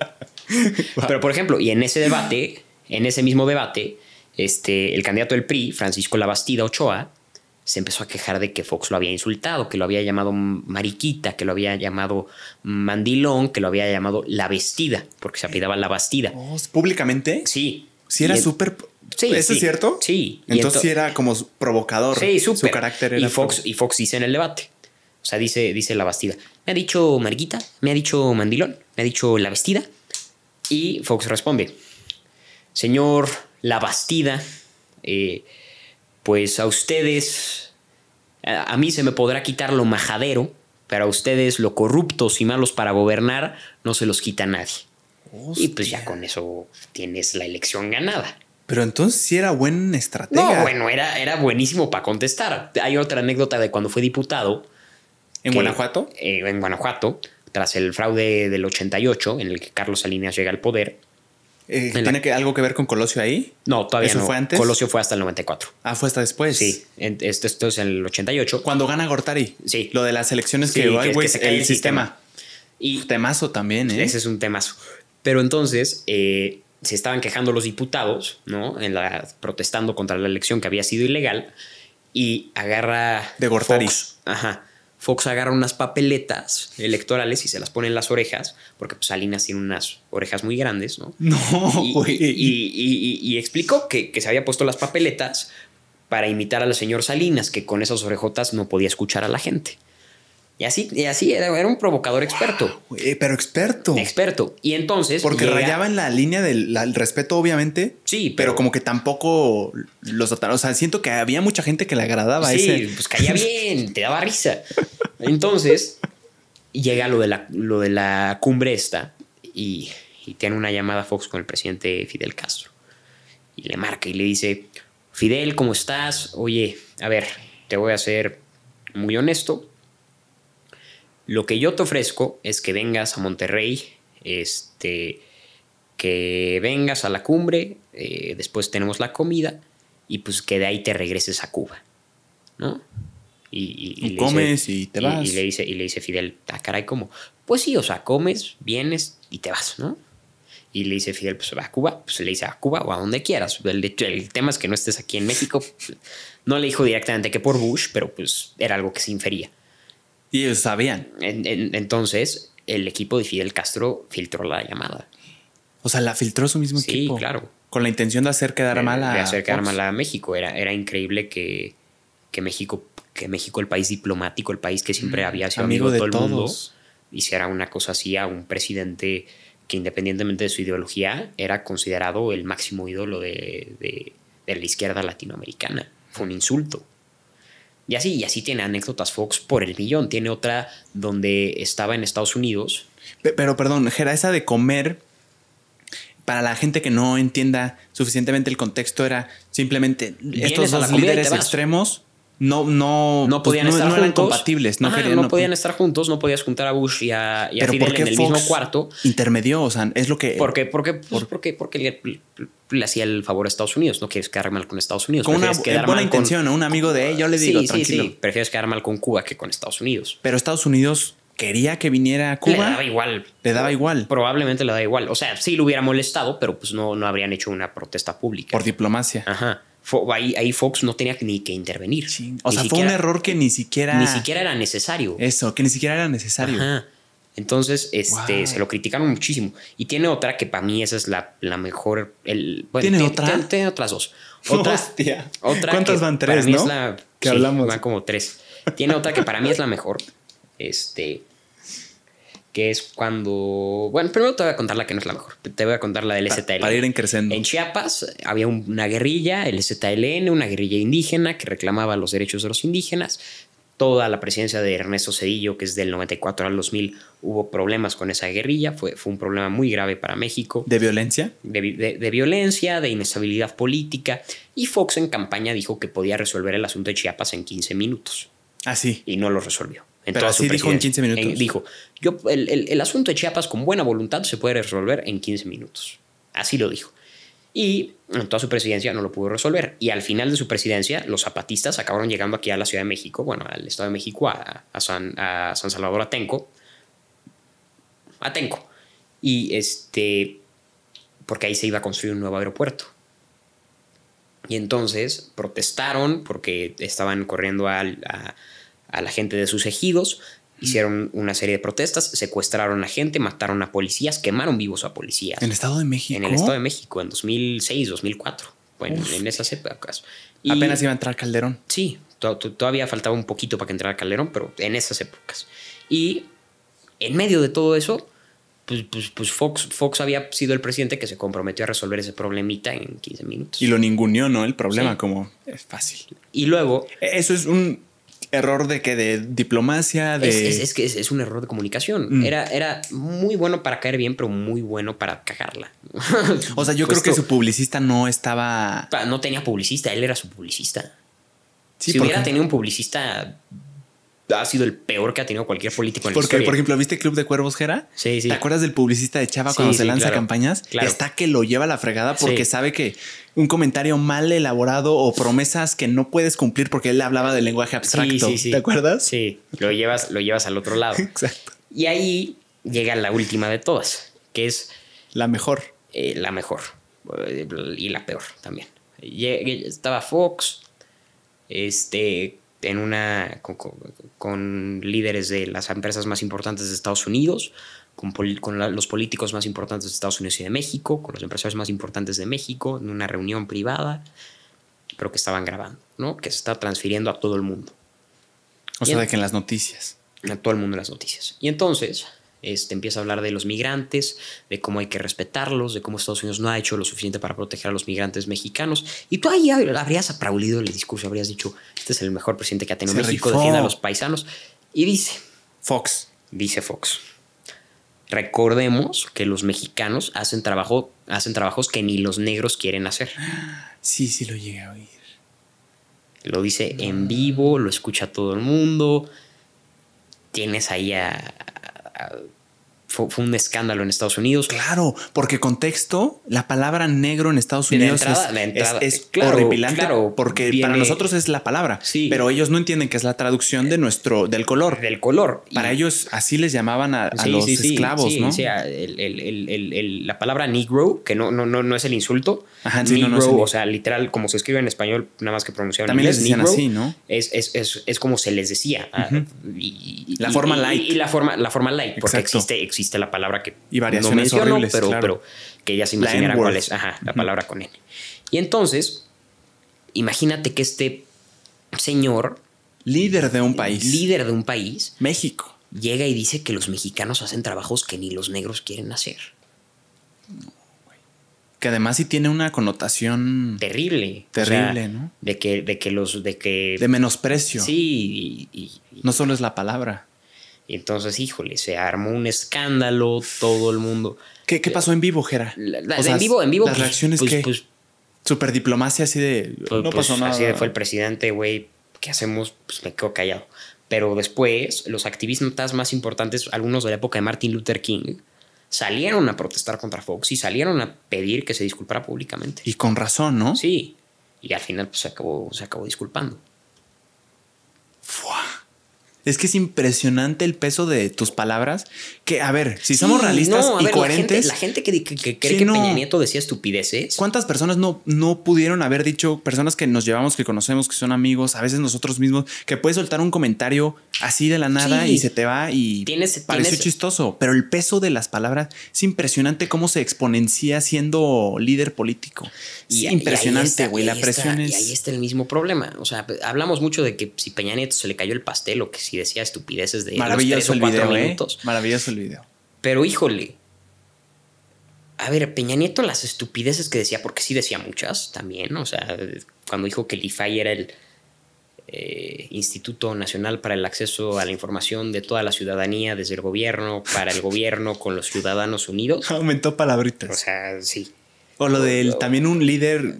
(laughs) pero por ejemplo, y en ese debate, en ese mismo debate, este, el candidato del PRI, Francisco Labastida Ochoa, se empezó a quejar de que Fox lo había insultado, que lo había llamado mariquita, que lo había llamado mandilón, que lo había llamado la vestida, porque se apellidaba la bastida. Oh, ¿Públicamente? Sí. Sí, era súper. Sí, ¿Eso sí. es cierto? Sí. Entonces ento- sí era como provocador. Sí, súper. Su carácter era. y Fox, y Fox dice en el debate. O sea, dice, dice la Bastida. Me ha dicho Mariquita, me ha dicho Mandilón, me ha dicho la vestida. Y Fox responde. Señor La Bastida, eh, pues a ustedes, a, a mí se me podrá quitar lo majadero, pero a ustedes lo corruptos y malos para gobernar no se los quita nadie. Y pues ya con eso tienes la elección ganada. Pero entonces sí era buen estratega. No, bueno, era, era buenísimo para contestar. Hay otra anécdota de cuando fue diputado. ¿En que- Guanajuato? eh, en Guanajuato, tras el fraude del 88, en el que Carlos Salinas llega al poder. Eh, la- ¿Tiene que, algo que ver con Colosio ahí? No, todavía ¿Eso no. fue antes? Colosio fue hasta el 94. Ah, fue hasta después. Sí, en- esto, esto es en el 88. Cuando gana Gortari. Sí. Lo de las elecciones Sí, que, que- que se cae el el sistema. Y Temazo también, ¿eh? Ese es un temazo. Pero entonces eh, se estaban quejando los diputados, ¿no? En la, protestando contra la elección que había sido ilegal. Y agarra. De Gortari. Fox, ajá. Fox agarra unas papeletas electorales y se las pone en las orejas, porque pues, Salinas tiene unas orejas muy grandes, ¿no? No, y, güey. y- y- y- y explicó que, que se había puesto las papeletas para imitar al señor Salinas, que con esas orejotas no podía escuchar a la gente. Y así, y así era, era un provocador experto. Güey, pero experto. Experto. Y entonces. Porque llega- rayaba en la línea del la- el respeto, obviamente. Sí, Pero, pero- como que tampoco los. O sea, siento que había mucha gente que le agradaba Sí, ese. pues caía bien, te daba risa. Entonces, llega lo de la, lo de la cumbre esta y, y tiene una llamada Fox con el presidente Fidel Castro. Y le marca y le dice, Fidel, ¿cómo estás? Oye, a ver, te voy a ser muy honesto. Lo que yo te ofrezco es que vengas a Monterrey, este, que vengas a la cumbre, eh, después tenemos la comida y pues que de ahí te regreses a Cuba, ¿no? Y, y- y Y le comes dice- y te vas. Y le dice, y le dice Fidel, ah, caray, ¿cómo? Pues sí, o sea, comes, vienes y te vas, ¿no? Y le dice Fidel, pues va a Cuba, pues le dice a Cuba o a donde quieras. El, el tema es que no estés aquí en México. (laughs) No le dijo directamente que por Bush, pero pues era algo que se infería. Y ellos sabían. En- en- entonces, el equipo de Fidel Castro filtró la llamada. O sea, la filtró su mismo Sí, equipo. claro. Con la intención de hacer quedar de, mal a. de hacer quedar Fox. mal a México. Era, era increíble que, que México, que México, el país diplomático, el país que siempre Mm, había sido amigo amigo, de todo el mundo, hiciera una cosa así a un presidente que independientemente de su ideología era considerado el máximo ídolo de, de- de la izquierda latinoamericana. Fue un insulto. Y así, y así tiene anécdotas Fox por el millón. Tiene otra donde estaba en Estados Unidos. Pe- Pero perdón, Jera, esa de comer, para la gente que no entienda suficientemente el contexto, era simplemente Vienes estos dos líderes extremos no, no, No pues, podían no, estar no eran juntos. compatibles. No, Ajá, querían, no no podían estar juntos, no podías juntar a Bush y a, y a Fidel ¿por en el Fox mismo cuarto. intermedió? O sea, es lo que. ¿Por qué? Porque, pues, porque, porque le, le hacía el favor a Estados Unidos. No quieres quedar mal con Estados Unidos. Con una quedar buena mal con- intención, ¿no? Un amigo de él, yo le digo, sí, tranquilo. Sí, sí. Prefieres quedar mal con Cuba que con Estados Unidos. Pero Estados Unidos quería que viniera a Cuba. Le daba igual. Le daba igual. Probablemente le da igual. O sea, sí lo hubiera molestado, pero pues no, no habrían hecho una protesta pública. Por diplomacia. Ajá. Ahí, ahí Fox no tenía ni que intervenir. Sí. O Ni sea, fue un error que ni siquiera. Ni siquiera era necesario. Eso, que ni siquiera era necesario. Ajá. Entonces, este, Wow. se lo criticaron muchísimo. Y tiene otra que para mí esa es la, la mejor. El, bueno, ¿Tiene tiene- otra? Tiene, tiene otras dos. Otra, Hostia. otra ¿Cuántas van? para Tres, mí ¿no? es la- Que sí, hablamos. Van como tres. Tiene otra que para mí es la mejor. Este. Que es cuando. Bueno, primero te voy a contar la que no es la mejor. Te voy a contar la del STL. para ir en creciendo. En Chiapas había un- una guerrilla, el ZLN, una guerrilla indígena que reclamaba los derechos de los indígenas. Toda la presidencia de Ernesto Cedillo, que es del 94 al 2000, hubo problemas con esa guerrilla. Fue, fue un problema muy grave para México. ¿De violencia? De, vi- de- de violencia, de inestabilidad política. Y Fox en campaña dijo que podía resolver el asunto de Chiapas en 15 minutos. Así. Y no lo resolvió. En Pero así dijo en presidencia. 15 minutos. dijo, yo, el, el- el asunto de Chiapas con buena voluntad se puede resolver en 15 minutos. Así lo dijo. Y en toda su presidencia no lo pudo resolver. Y al final de su presidencia, los zapatistas acabaron llegando aquí a la Ciudad de México, bueno, al Estado de México, a, a San, a San Salvador Atenco. Atenco. Y este, porque ahí se iba a construir un nuevo aeropuerto. Y entonces protestaron porque estaban corriendo al- a, a la gente de sus ejidos, hicieron una serie de protestas, secuestraron a gente, mataron a policías, quemaron vivos a policías. ¿En el Estado de México? En el Estado de México, en 2006, 2004. Bueno, Uf. en esas épocas. Y- Apenas iba a entrar Calderón. Sí, to- to- todavía faltaba un poquito para que entrara Calderón, pero en esas épocas. Y en medio de todo eso, pues, pues, pues Fox, Fox había sido el presidente que se comprometió a resolver ese problemita en 15 minutos. Y lo ninguneó, ¿no? El problema, Sí. como es fácil. Y luego, Eso es un error de que de diplomacia, de. es, es- es que es, es un error de comunicación. Mm. Era, era muy bueno para caer bien, pero muy bueno para cagarla. (laughs) o sea, yo Pues creo que su publicista no estaba. No tenía publicista, él era su publicista. Sí, si hubiera tenido un publicista, ha sido el peor que ha tenido cualquier político en la Porque, historia. por ejemplo, ¿viste Club de Cuervos, Jera? Sí, sí. ¿Te acuerdas del publicista de Chava Sí, cuando se sí, lanza claro. campañas? Claro. Está que lo lleva a la fregada porque Sí. sabe que un comentario mal elaborado o promesas que no puedes cumplir porque él hablaba del lenguaje abstracto. Sí, sí, sí. ¿Te acuerdas? Sí, lo llevas, lo llevas al otro lado. (laughs) Exacto. Y ahí llega la última de todas, que es La mejor. eh, la mejor eh, y la peor también. Estaba Fox, este, en una con, con- con líderes de las empresas más importantes de Estados Unidos, con, pol- con la- los políticos más importantes de Estados Unidos y de México, con los empresarios más importantes de México, en una reunión privada, pero que estaban grabando, ¿no? Que se está transfiriendo a todo el mundo O sea, de que en las noticias. a todo el mundo en las noticias. Y entonces este, empieza a hablar de los migrantes, de cómo hay que respetarlos, de cómo Estados Unidos no ha hecho lo suficiente para proteger a los migrantes mexicanos. Y tú ahí habrías aplaudido el discurso, habrías dicho, este es el mejor presidente que ha tenido Se México, rifó. defiende a los paisanos. Y dice, Fox. dice Fox, recordemos que los mexicanos hacen, trabajo, hacen trabajos que ni los negros quieren hacer. Sí, sí lo llegué a oír. Lo dice en vivo, lo escucha todo el mundo. Tienes ahí a... a- fue, fue un escándalo en Estados Unidos. Claro, porque contexto, la palabra negro en Estados Unidos entrada- es, de entrada, es- es claro, horripilante claro, porque viene- para nosotros es la palabra, Sí. pero ellos no entienden que es la traducción de nuestro del color. Del color. Y- Para ellos así les llamaban a, los sí, esclavos, ¿no? o sea, el- el- el- el- el- la palabra negro, que no, no, no, no es el insulto. Ajá, no, negro, no es el- o sea, literal, como se escribe en español, nada más que pronunciado en También les inglés, decían negro, así, ¿no? Es, es, es, es como se les decía. ah, y- y- La forma light. Y, la forma, la forma light, porque Exacto. existe, existe la palabra que y variaciones no horribles, pero, claro. pero que ella se La imaginara cuál es, ajá, la palabra con N. Y entonces, imagínate que este señor, Líder de un país. líder de un país, México. llega y dice que los mexicanos hacen trabajos que ni los negros quieren hacer. Que además sí tiene una connotación Terrible. O Terrible, sea, ¿no? De que, de que los, de que. de menosprecio. sí, y- y- y- No solo es la palabra. Y entonces, híjole, se armó un escándalo, todo el mundo. ¿Qué, qué pasó en vivo, Jera? La- la- O sea, en vivo, en vivo. Las pues- reacciones pues, que. pues, Super diplomacia así de. no pasó nada. Así fue el presidente, güey. ¿Qué hacemos? Pues me quedo callado. Pero después, los activistas más importantes, algunos de la época de Martin Luther King, salieron a protestar contra Fox y salieron a pedir que se disculpara públicamente. Y con razón, ¿no? Sí. Y al final pues, se, acabó, se acabó disculpando. Fua. Es que es impresionante el peso de tus palabras. Que, a ver, si somos Sí, realistas no, y ver, coherentes. La gente, la gente que, que- que cree Sí, que no. Peña Nieto decía estupideces. ¿Cuántas personas no, no pudieron haber dicho, personas que nos llevamos, que conocemos, que son amigos, a veces nosotros mismos, que puedes soltar un comentario así de la nada Sí. y se te va y Tienes- pareció tienes- chistoso? Pero el peso de las palabras es impresionante cómo se exponencia siendo líder político. Es Y- impresionante, güey. La presión es. Y ahí está el mismo problema. O sea, hablamos mucho de que si Peña Nieto se le cayó el pastel o que si decía estupideces de los tres Maravilloso o cuatro video, ¿eh? minutos. Maravilloso el video. Pero híjole. A ver, Peña Nieto, las estupideces que decía, porque sí decía muchas también. O sea, cuando dijo que el IFAI era el eh, Instituto Nacional para el Acceso a la Información de toda la ciudadanía, desde el gobierno, para el gobierno, con los ciudadanos unidos. (laughs) Aumentó palabritas. O sea, sí. O lo del también un líder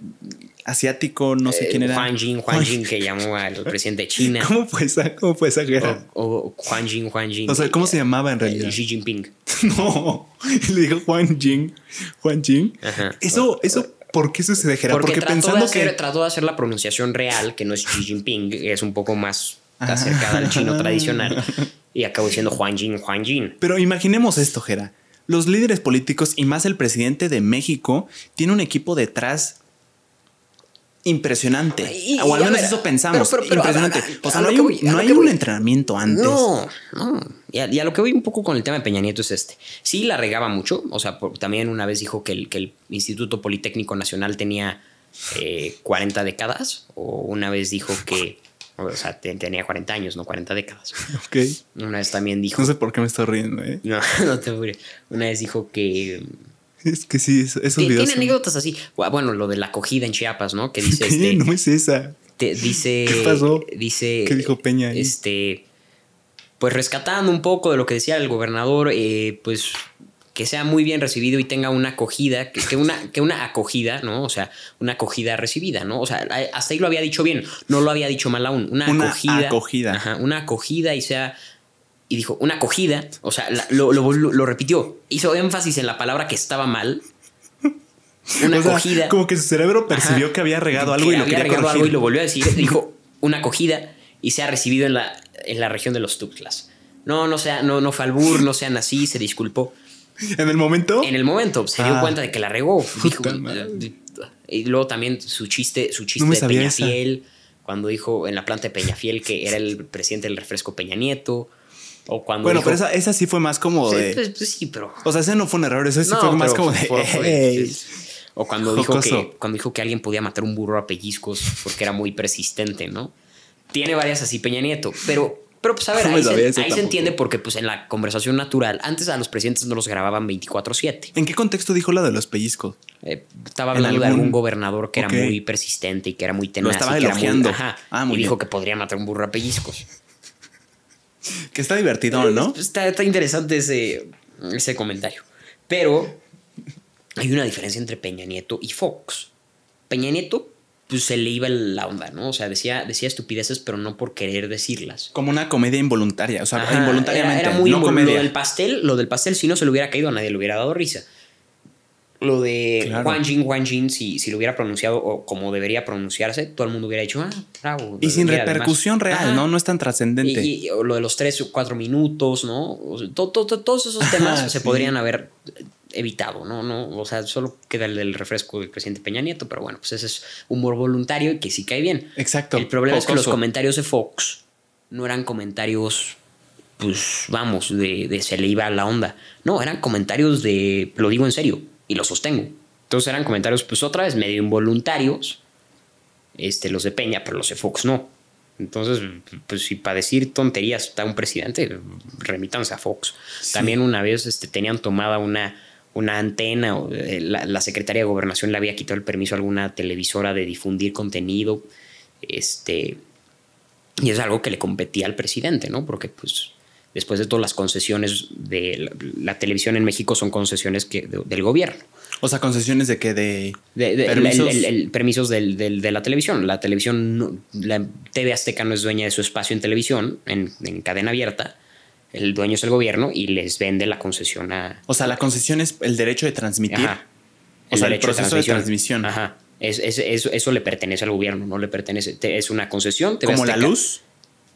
asiático, no sé Eh, quién era. Juan Jin, Juan Jin, que llamó al (laughs) presidente de China. ¿Cómo fue esa? ¿Cómo fue esa guerra? O, o Juan Jin, Juan Jin. O sea, ¿cómo se llamaba en Eh, realidad? Xi Jinping. (laughs) No, le dijo Juan Jing. Juan Jing. Ajá. Eso, eso, ¿por qué sucede, Gerard? Porque, pensando hacer, que. trató de hacer la pronunciación real, que no es Xi Jinping, es un poco más Ajá. acercada al chino tradicional. (laughs) Y acabó diciendo Juan Jin, Juan Jin. Pero imaginemos esto, Gera. Los líderes políticos y más el presidente de México tiene un equipo detrás impresionante. Y- o al menos ver, eso pensamos. pero- pero- pero, impresionante. o sea, no hay, un, voy, no hay voy. entrenamiento antes. No, no. Y a, y a lo que voy un poco con el tema de Peña Nieto es este. Sí, la regaba mucho. O sea, por- también una vez dijo que el, que el Instituto Politécnico Nacional tenía eh, 40 décadas. O una vez dijo que. O sea, te- tenía 40 años, no 40 décadas. (laughs) Ok. Una vez también dijo. No sé por qué me estoy riendo, ¿eh? No, (laughs) no te apures. Una vez dijo que. (laughs) Es que sí, eso- esos Tiene, videos. anécdotas así. Bueno, lo de la acogida en Chiapas, ¿no? Que (laughs) dice este. No es esa. te- dice. (laughs) ¿Qué pasó? Dice. ¿Qué dijo Peña ahí? Este. Pues rescatando un poco de lo que decía el gobernador, eh, pues que sea muy bien recibido y tenga una acogida, que, que una, que una acogida, ¿no? O sea, una acogida recibida, ¿no? O sea, hasta ahí lo había dicho bien, no lo había dicho mal aún. Una, Una acogida. acogida. Ajá, una acogida y sea. Y dijo, una acogida, o sea, la- lo, lo- lo- lo repitió, hizo énfasis en la palabra que estaba mal. (laughs) Una O sea, acogida. como que su cerebro percibió Ajá. que había regado algo Que y lo había quería regado corregir. algo y lo volvió a decir. Dijo (laughs) una acogida y se ha recibido en la, en la región de los Tuxtlas. No, no sea, no, no fue albur, no sean así, se disculpó. En el momento. En el momento se dio Ah. cuenta de que la regó. Dijo, madre. y luego también su chiste, su chiste me de sabía esa. Peñafiel, cuando dijo en la planta de Peñafiel que era el presidente del refresco Peña Nieto. O cuando bueno, dijo- pero esa, esa sí fue más como Sí, de. pues, pues sí, pero. O sea, ese no fue un error, eso sí No, fue más como de. fue- fue- "Ey". O cuando dijo, Jocoso. que, cuando dijo que alguien podía matar un burro a pellizcos porque era muy persistente, ¿no? Tiene varias así Peña Nieto, pero, pero pues a ver, No ahí, se, ahí entiende porque pues en la conversación natural, antes a los presidentes no los grababan 24/7. ¿En qué contexto dijo la de los pellizcos? Eh, estaba ¿En hablando de algún- gobernador que era muy persistente y que era muy tenaz. estaba y que era muy- elogiando. ajá, Ah, muy y dijo que podría matar un burro a pellizcos. (laughs) Que está divertido, ¿no? Está, está interesante ese, ese comentario. Pero hay una diferencia entre Peña Nieto y Fox. Peña Nieto, pues se le iba la onda, ¿no? O sea, decía, decía estupideces, pero no por querer decirlas. Como una comedia involuntaria, o sea, Ajá, involuntariamente. Era, era muy no comedia. Lo del pastel, lo del pastel, si no se le hubiera caído, a nadie le hubiera dado risa. Lo de Claro. Juan Jin, Juan Jin, si, si lo hubiera pronunciado o como debería pronunciarse, todo el mundo hubiera dicho, ah, bravo. Y sin además- repercusión real. ¿no? No es tan trascendente. Y, lo de los tres o cuatro minutos, ¿no? O sea, to- to- to- todos esos temas se sí. podrían haber evitado, ¿no? ¿no? O sea, solo queda el del refresco del presidente Peña Nieto, pero bueno, pues ese es humor voluntario y que sí cae bien. Exacto. El problema es que los comentarios de Fox no eran comentarios pues vamos, de, de se le iba la onda. No, eran comentarios de, lo digo en serio, y lo sostengo. Entonces eran comentarios, pues otra vez, medio involuntarios, este, los de Peña, pero los de Fox no. Entonces, pues si para decir tonterías está un presidente, remítanse a Fox. También una vez este, tenían tomada una, una antena, o, eh, la, la, Secretaría de Gobernación le había quitado el permiso a alguna televisora de difundir contenido. Este, y es algo que le competía al presidente, ¿no? Porque pues después de todas las concesiones de la, la televisión en México son concesiones que, de, del gobierno. O sea, concesiones de qué? De, de, de permisos, el, el, el, permisos del, del, de la televisión. La televisión, no, la TV Azteca no es dueña de su espacio en televisión, en, en, cadena abierta. El dueño es el gobierno y les vende la concesión a. O sea, la concesión es el derecho de transmitir. Ajá. O sea, el proceso de, de transmisión. Ajá. Es, es, es, eso le pertenece al gobierno, no le pertenece. Es una concesión. TV Como Azteca. la luz.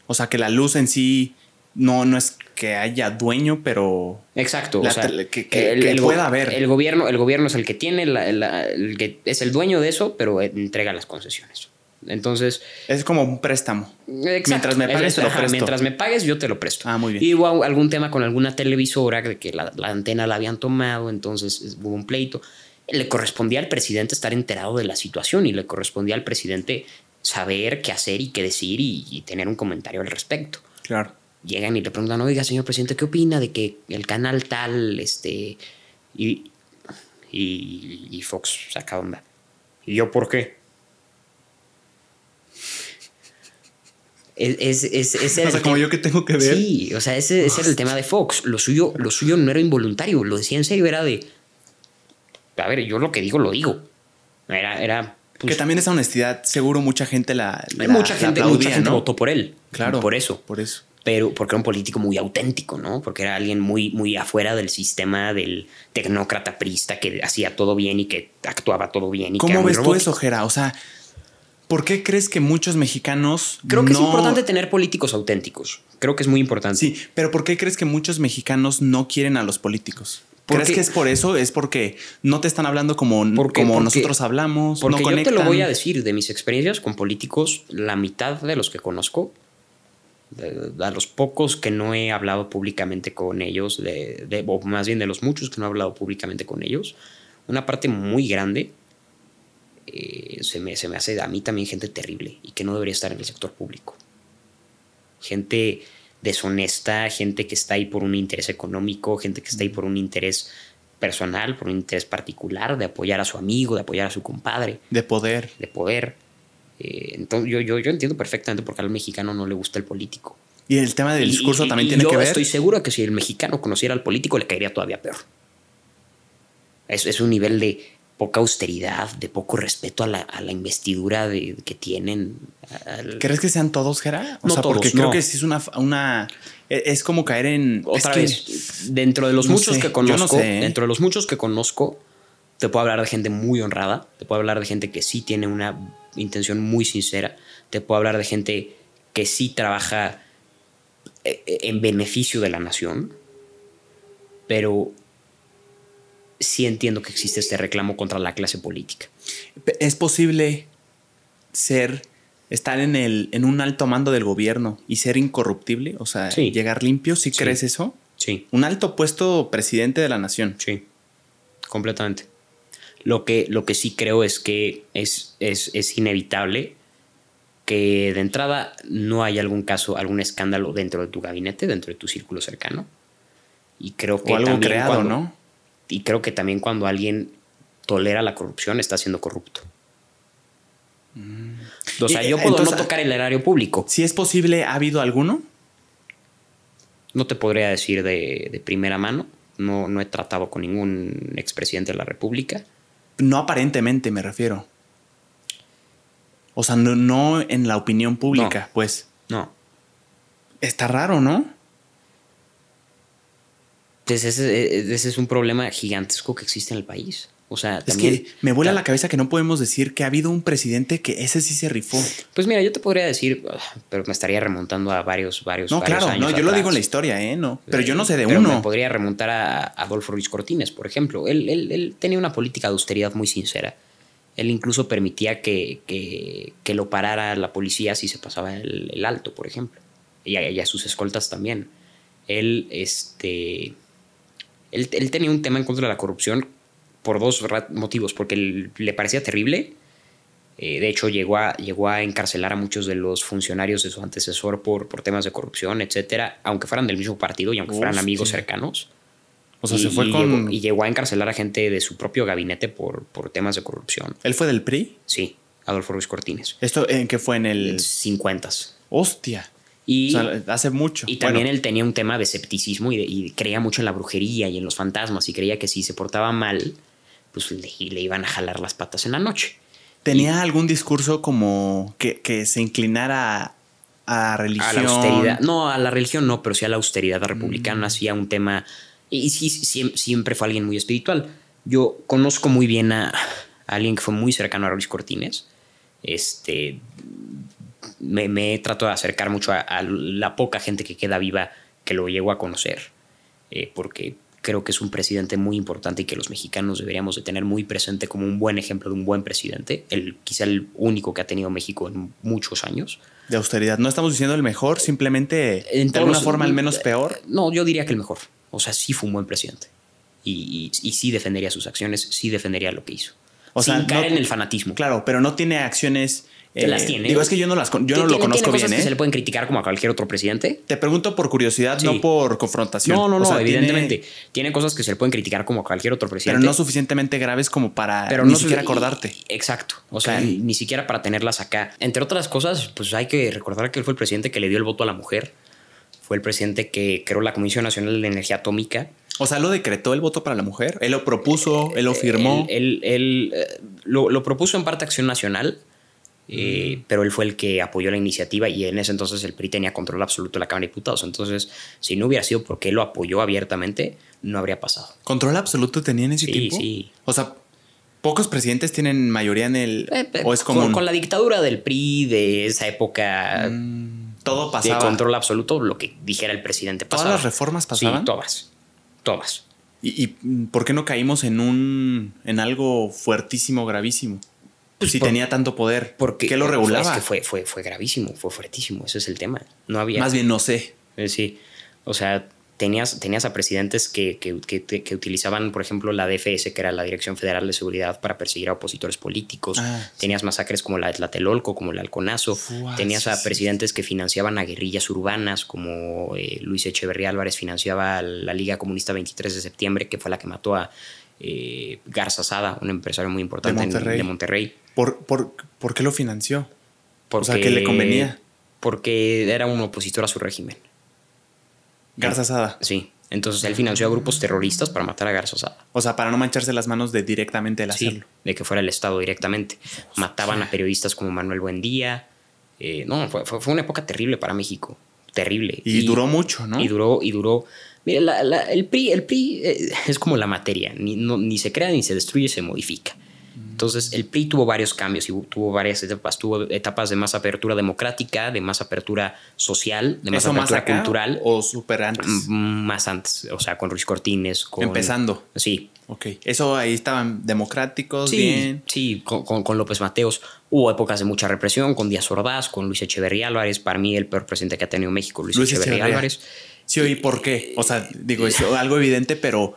O sea, que la luz en sí no, no es que haya dueño, pero. Exacto. La, o sea, que, que, el, que el, pueda haber. El gobierno, el gobierno es el que tiene, la, la, el que es el dueño de eso, pero entrega las concesiones. Entonces. Es como un préstamo. Exacto. Mientras me pagues, es, te lo presto. Mientras me pagues, yo te lo presto. Ah, muy bien. Y hubo algún tema con alguna televisora de que la, la antena la habían tomado, entonces hubo un pleito. Le correspondía al presidente estar enterado de la situación y le correspondía al presidente saber qué hacer y qué decir y, y tener un comentario al respecto. Claro llegan y le preguntan, oiga, señor presidente, ¿qué opina de que el canal tal, este, y, y, y Fox saca onda? ¿Y yo por qué? Es, es, es, es (laughs) o sea, como yo que tengo que ver. Sí, o sea, ese, ese era el (laughs) tema de Fox. Lo suyo, lo suyo no era involuntario, lo decía en serio, era de. A ver, yo lo que digo, lo digo. Era. era pues, que también esa honestidad, seguro mucha gente la. Hay mucha gente, aplaudía, mucha gente ¿no? votó por él. Claro. Por eso. Por eso pero porque era un político muy auténtico, ¿no? Porque era alguien muy, muy afuera del sistema del tecnócrata prista que hacía todo bien y que actuaba todo bien. Y ¿Cómo ves tú eso, Jera? O sea, ¿por qué crees que muchos mexicanos... Creo que no... es importante tener políticos auténticos. Creo que es muy importante. Sí, pero ¿por qué crees que muchos mexicanos no quieren a los políticos? ¿Crees que es por eso? ¿Es porque no te están hablando como, porque, como porque, nosotros hablamos? Porque no yo te lo voy a decir, de mis experiencias con políticos, la mitad de los que conozco a los pocos que no he hablado públicamente con ellos, de, de, o más bien de los muchos que no he hablado públicamente con ellos, una parte muy grande eh, se, me, se me hace a mí también gente terrible y que no debería estar en el sector público. Gente deshonesta, gente que está ahí por un interés económico, gente que está ahí por un interés personal, por un interés particular, de apoyar a su amigo, de apoyar a su compadre. De poder. De poder. Eh, entonces yo, yo, yo entiendo perfectamente por qué al mexicano no le gusta el político. Y el tema del discurso y, también y tiene yo que ver. Estoy seguro que si el mexicano conociera al político le caería todavía peor. Es, es un nivel de poca austeridad, de poco respeto a la, a la investidura de, que tienen. Al... ¿Crees que sean todos, Gera? O no sea, todos, porque no. creo que sí es una, una. Es como caer en. Otra es que, vez, dentro de los no muchos sé, que conozco, no sé, ¿eh? dentro de los muchos que conozco, te puedo hablar de gente muy honrada, te puedo hablar de gente que sí tiene una intención muy sincera, te puedo hablar de gente que sí trabaja eh, en beneficio de la nación, pero sí entiendo que existe este reclamo contra la clase política. Es posible ser, estar en, el, en un alto mando del gobierno y ser incorruptible, o sea, Sí. llegar limpio, ¿sí, Sí. crees eso? Sí, Un alto puesto presidente de la nación. sí, completamente. Lo que, lo que sí creo es que es, es, es inevitable que de entrada no haya algún caso, algún escándalo dentro de tu gabinete, dentro de tu círculo cercano. Y creo que O algo también creado, cuando- ¿no? Y creo que también cuando alguien tolera la corrupción está siendo corrupto. O sea, Y, yo puedo entonces- no tocar el erario público. Si es posible, ¿ha habido alguno? No te podría decir de, de primera mano. No, no he tratado con ningún expresidente de la República. No aparentemente, me refiero. O sea, no, no en la opinión pública, No. pues. No. Está raro, ¿no? Entonces ese, ese es un problema gigantesco que existe en el país. O sea, Es también... que me vuela ta- la cabeza que no podemos decir que ha habido un presidente que ese sí se rifó. Pues mira, yo te podría decir, ah, pero me estaría remontando a varios, varios, No, varios claro, años no, yo lo digo en la historia, ¿eh? No. Pero yo no sé de Pero uno. Me podría remontar a Adolfo Ruiz Cortines, por ejemplo. Él, él- él tenía una política de austeridad muy sincera. Él incluso permitía que, que- que lo parara la policía si se pasaba el, el alto, por ejemplo. Y a, y a sus escoltas también. él, este, él, él tenía un tema en contra de la corrupción por dos motivos, porque le parecía terrible. eh, de hecho, llegó a, llegó a encarcelar a muchos de los funcionarios de su antecesor por, por temas de corrupción, etcétera, aunque fueran del mismo partido y aunque fueran amigos cercanos. O sea, y, se fue y con. Llegó, y llegó a encarcelar a gente de su propio gabinete por, por temas de corrupción. ¿Él fue del PRI? Sí, Adolfo Ruiz Cortines. ¿Esto en qué fue? En el. 50. Hostia. Y, o sea, hace mucho. y también Bueno, él tenía un tema de escepticismo y, de- y creía mucho en la brujería y en los fantasmas y creía que si se portaba mal, pues le, le iban a jalar las patas en la noche. ¿Tenía algún discurso como que, que se inclinara a religión? A la austeridad. No, a la religión no, pero sí a la austeridad Mm. republicana, sí a un tema. Y sí, sí, siempre fue alguien muy espiritual. Yo conozco muy bien a, a alguien que fue muy cercano a Luis Cortines. Este. Me, me trato de acercar mucho a, a la poca gente que queda viva que lo llegó a conocer. eh, porque creo que es un presidente muy importante y que los mexicanos deberíamos de tener muy presente como un buen ejemplo de un buen presidente. El, quizá el único que ha tenido México en muchos años. De austeridad. No estamos diciendo el mejor, simplemente En de alguna los- forma el menos peor. No, yo diría que el mejor. O sea, sí fue un buen presidente. Y, y- y sí defendería sus acciones, sí defendería lo que hizo. O Sin sea, caer no- en el fanatismo. Claro, pero no tiene acciones. Que eh, las tiene. Digo, es que yo no las yo no lo Tiene- conozco tiene bien, que se ¿eh? le pueden criticar como a cualquier otro presidente. Te pregunto por curiosidad, Sí. no por confrontación. No, no, O no, sea, evidentemente. Tiene... cosas que se le pueden criticar como a cualquier otro pero presidente. no suficientemente graves como para pero ni no siquiera acordarte. Exacto. O sea, ni siquiera para tenerlas acá. Entre otras cosas, pues hay que recordar que él fue el presidente que le dio el voto a la mujer. Fue el presidente que creó la Comisión Nacional de Energía Atómica. O sea, lo decretó el voto para la mujer. Él lo propuso, él lo firmó. Él, él- él, eh, lo, lo propuso en parte Acción Nacional, eh, pero él fue el que apoyó la iniciativa y en ese entonces el PRI tenía control absoluto de la Cámara de Diputados. Entonces, si no hubiera sido porque él lo apoyó abiertamente, no habría pasado. ¿Control absoluto tenía en ese Sí, tiempo? sí. O sea, pocos presidentes tienen mayoría en el. Eh, eh, o es con, común. con la dictadura del PRI de esa época Mm, todo de pasaba. control absoluto, lo que dijera el presidente ¿Todas pasaba. las reformas pasaban? Sí, todas. Todas. ¿Y, y, mm, por qué no caímos en un. en algo fuertísimo, gravísimo? Pues si por- tenía tanto poder. Porque ¿Qué lo regulaba? Es que fue, fue, fue gravísimo, fue fuertísimo. Ese es el tema. No había. Más bien no sé. Eh, Sí, o sea, tenías, tenías a presidentes que, que, que- que utilizaban, por ejemplo, la DFS, que era la Dirección Federal de Seguridad, para perseguir a opositores políticos. Ah, sí. tenías masacres como la de Tlatelolco, como el Halconazo. Fua, tenías sí, a sí, presidentes que financiaban a guerrillas urbanas, como eh, Luis Echeverría Álvarez financiaba a la Liga Comunista 23 de septiembre, que fue la que mató a eh, Garza Sada, un empresario muy importante Monterrey. de Monterrey. ¿Por, por, por qué lo financió? Porque, sea, que le convenía. Porque era un opositor a su régimen. Garza Sada. Sí. Entonces él financió a grupos terroristas para matar a Garza Sada. O sea, para no mancharse las manos de directamente el Sí, hacerlo. de que fuera el Estado directamente. Mataban a periodistas como Manuel Buendía. Eh, no, fue, una época terrible para México. Terrible. Y, duró mucho, ¿no? Y duró, y duró. Mire, la- la- el PRI, el PRI eh, es como la materia. Ni, no- ni se crea, ni se destruye, se modifica. Entonces, el PRI tuvo varios cambios y tuvo varias etapas. Tuvo etapas de más apertura democrática, de más apertura social, de más ¿Eso más apertura acá cultural. o súper antes? Más antes, o sea, con Ruiz Cortines. Con, Empezando. Sí, Ok. Eso ahí estaban democráticos, Sí, bien. sí, con, con- con López Mateos. Hubo épocas de mucha represión, con Díaz Ordaz, con Luis Echeverría Álvarez. Para mí, el peor presidente que ha tenido México, Luis, Luis Echeverría, Echeverría. Álvarez. Sí, oí por qué. O sea, digo, es algo evidente, pero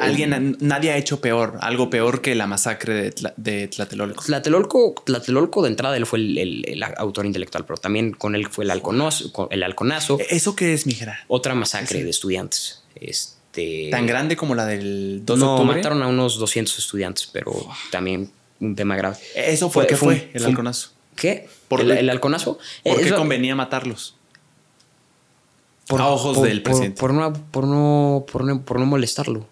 alguien, nadie ha hecho peor, algo peor que la masacre de, Tla- de Tlatelolco. Tlatelolco, Tlatelolco de entrada, él fue el, el- el autor intelectual, pero también con él fue el, halconazo, el halconazo. ¿Eso qué es, mijera? otra masacre sí. de estudiantes. Este, ¿Tan grande como la del 2 de no, octubre? mataron a unos 200 estudiantes, pero también un tema grave. ¿Eso por qué fue, el halconazo? ¿Qué? ¿Por ¿El, el halconazo? ¿Por Eh, qué convenía matarlos? por- a ojos por- del por- presidente? Por, no, por, no, por, no, por no molestarlo,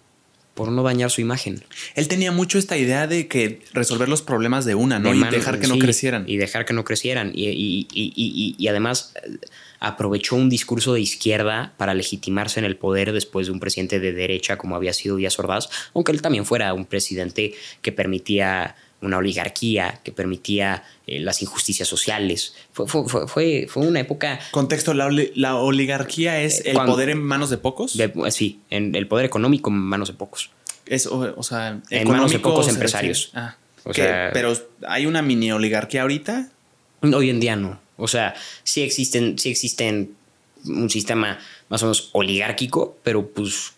por no dañar su imagen. Él tenía mucho esta idea de que resolver los problemas de una, ¿no? De y mano, dejar que no crecieran. Y dejar que no crecieran. Y, y- y- y- y además eh, aprovechó un discurso de izquierda para legitimarse en el poder después de un presidente de derecha como había sido Díaz Ordaz, aunque él también fuera un presidente que permitía una oligarquía, que permitía eh, las injusticias sociales. Fue, fue, fue, una época... Contexto, la, oli- la oligarquía es Eh, el cuando- poder en manos de pocos. de- sí, en el poder económico en manos de pocos. Es, o, o sea, En manos de pocos empresarios. Ah, O ok, sea- pero hay una mini oligarquía ahorita. Hoy en día no. O sea, sí existen, sí existen un sistema más o menos oligárquico, pero pues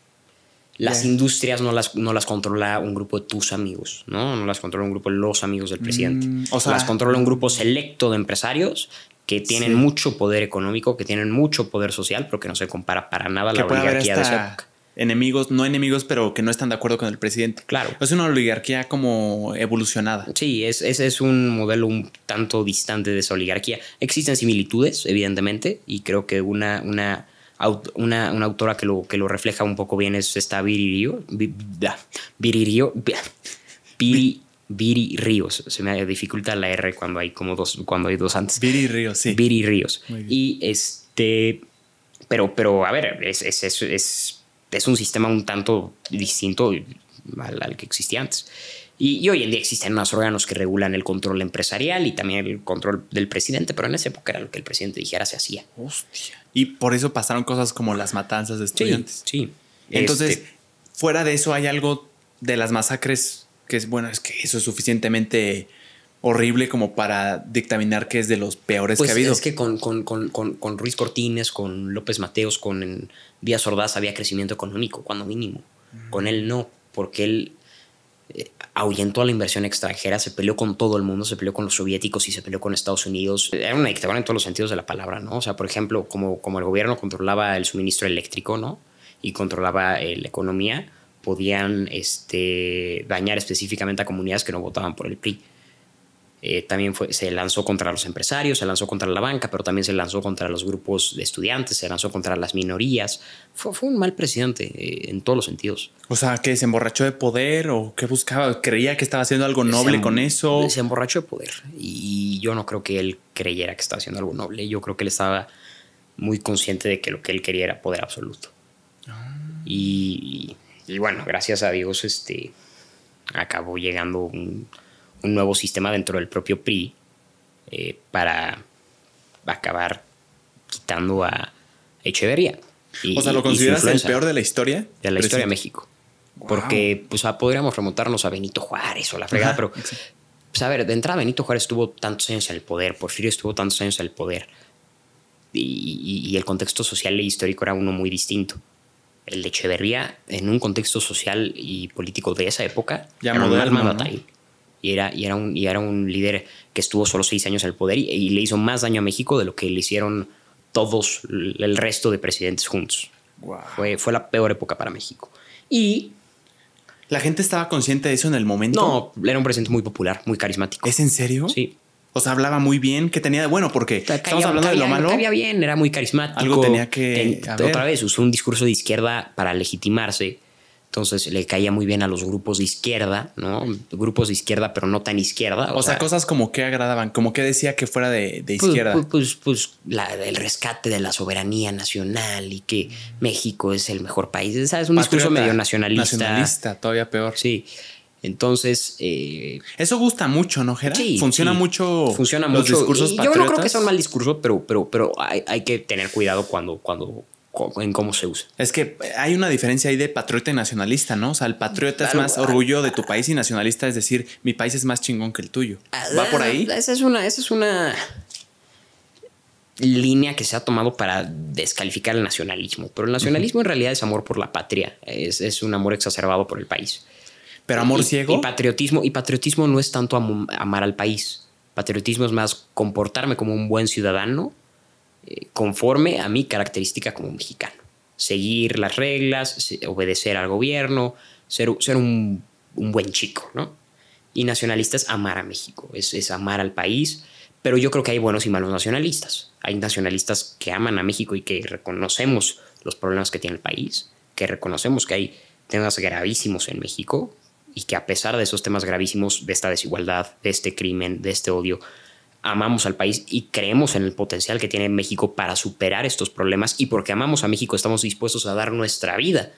las industrias no las, no las controla un grupo de tus amigos, ¿no? No las controla un grupo de los amigos del presidente. Mm, o sea- las controla un grupo selecto de empresarios que tienen Sí. mucho poder económico, que tienen mucho poder social, pero que no se compara para nada la oligarquía de esa época. enemigos, no enemigos, pero que no están de acuerdo con el presidente. Claro. Es una oligarquía como evolucionada. Sí, es, ese es un modelo un tanto distante de esa oligarquía. Existen similitudes, evidentemente, y creo que una, una, aut- una, una autora que lo, que lo refleja un poco bien es esta Viririo. Viri, Viri Ríos. Se me dificulta la R cuando hay como dos, cuando hay dos antes. Viri Ríos, sí. Viri Ríos. Y este. Pero, pero a ver, es, es, es, es, es un sistema un tanto distinto al, al que existía antes. Y, y hoy en día existen unos órganos que regulan el control empresarial y también el control del presidente, pero en esa época era lo que el presidente dijera se hacía. Hostia. Y por eso pasaron cosas como las matanzas de estudiantes. Sí. Entonces, Este, fuera de eso, hay algo de las masacres que es bueno, es que eso es suficientemente horrible como para dictaminar que es de los peores pues que ha habido. es que con, con, con, con, con Ruiz Cortines, con López Mateos, con Díaz Ordaz había crecimiento económico, cuando mínimo. Con él no, porque él eh, ahuyentó a la inversión extranjera, se peleó con todo el mundo, se peleó con los soviéticos y se peleó con Estados Unidos. Era una dictadura en todos los sentidos de la palabra, ¿no? O sea, por ejemplo, como, como el gobierno controlaba el suministro eléctrico, ¿no? Y controlaba eh, la economía, podían este, dañar específicamente a comunidades que no votaban por el PRI. Eh, también fue, se lanzó contra los empresarios, se lanzó contra la banca, pero también se lanzó contra los grupos de estudiantes, se lanzó contra las minorías. Fue, fue un mal presidente eh, en todos los sentidos. O sea, que se emborrachó de poder o que buscaba, creía que estaba haciendo algo noble Se- con eso. Se emborrachó de poder. Y yo no creo que él creyera que estaba haciendo algo noble. Yo creo que él estaba muy consciente de que lo que él quería era poder absoluto. Y, y bueno, gracias a Dios, este acabó llegando un, un nuevo sistema dentro del propio PRI eh, para acabar quitando a Echeverría. Y- o sea, ¿lo y consideras el peor de la historia? de la historia de. México. Porque pues, ah, podríamos remontarnos a Benito Juárez o la fregada, Ajá, pero exacto. pues, a ver, de entrada Benito Juárez estuvo tantos años en el poder, Porfirio estuvo tantos años en el poder y, el contexto social e histórico era uno muy distinto. El de Echeverría, en un contexto social y político de esa época, Ya era un moderno, ¿no? Y era, y, era un, y era un líder que estuvo solo seis años en el poder y, y le hizo más daño a México de lo que le hicieron todos el resto de presidentes juntos. Guau. Fue, fue la peor época para México. Y ¿La gente estaba consciente de eso en el momento? no, era un presidente muy popular, muy carismático. ¿Es en serio? Sí. O sea, hablaba muy bien, que tenía de bueno, porque estamos Caía- hablando de lo malo. caía bien, era muy carismático. Algo tenía que otra vez, usó un discurso de izquierda para legitimarse. Entonces le caía muy bien a los grupos de izquierda, ¿no? Grupos de izquierda, pero no tan izquierda. O, sea, cosas como que agradaban, como que decía que fuera de, de pues, izquierda. Pues, pues, pues, la, el rescate de la soberanía nacional y que México es el mejor país. ¿Sabes? Un discurso medio nacionalista. Nacionalista, todavía peor. Sí. Entonces, eh, Eso gusta mucho, ¿no, Jera? Sí, Funciona sí. mucho. funciona los mucho. discursos Y yo no creo que sea un mal discurso, pero, pero, pero hay, hay que tener cuidado cuando, cuando, cu- en cómo se usa. Es que hay una diferencia ahí de patriota y nacionalista, ¿no? O sea, el patriota es más orgullo de tu país y nacionalista es decir, mi país es más chingón que el tuyo. ¿Va por ahí? Esa es una, esa es una línea que se ha tomado para descalificar el nacionalismo. Pero el nacionalismo en realidad es amor por la patria. Es, es un amor exacerbado por el país. Pero amor Y- ciego. Y patriotismo, y patriotismo no es tanto am- amar al país. Patriotismo es más comportarme como un buen ciudadano eh, conforme a mi característica como mexicano. Seguir las reglas, obedecer al gobierno, ser, ser un, un buen chico, ¿no? Y nacionalista es amar a México, es, es amar al país, pero yo creo que hay buenos y malos nacionalistas. Hay nacionalistas que aman a México y que reconocemos los problemas que tiene el país, que reconocemos que hay temas gravísimos en México y que a pesar de esos temas gravísimos, de esta desigualdad, de este crimen, de este odio, amamos al país y creemos en el potencial que tiene México para superar estos problemas y porque amamos a México estamos dispuestos a dar nuestra vida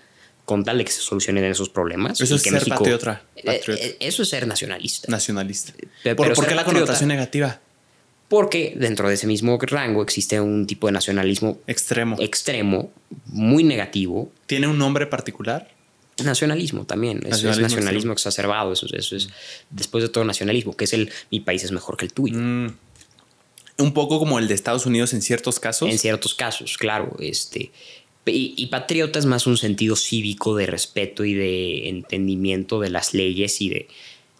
con tal de que se solucionen esos problemas. Eso y es que ser México- patriota, Eh, patriota. eh, eso es ser nacionalista. nacionalista. ¿Por, pero por qué la patriota- connotación negativa? Porque dentro de ese mismo rango existe un tipo de nacionalismo Extremo. extremo, muy negativo. ¿Tiene un nombre particular? Nacionalismo también. Es- Nacionalismo es nacionalismo exacerbado. Eso, eso es, después de todo, nacionalismo, que es el mi país es mejor que el tuyo. Mm. Un poco como el de Estados Unidos en ciertos casos. En ciertos casos, claro. Este, y, y, patriota es más un sentido cívico de respeto y de entendimiento de las leyes y de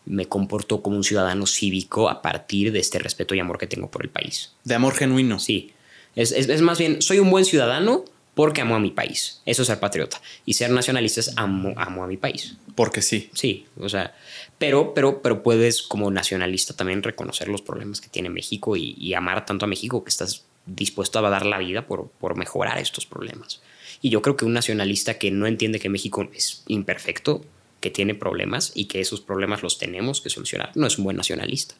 me comporto como un ciudadano cívico a partir de este respeto y amor que tengo por el país. De amor genuino. Sí. Es, es, es más bien, soy un buen ciudadano porque amo a mi país. Eso es ser patriota. Y ser nacionalista es amo, amo a mi país. Porque sí. Sí, o sea, pero, pero, pero puedes como nacionalista también reconocer los problemas que tiene México y, y amar tanto a México que estás dispuesto a dar la vida por, por mejorar estos problemas. Y yo creo que un nacionalista que no entiende que México es imperfecto, que tiene problemas y que esos problemas los tenemos que solucionar, no es un buen nacionalista.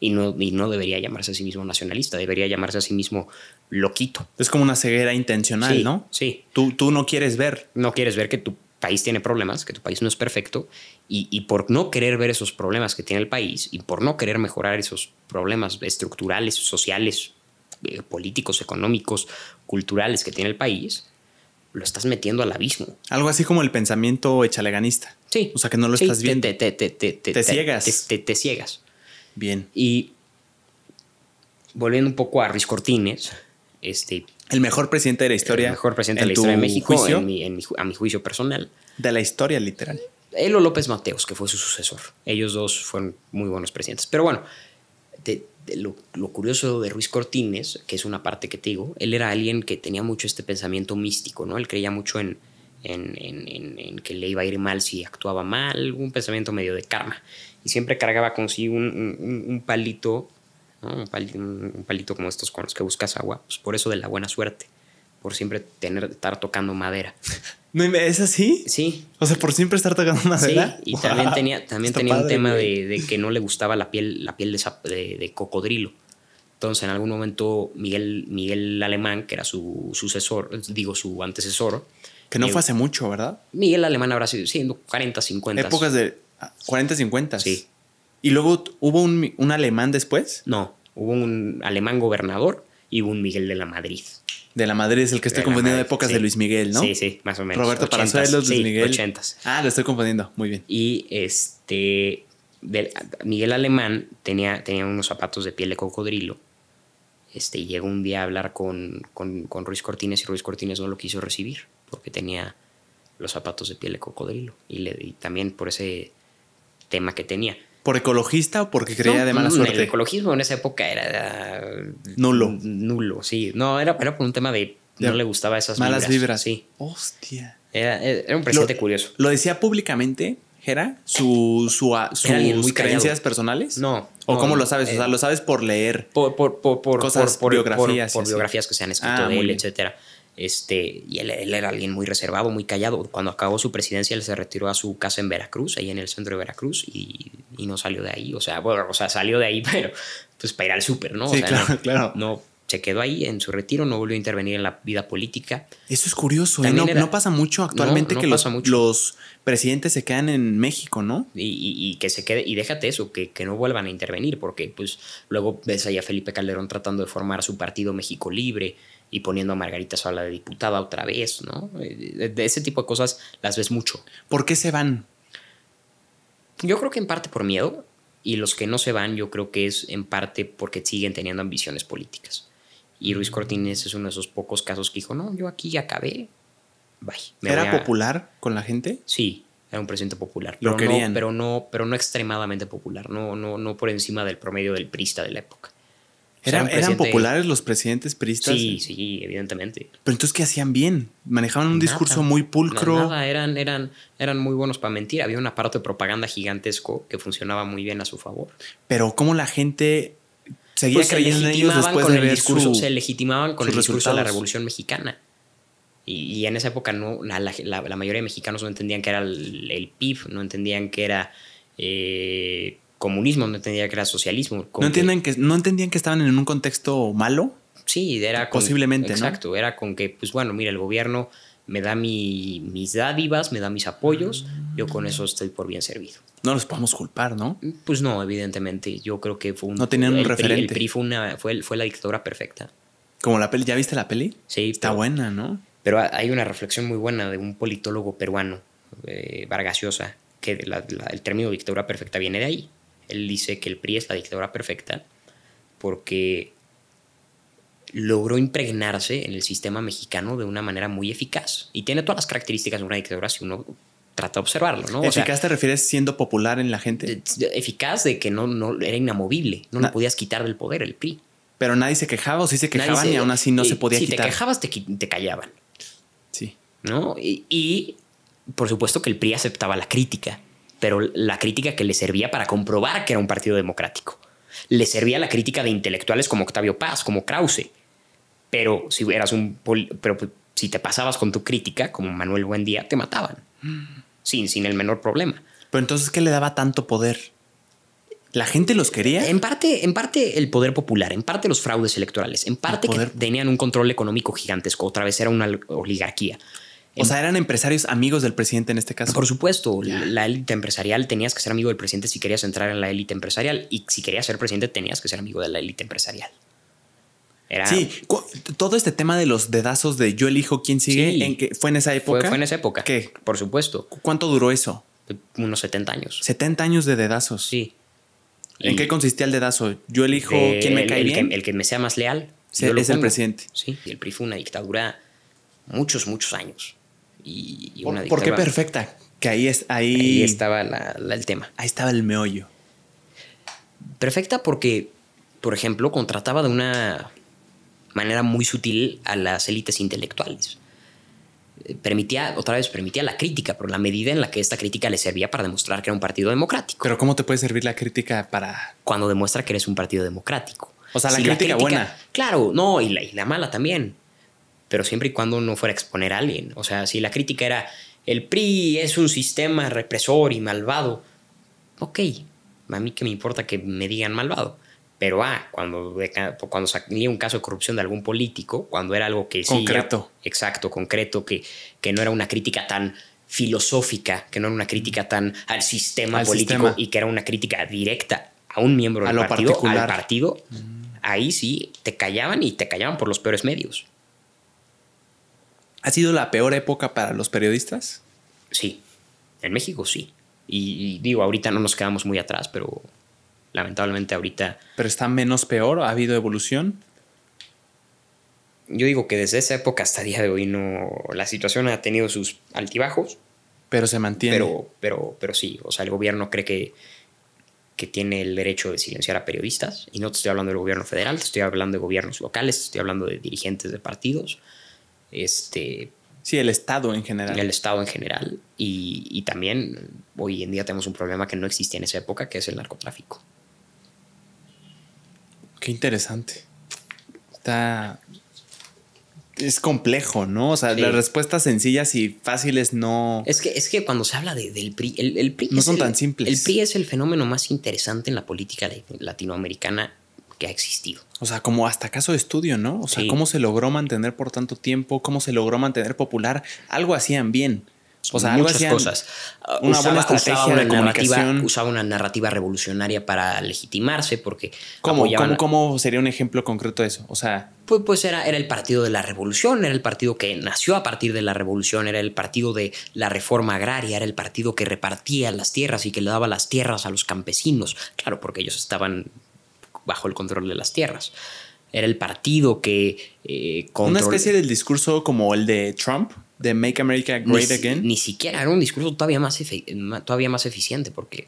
Y no, y no debería llamarse a sí mismo nacionalista, debería llamarse a sí mismo loquito. Es como una ceguera intencional, Sí, ¿no? sí. Tú, tú no quieres ver. No quieres ver que tu país tiene problemas, que tu país no es perfecto, y, y por no querer ver esos problemas que tiene el país y por no querer mejorar esos problemas estructurales, sociales, eh, políticos, económicos, culturales que tiene el país, lo estás metiendo al abismo. Algo así como el pensamiento echaleganista. Sí. O sea, que no lo Sí, estás viendo. Te, te, te, te, Te ciegas. Te, te- te ciegas. Bien. Y volviendo un poco a Ruiz Cortines, este, El mejor presidente de la historia. el mejor presidente de la historia de México, juicio, en mi- en mi a mi juicio personal, De la historia, literal. Elo López Mateos, que fue su sucesor. Ellos dos fueron muy buenos presidentes. Pero bueno, de- de lo, lo curioso de Ruiz Cortines, que es una parte que te digo, él era alguien que tenía mucho este pensamiento místico, ¿no? Él creía mucho en, en, en- en- en que le iba a ir mal si actuaba mal, un pensamiento medio de karma. Y siempre cargaba consigo un, un- un palito, ¿no? un, palito un- un palito como estos con los que buscas agua, pues por eso de la buena suerte, por siempre tener, estar tocando madera. (laughs) ¿No ¿Es así? Sí, O sea, por siempre estar tocando madera. Sí, y Wow. también tenía, también Está tenía un tema de, de que no le gustaba la piel, la piel de, sap- de- de cocodrilo. Entonces, en algún momento, Miguel, Miguel Alemán, que era su sucesor, digo, su antecesor. Que no llegó- fue hace mucho, ¿verdad? Miguel Alemán habrá sido, sí, 40, 50. Épocas de ah, 40, 50. Sí. Y luego hubo un, un alemán después. No, hubo un alemán gobernador y hubo un Miguel de la Madrid. De la Madrid es el que estoy De confundiendo de épocas sí. de Luis Miguel, ¿no? Sí, sí, más o menos. Roberto Ochentas, Palazuelos, Luis sí, Miguel. ochentas. Ah, lo estoy confundiendo. Muy bien. Y este Miguel Alemán tenía, tenía unos zapatos de piel de cocodrilo. Este, y llegó un día a hablar con, con, con Ruiz Cortines y Ruiz Cortines no lo quiso recibir porque tenía los zapatos de piel de cocodrilo. Y, le, y también por ese tema que tenía. ¿Por ecologista o porque creía No, de mala mm, suerte? El ecologismo en esa época era, era Nulo. Nulo, sí. No, era, era por un tema de no le gustaba esas Malas vibras. Sí. Hostia. Era, era un presidente curioso. ¿Lo decía públicamente, Jera? ¿Su, su, a- Era ¿Sus creencias callado. personales? No. ¿O no, cómo lo sabes? o sea, eh, lo sabes por leer. por, por, por, por Cosas, por- biografías por, biografías que se han escrito Ah, de él, bien. Este, y él, él era alguien muy reservado, muy callado. Cuando acabó su presidencia, él se retiró a su casa en Veracruz, ahí en el centro de Veracruz, y, y no salió de ahí. O sea, bueno, o sea, salió de ahí, (laughs) pero pues para ir al súper, ¿no? O Sí, sea, claro, no, claro. No, se quedó ahí en su retiro, no volvió a intervenir en la vida política. Eso es curioso. ¿eh? No, era- no pasa mucho actualmente No, no que los, pasa mucho. los presidentes se quedan en México, ¿no? Y, y- y que se quede, y déjate eso, que, que no vuelvan a intervenir, porque pues luego ves ahí a Felipe Calderón tratando de formar su partido México Libre y poniendo a Margarita Zavala de diputada otra vez, ¿no? De, de ese tipo de cosas las ves mucho. ¿Por qué se van? Yo creo que en parte por miedo, y los que no se van, yo creo que es en parte porque siguen teniendo ambiciones políticas. Y Ruiz Cortines es uno de esos pocos casos que dijo, no, yo aquí ya acabé, bye. me ¿Era voy a-". popular con la gente? Sí, era un presidente popular. Lo pero querían. No, pero, no, pero no extremadamente popular, no, no, no por encima del promedio del prista de la época. O sea, ¿Era- un ¿Eran presidente- populares los presidentes priistas? Sí, sí, evidentemente. Pero entonces, ¿qué hacían bien? Manejaban un Nada, discurso muy pulcro. no, Nada, eran, eran, eran muy buenos para mentir. Había un aparato de propaganda gigantesco que funcionaba muy bien a su favor. Pero cómo la gente seguía Pues se creyendo en ellos después con de el ver discurso, su- se legitimaban con el discurso de la. Revolución Mexicana. Y, y en esa época no, la, la- la mayoría de mexicanos no entendían que era el, el PIB, no entendían que era eh, comunismo, no entendían que era socialismo. ¿No, entienden que, ¿No entendían que estaban en un contexto malo? Sí, era con- Posiblemente, ¿no? Exacto, era con que, pues bueno, mira, el gobierno me da mi- mis dádivas, me da mis apoyos, yo con eso estoy por bien servido. No los podemos culpar, ¿no? Pues no, evidentemente, yo creo que fue un... No tenían un el PRI- referente. el PRI fue, una, fue, fue la dictadura perfecta. Como la peli, ¿ya viste la peli? Sí, Está pero- buena, ¿no? Pero hay una reflexión muy buena de un politólogo peruano, eh, Vargas Llosa, que la- la- el término dictadura perfecta viene de ahí. Él dice que el PRI es la dictadura perfecta porque logró impregnarse en el sistema mexicano de una manera muy eficaz. Y tiene todas las características de una dictadura si uno trata de observarlo, ¿no? ¿Eficaz te refieres siendo popular en la gente? Eficaz de que no, no era inamovible, no lo podías quitar del poder el PRI. Pero nadie se quejaba o sí se quejaban y aún así no se podía quitar. Si te quejabas, te, te, callaban. Sí. ¿No? Y, y, por supuesto que el PRI aceptaba la crítica, pero la crítica que le servía para comprobar que era un partido democrático. Le servía la crítica de intelectuales como Octavio Paz, como Krause. Pero si eras un. Pero si te pasabas con tu crítica, como Manuel Buendía, te mataban. Sin, sin el menor problema. Pero entonces, ¿qué le daba tanto poder? ¿La gente los quería? En parte, en parte el poder popular, en parte los fraudes electorales, en parte que tenían un control económico gigantesco, otra vez era una oligarquía. O sea, eran empresarios amigos del presidente en este caso. Por supuesto, la élite empresarial tenías que ser amigo del presidente si querías entrar en la élite empresarial y si querías ser presidente tenías que ser amigo de la élite empresarial. Sí, todo este tema de los dedazos de yo elijo quién sigue, ¿en que ¿fue en esa época? Fue, fue, en esa época. ¿Qué? Por supuesto. ¿Cuánto duró eso? Unos 70 años. 70 años de dedazos. Sí. ¿En qué consistía el dedazo? Yo elijo quién me cae el, bien. Que, el que me sea más leal. es el presidente. Sí, y el PRI fue una dictadura muchos, muchos años. Y, una ¿Por, qué perfecta? Que ahí, es, ahí, estaba el tema. Ahí estaba el meollo. Perfecta porque, por ejemplo, contrataba de una manera muy sutil a las élites intelectuales. Eh, permitía, otra vez, permitía la crítica, pero la medida en la que esta crítica le servía para demostrar que era un partido democrático. Pero ¿cómo te puede servir la crítica para...? Cuando demuestra que eres un partido democrático. O sea, la, crítica, buena. Claro, no, y la, y la mala también. Pero siempre y cuando no fuera a exponer a alguien. O sea, si la crítica era, el PRI es un sistema represor y malvado. Ok, a mí que me importa que me digan malvado. Pero ah, cuando, cuando salía un caso de corrupción de algún político, cuando era algo que sí. Concreto. exacto, concreto, que, que no era una crítica tan filosófica, que no era una crítica tan al sistema político y que era una crítica directa a un miembro del partido, al partido, mm. ahí sí te callaban y te callaban por los peores medios. ¿Ha sido la peor época para los periodistas? Sí, en México sí. y digo, ahorita no nos quedamos muy atrás, pero lamentablemente ahorita... ¿Pero está menos peor? ¿Ha habido evolución? Yo digo que desde esa época hasta el día de hoy no... La situación ha tenido sus altibajos. Pero se mantiene. Pero, pero, pero sí, o sea, el gobierno cree que, que tiene el derecho de silenciar a periodistas. Y no te estoy hablando del gobierno federal, te estoy hablando de gobiernos locales, te estoy hablando de dirigentes de partidos. Este, Sí, el Estado en general. El Estado en general. Y, y, también hoy en día tenemos un problema que no existía en esa época, que es el narcotráfico. Qué interesante. Está. Es complejo, ¿no? O sea, las respuestas sencillas y fáciles no. Es que, es que cuando se habla del PRI, el, PRI. No son tan simples. El PRI es el fenómeno más interesante en la política latinoamericana que ha existido. O sea, como hasta caso de estudio, ¿no? O sea, cómo se logró mantener por tanto tiempo, cómo se logró mantener popular. Algo hacían bien. O sea, muchas cosas. Una buena estrategia de comunicación. usaba una narrativa revolucionaria para legitimarse, porque. ¿Cómo, ¿cómo, sería un ejemplo concreto de eso? O sea. Pues, pues era, era el partido de la revolución, era el partido que nació a partir de la revolución, era el partido de la reforma agraria, era el partido que repartía las tierras y que le daba las tierras a los campesinos. Claro, porque ellos estaban bajo el control de las tierras. Era el partido que. Eh, Una especie del discurso como el de Trump, de Make America Great Again. Ni siquiera, era un discurso todavía más, todavía más eficiente porque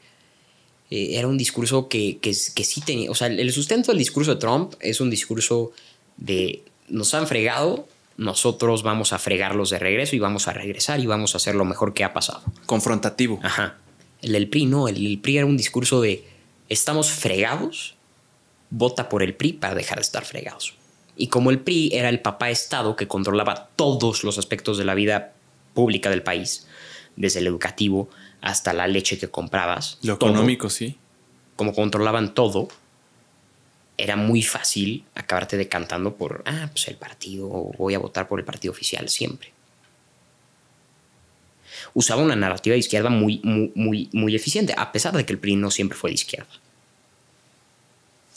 eh, era un discurso que, que, sí tenía, o sea, el sustento del discurso de Trump es un discurso de nos han fregado, nosotros vamos a fregarlos de regreso y vamos a regresar y vamos a hacer lo mejor que ha pasado. Confrontativo. Ajá. El del PRI no, el, el PRI era un discurso de estamos fregados, vota por el PRI para dejar de estar fregados. Y como el PRI era el papá Estado que controlaba todos los aspectos de la vida pública del país, desde el educativo hasta la leche que comprabas. Lo económico, sí. Como controlaban todo, era muy fácil acabarte decantando por, ah, pues el partido, voy a votar por el partido oficial siempre. Usaba una narrativa de izquierda muy, muy, muy, muy eficiente, a pesar de que el PRI no siempre fue de izquierda.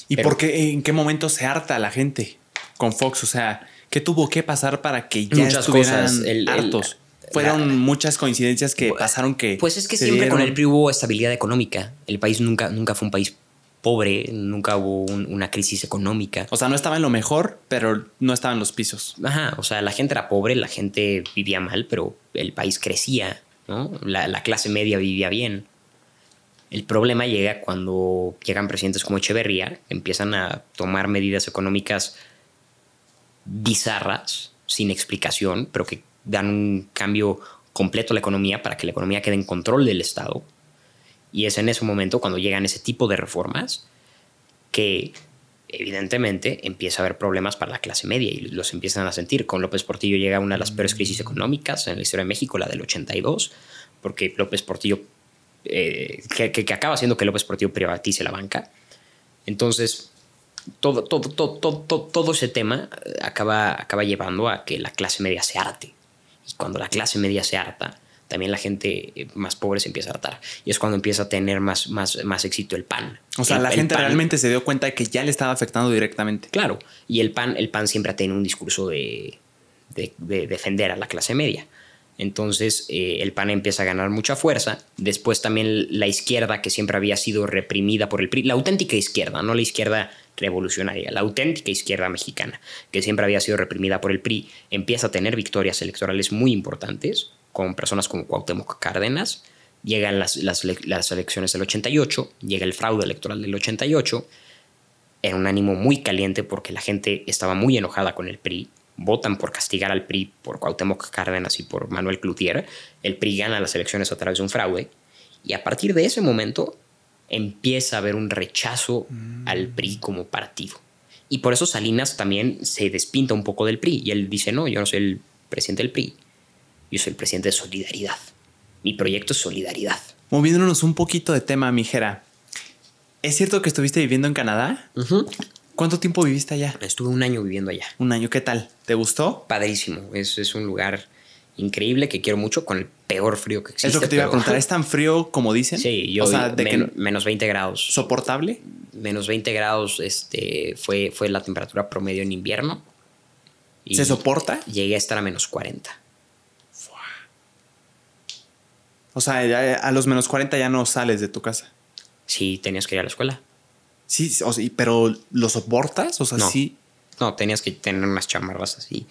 ¿Y por qué, en qué momento se harta la gente? con Fox? O sea, ¿qué tuvo que pasar para que ya muchas estuvieran cosas. hartos? Fueron muchas coincidencias que pasaron que... Pues es que siempre con el PRI hubo estabilidad económica. El país nunca, nunca fue un país pobre, nunca hubo un- una crisis económica. O sea, no estaba en lo mejor, pero no estaba en los pisos. Ajá, o sea, la gente era pobre, la gente vivía mal, pero el país crecía, ¿no? La, la clase media vivía bien. El problema llega cuando llegan presidentes como Echeverría, empiezan a tomar medidas económicas bizarras, sin explicación, pero que dan un cambio completo a la economía para que la economía quede en control del Estado. Y es en ese momento cuando llegan ese tipo de reformas que evidentemente empieza a haber problemas para la clase media y los empiezan a sentir. Con López Portillo llega una de las peores crisis económicas en la historia de México, la del 82, porque López Portillo, eh, que, acaba haciendo que López Portillo privatice la banca. Entonces, todo, todo, todo, todo, ese tema eh, acaba, acaba llevando a que la clase media se harte. Y cuando la clase media se harta, también la gente eh, más pobre se empieza a hartar. Y es cuando empieza a tener más, más, más éxito el pan. O sea, El- la el gente PAN- realmente se dio cuenta de que ya le estaba afectando directamente. Claro, y el PAN, el PAN siempre ha tenido un discurso de, de- de defender a la clase media. Entonces eh, el PAN empieza a ganar mucha fuerza. Después también la izquierda, que siempre había sido reprimida por el PRI, la auténtica izquierda, no la izquierda revolucionaria, la auténtica izquierda mexicana, que siempre había sido reprimida por el PRI, empieza a tener victorias electorales muy importantes, con personas como Cuauhtémoc Cárdenas. Llegan las, las, las elecciones del 88, llega el fraude electoral del 88, era un ánimo muy caliente porque la gente estaba muy enojada con el PRI. Votan por castigar al PRI por Cuauhtémoc Cárdenas y por Manuel Cloutier. El PRI gana las elecciones a través de un fraude. Y a partir de ese momento empieza a haber un rechazo al PRI como partido. Y por eso Salinas también se despinta un poco del PRI. Y él dice, no, yo no soy el presidente del PRI. Yo soy el presidente de Solidaridad. Mi proyecto es Solidaridad. Moviéndonos un poquito de tema, mijera. ¿Es cierto que estuviste viviendo en Canadá? ¿Cuánto tiempo viviste allá? Estuve un año viviendo allá. Un año, ¿qué tal? ¿Te gustó? padrísimo. Es, es un lugar increíble que quiero mucho con el peor frío que existe. es lo que te iba a preguntar. ¿Es tan frío como dicen? Sí, yo O sea, de men- que menos 20 grados. soportable. menos 20 grados este, fue, fue la temperatura promedio en invierno. Y ¿Se soporta? Llegué a estar a menos 40. O sea, ya a los menos 40 ya no sales de tu casa. Sí, tenías que ir a la escuela. Sí, o sea, pero ¿lo soportas? O sea, No. sí. No, tenías que tener unas chamarras así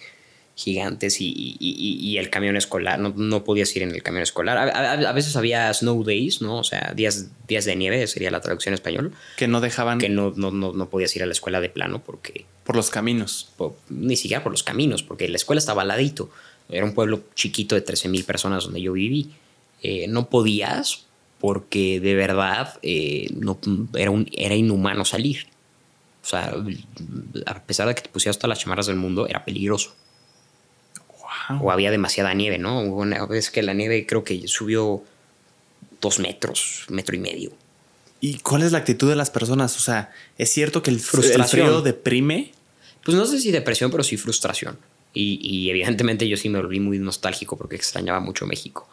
gigantes y, y- y- y el camión escolar. No, no podías ir en el camión escolar. A, a- a veces había snow days, ¿no? O sea, días, días de nieve sería la traducción en español. Que no dejaban Que no, no, no, no podías ir a la escuela de plano porque por los caminos. ni siquiera por los caminos, porque la escuela estaba al ladito. Era un pueblo chiquito de 13 mil personas donde yo viví. Eh, no podías porque de verdad eh, no, era, un, era inhumano salir. O sea, a pesar de que te pusieras todas las chamarras del mundo, era peligroso. Wow. O había demasiada nieve, ¿no? Una vez que la nieve creo que subió dos metros, metro y medio. ¿Y cuál es la actitud de las personas? O sea, ¿es cierto que el, el frío deprime? Pues no sé si depresión, pero sí frustración. Y, y evidentemente yo sí me volví muy nostálgico porque extrañaba mucho México.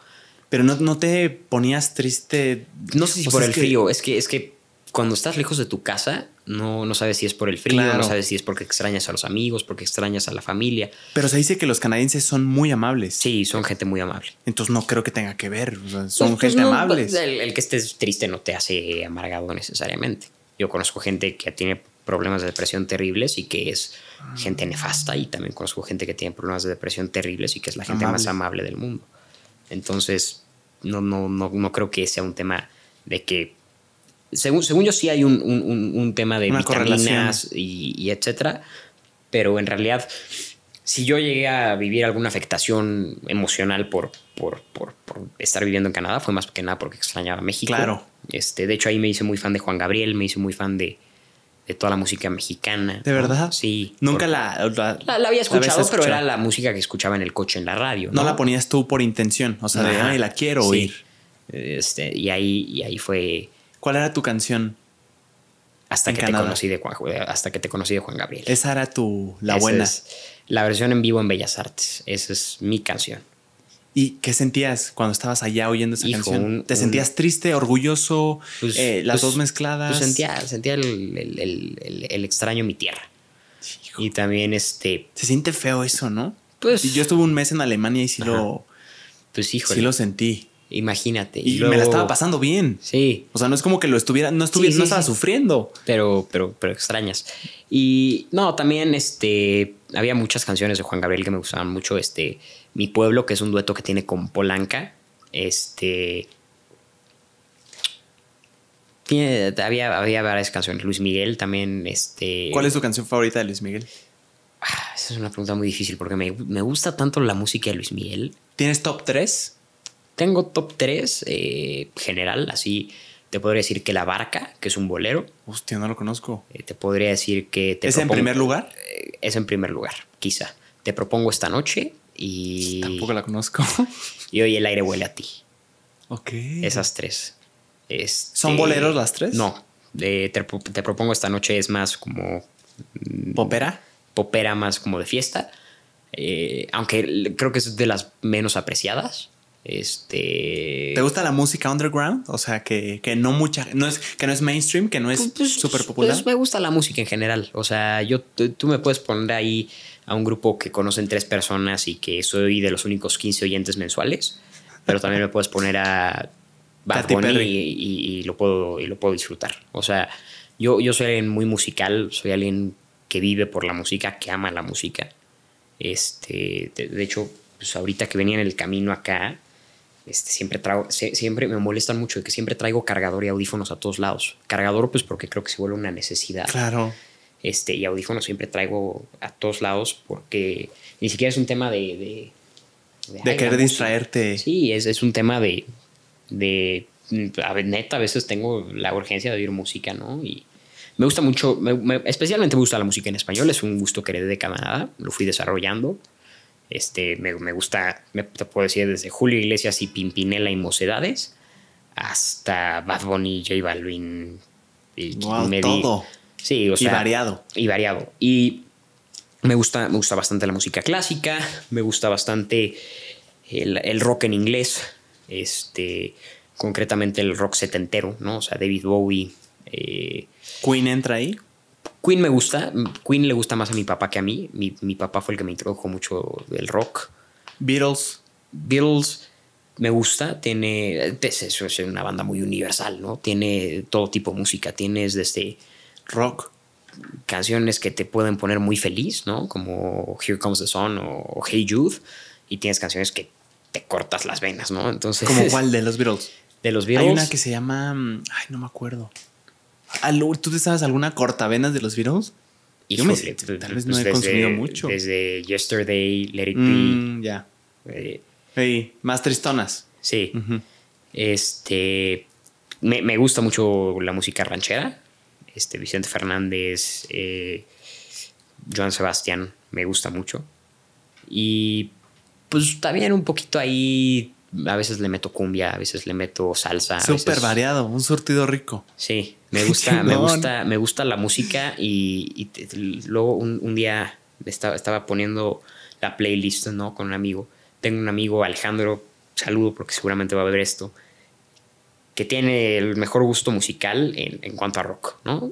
Pero no, no te ponías triste. No sé si O por sea, el es que- frío, es que, es que cuando estás lejos de tu casa, no, no sabes si es por el frío, Claro. no sabes si es porque extrañas a los amigos, porque extrañas a la familia. Pero se dice que los canadienses son muy amables. Sí, son gente muy amable. Entonces no creo que tenga que ver. O sea, son Pues- pues gente no, amables. El, el que estés triste no te hace amargado necesariamente. Yo conozco gente que tiene problemas de depresión terribles y que es gente nefasta y también conozco gente que tiene problemas de depresión terribles y que es la gente más Amable. amable del mundo. Entonces, no, no, no, no creo que sea un tema de que... Según, según yo sí hay un, un- un- tema de Una vitaminas y, y etcétera, pero en realidad si yo llegué a vivir alguna afectación emocional por, por, por- por estar viviendo en Canadá, fue más que nada porque extrañaba México. Claro. Este, de hecho, ahí me hice muy fan de Juan Gabriel, me hice muy fan de, de toda la música mexicana. ¿De verdad? Sí. Nunca la, la, la, la había escuchado, pero era la música que escuchaba en el coche, en la radio. No No, la ponías tú por intención. O sea, de, Ajá. ay, la quiero Sí. oír. Este, y, ahí, y ahí fue ¿Cuál era tu canción? hasta que, Canadá. te conocí de Juan, hasta que te conocí de Juan Gabriel. Esa era tu, la Esa buena. es la versión en vivo en Bellas Artes. Esa es mi canción. ¿Y qué sentías cuando estabas allá oyendo esa Hijo, canción? un- ¿Te un- sentías triste, orgulloso? Pues- eh, las pues- dos mezcladas. Pues sentía, sentía el, el- el- el- el extraño mi tierra. Hijo. Y también, este, Se siente feo eso, ¿no? pues, yo estuve un mes en Alemania y sí Ajá. lo, pues híjole. sí lo sentí. Imagínate. Y, me la estaba pasando bien. Sí. O sea, no es como que lo estuviera, no estuviera, no estaba sufriendo. Pero, pero, pero extrañas. Y no, también este había muchas canciones de Juan Gabriel que me gustaban mucho. Este, Mi Pueblo, que es un dueto que tiene con Polanca. Este. Tiene, había, había varias canciones. Luis Miguel también. Este. ¿Cuál es tu canción favorita de Luis Miguel? Ah, esa es una pregunta muy difícil porque me, me gusta tanto la música de Luis Miguel. ¿Tienes top 3? Tengo top 3 eh, general, así te podría decir que La Barca, que es un bolero. Hostia, no lo conozco. Eh, te podría decir que... Te ¿Es en primer lugar? Eh, es en primer lugar, quizá. Te propongo esta noche y... Tampoco la conozco. (laughs) y hoy el aire huele a ti. Ok. Esas tres. Este, ¿Son boleros las tres? No. te, te, propongo esta noche es más como... Mm, ¿Popera? Popera más como de fiesta. aunque creo que es de las menos apreciadas. Este. ¿Te gusta la música underground? O sea, que, no mucha. No es, que no es mainstream, que no es súper pues, pues, popular. Pues me gusta la música en general. O sea, yo tú me puedes poner ahí a un grupo que conocen tres personas y que soy de los únicos 15 oyentes mensuales. Pero también me puedes poner a Bad Bunny y, lo puedo, y lo puedo disfrutar. O sea, yo, yo soy alguien muy musical, soy alguien que vive por la música, que ama la música. Este, de, hecho, pues ahorita que venía en el camino acá, este, siempre, traigo, siempre me molestan mucho de que siempre traigo cargador y audífonos a todos lados. Cargador, pues porque creo que se vuelve una necesidad. Claro. Este, y audífonos siempre traigo a todos lados porque ni siquiera es un tema de. De, querer distraerte. Sí, es, es un tema de. de a neta, a veces tengo la urgencia de oír música, ¿no? Y me gusta mucho, especialmente me gusta la música en español, es un gusto que heredé de Canadá, lo fui desarrollando. Este, me, gusta, me, te puedo decir, desde Julio Iglesias y Pimpinela y Mocedades hasta Bad Bunny, J Balvin. Y, todo. Sí, o sea. Y variado. Y variado. Y me gusta, me gusta bastante la música clásica, me gusta bastante el, rock en inglés, este, concretamente el rock setentero, ¿no? O sea, David Bowie. Eh, ¿Queen entra ahí? Queen me gusta. Queen le gusta más a mi papá que a mí. Mi, papá fue el que me introdujo mucho del rock. Beatles. Beatles me gusta. Tiene. Eso es una banda muy universal, ¿no? Tiene todo tipo de música. Tienes desde. Rock. Canciones que te pueden poner muy feliz, ¿no? Como Here Comes the Sun o Hey Jude. Y tienes canciones que te cortas las venas, ¿no? Entonces. ¿Como cuál de los Beatles? (laughs) De los Beatles. Hay una que se llama. Mm, ay, no me acuerdo. ¿Tú te sabes alguna cortavenas de los Beatles? Yo me, tal vez no he consumido mucho. Desde Yesterday, Let It Be. Mm, ya. Eh, más tristonas. Sí. Este. Me, gusta mucho la música ranchera. Este, Vicente Fernández, eh, Joan Sebastián, me gusta mucho. Y pues también un poquito ahí a veces le meto cumbia, a veces le meto salsa. Súper variado, un surtido rico. Sí, me gusta, me gusta, me gusta la música y, luego un, día estaba, estaba, poniendo la playlist, ¿no? Con un amigo. Tengo un amigo, Alejandro, saludo porque seguramente va a ver esto, que tiene el mejor gusto musical en, cuanto a rock, ¿no?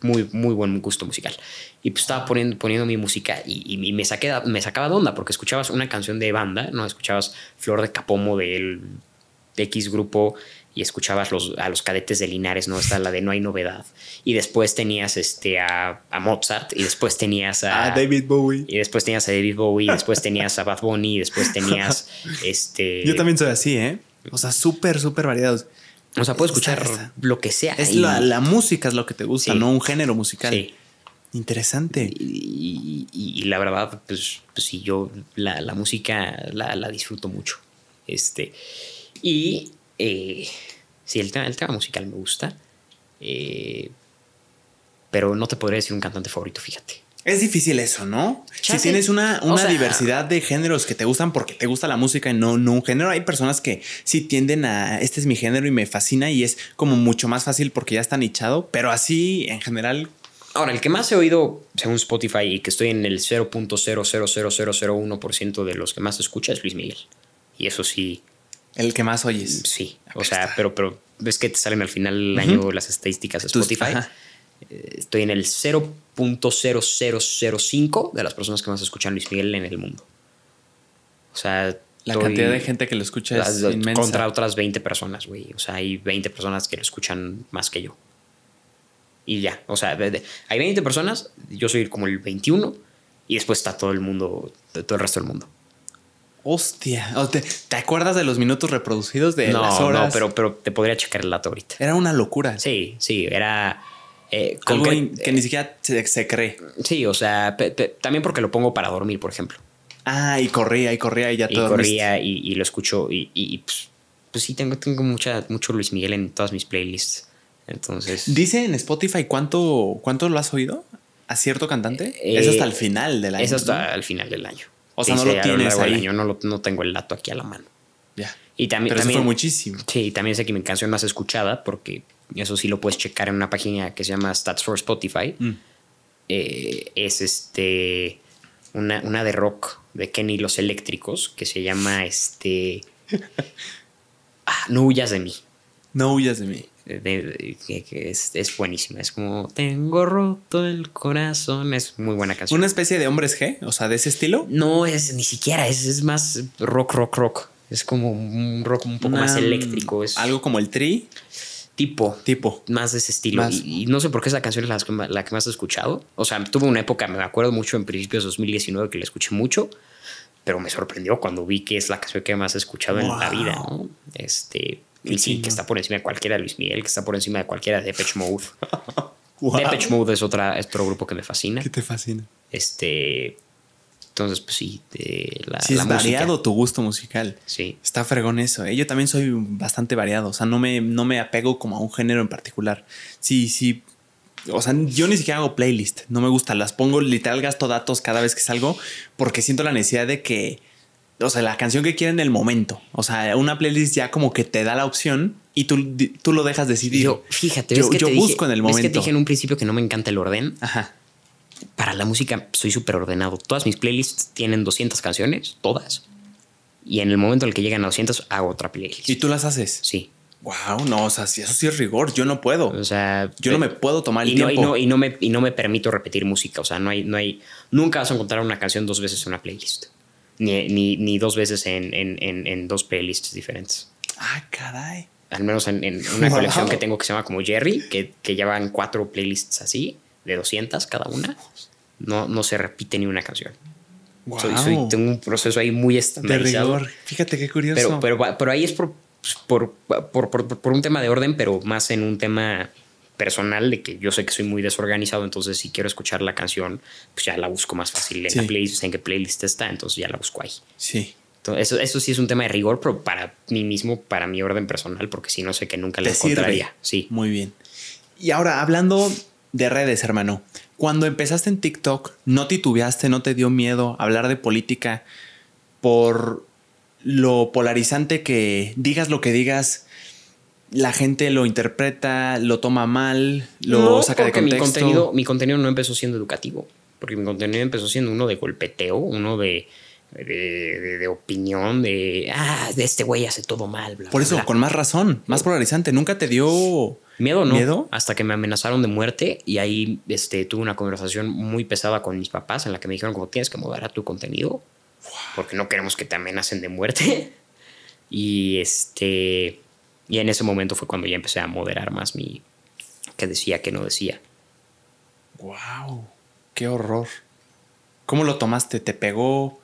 muy, muy buen gusto musical. Y pues estaba poniendo, poniendo mi música y, me, saqué, me sacaba de onda porque escuchabas una canción de banda, ¿no? Escuchabas Flor de Capomo del X grupo y escuchabas los, a los cadetes de Linares, ¿no? Está la de No hay novedad. Y después tenías este, a, Mozart y después tenías a, David Bowie. Y después tenías a David Bowie y después tenías a Bad Bunny y después tenías (laughs) este... Yo también soy así, ¿eh? O sea, súper, súper variados. O sea, puedo escuchar lo que sea. Es la, música es lo que te gusta, no un género musical. Sí. Interesante. Y, la verdad, pues, pues sí, yo la, música la, disfruto mucho. Este. Y eh, sí, el tema, el tema musical me gusta. Eh, pero no te podría decir un cantante favorito, fíjate. Es difícil eso, ¿no? Si tienes una, diversidad de géneros que te gustan porque te gusta la música y no, no un género, hay personas que sí tienden a este es mi género y me fascina y es como mucho más fácil porque ya está nichado, pero así en general. Ahora, el que más he oído según Spotify y que estoy en el 0.00001% de los que más escucha es Luis Miguel. Y eso sí. El que más oyes. Sí. O sea, pero, pero ves que te salen al final del año las estadísticas de Spotify. Eh, estoy en el 0.0005 de las personas que más escuchan Luis Miguel en el mundo. O sea, La estoy- cantidad de gente que lo escucha es inmensa. contra otras 20 personas, güey. O sea, hay 20 personas que lo escuchan más que yo. Y ya, o sea, de- de- hay 20 personas, yo soy como el 21 y después está todo el mundo, todo el resto del mundo. Hostia. Te, ¿te acuerdas de los minutos reproducidos de no, las horas? no, pero, pero te podría checar el dato ahorita. Era una locura. Sí, sí, era... eh, Algo in- que ni siquiera se, se cree. Sí, o sea, pe- pe- también porque lo pongo para dormir, por ejemplo. Ah, y corría, y corría, y ya y todo. corría y, y lo escucho y, y- y, pues, pues sí, tengo, tengo mucha, mucho Luis Miguel en todas mis playlists. Entonces... Dice en Spotify cuánto, cuánto lo has oído a cierto cantante. Eh, es hasta el final del año. Es hasta ¿no? al final del año. O sea, no lo tienes ahí. año, no, lo- no tengo el dato aquí a la mano. Ya. Y también, Pero eso también fue muchísimo. Sí, también sé que mi canción más escuchada, porque eso sí lo puedes checar en una página que se llama Stats for Spotify. Mm. eh, es este una, una de rock de Kenny y los Eléctricos que se llama este. (laughs) ah, no huyas de mí. No huyas de mí. De- de- que, que es, es buenísima. Es como Tengo roto el corazón. Es muy buena canción. Una especie de hombres G, o sea, de ese estilo. No es ni siquiera, es, es más rock, rock, rock. Es como un rock un poco más Una- eléctrico. Es Algo como el tri, tipo. tipo. Más de ese estilo. Más. Y, y no sé por qué esa canción es la que, ma- la que más he escuchado. O sea, tuve una época, me acuerdo mucho en principios de 2019 que la escuché mucho, pero me sorprendió cuando vi que es la canción que más he escuchado en la vida, ¿no? Este, y sí, que está por encima de cualquiera de Luis Miguel, que está por encima de cualquiera de Depeche Mode. (laughs) Wow. Depeche Mode es, otra, es otro grupo que me fascina. ¿Qué te fascina? Este, entonces, pues sí, de la, Sí, la es música. variado tu gusto musical. Sí. Está fregón eso. ¿eh? Yo también soy bastante variado. O sea, no me, no me apego como a un género en particular. Sí, sí. O sea, yo ni siquiera hago playlist. No me gusta. Las pongo literal, gasto datos cada vez que salgo porque siento la necesidad de que. O sea, la canción que quiera en el momento. O sea, una playlist ya como que te da la opción y tú, tú lo dejas decidir. Yo, fíjate, Yo- que yo te busco dije, en el ves que te momento. dije en un principio que no me encanta el orden. Ajá. Para la música soy súper ordenado. Todas mis playlists tienen 200 canciones, todas. Y en el momento en el que llegan a 200, hago otra playlist. Y tú las haces. Sí. Wow, no, o sea, si eso sí es rigor. Yo no puedo. O sea, Yo no me puedo tomar el y no, y, tiempo. no, y, no me, y no me permito repetir música. O sea, no hay, no hay. Nunca vas a encontrar una canción dos veces en una playlist. Ni, ni, ni dos veces en, en, en, en dos playlists diferentes. Ah, caray. Al menos en, en una Wow. colección que tengo que se llama como Jerry, que, que llevan cuatro playlists así, de 200 cada una. No, no se repite ni una canción. Wow. Soy, soy- tengo un proceso ahí muy de estandarizado. rigor. Fíjate qué curioso. Pero, pero, pero ahí es por, por, por, por- por un tema de orden, pero más en un tema personal de que yo sé que soy muy desorganizado, entonces si quiero escuchar la canción, pues ya la busco más fácil en Sí. la playlist, en qué playlist está, entonces ya la busco ahí. sí. Entonces, eso, eso sí es un tema de rigor, pero para mí mismo, para mi orden personal, porque si no sé que nunca la sirve. encontraría. Sí. Muy bien. Y ahora, hablando de redes, hermano. Cuando empezaste en TikTok, ¿no titubeaste, no te dio miedo hablar de política por lo polarizante que digas lo que digas? La gente lo interpreta, lo toma mal, lo No, saca de porque mi contexto. contenido, mi contenido no empezó siendo educativo, porque mi contenido empezó siendo uno de golpeteo, uno de, de, de- de opinión, de, ah, de este güey hace todo mal. Bla, Por bla, eso, bla". con más razón, más polarizante. ¿Nunca te dio Miedo no. miedo? Hasta que me amenazaron de muerte y ahí este, tuve una conversación muy pesada con mis papás en la que me dijeron como tienes que moderar tu contenido porque no queremos que te amenacen de muerte. (laughs) Y este y en ese momento fue cuando ya empecé a moderar más mi que decía que no decía. ¡Wow! ¡Qué horror! ¿Cómo lo tomaste? ¿Te pegó?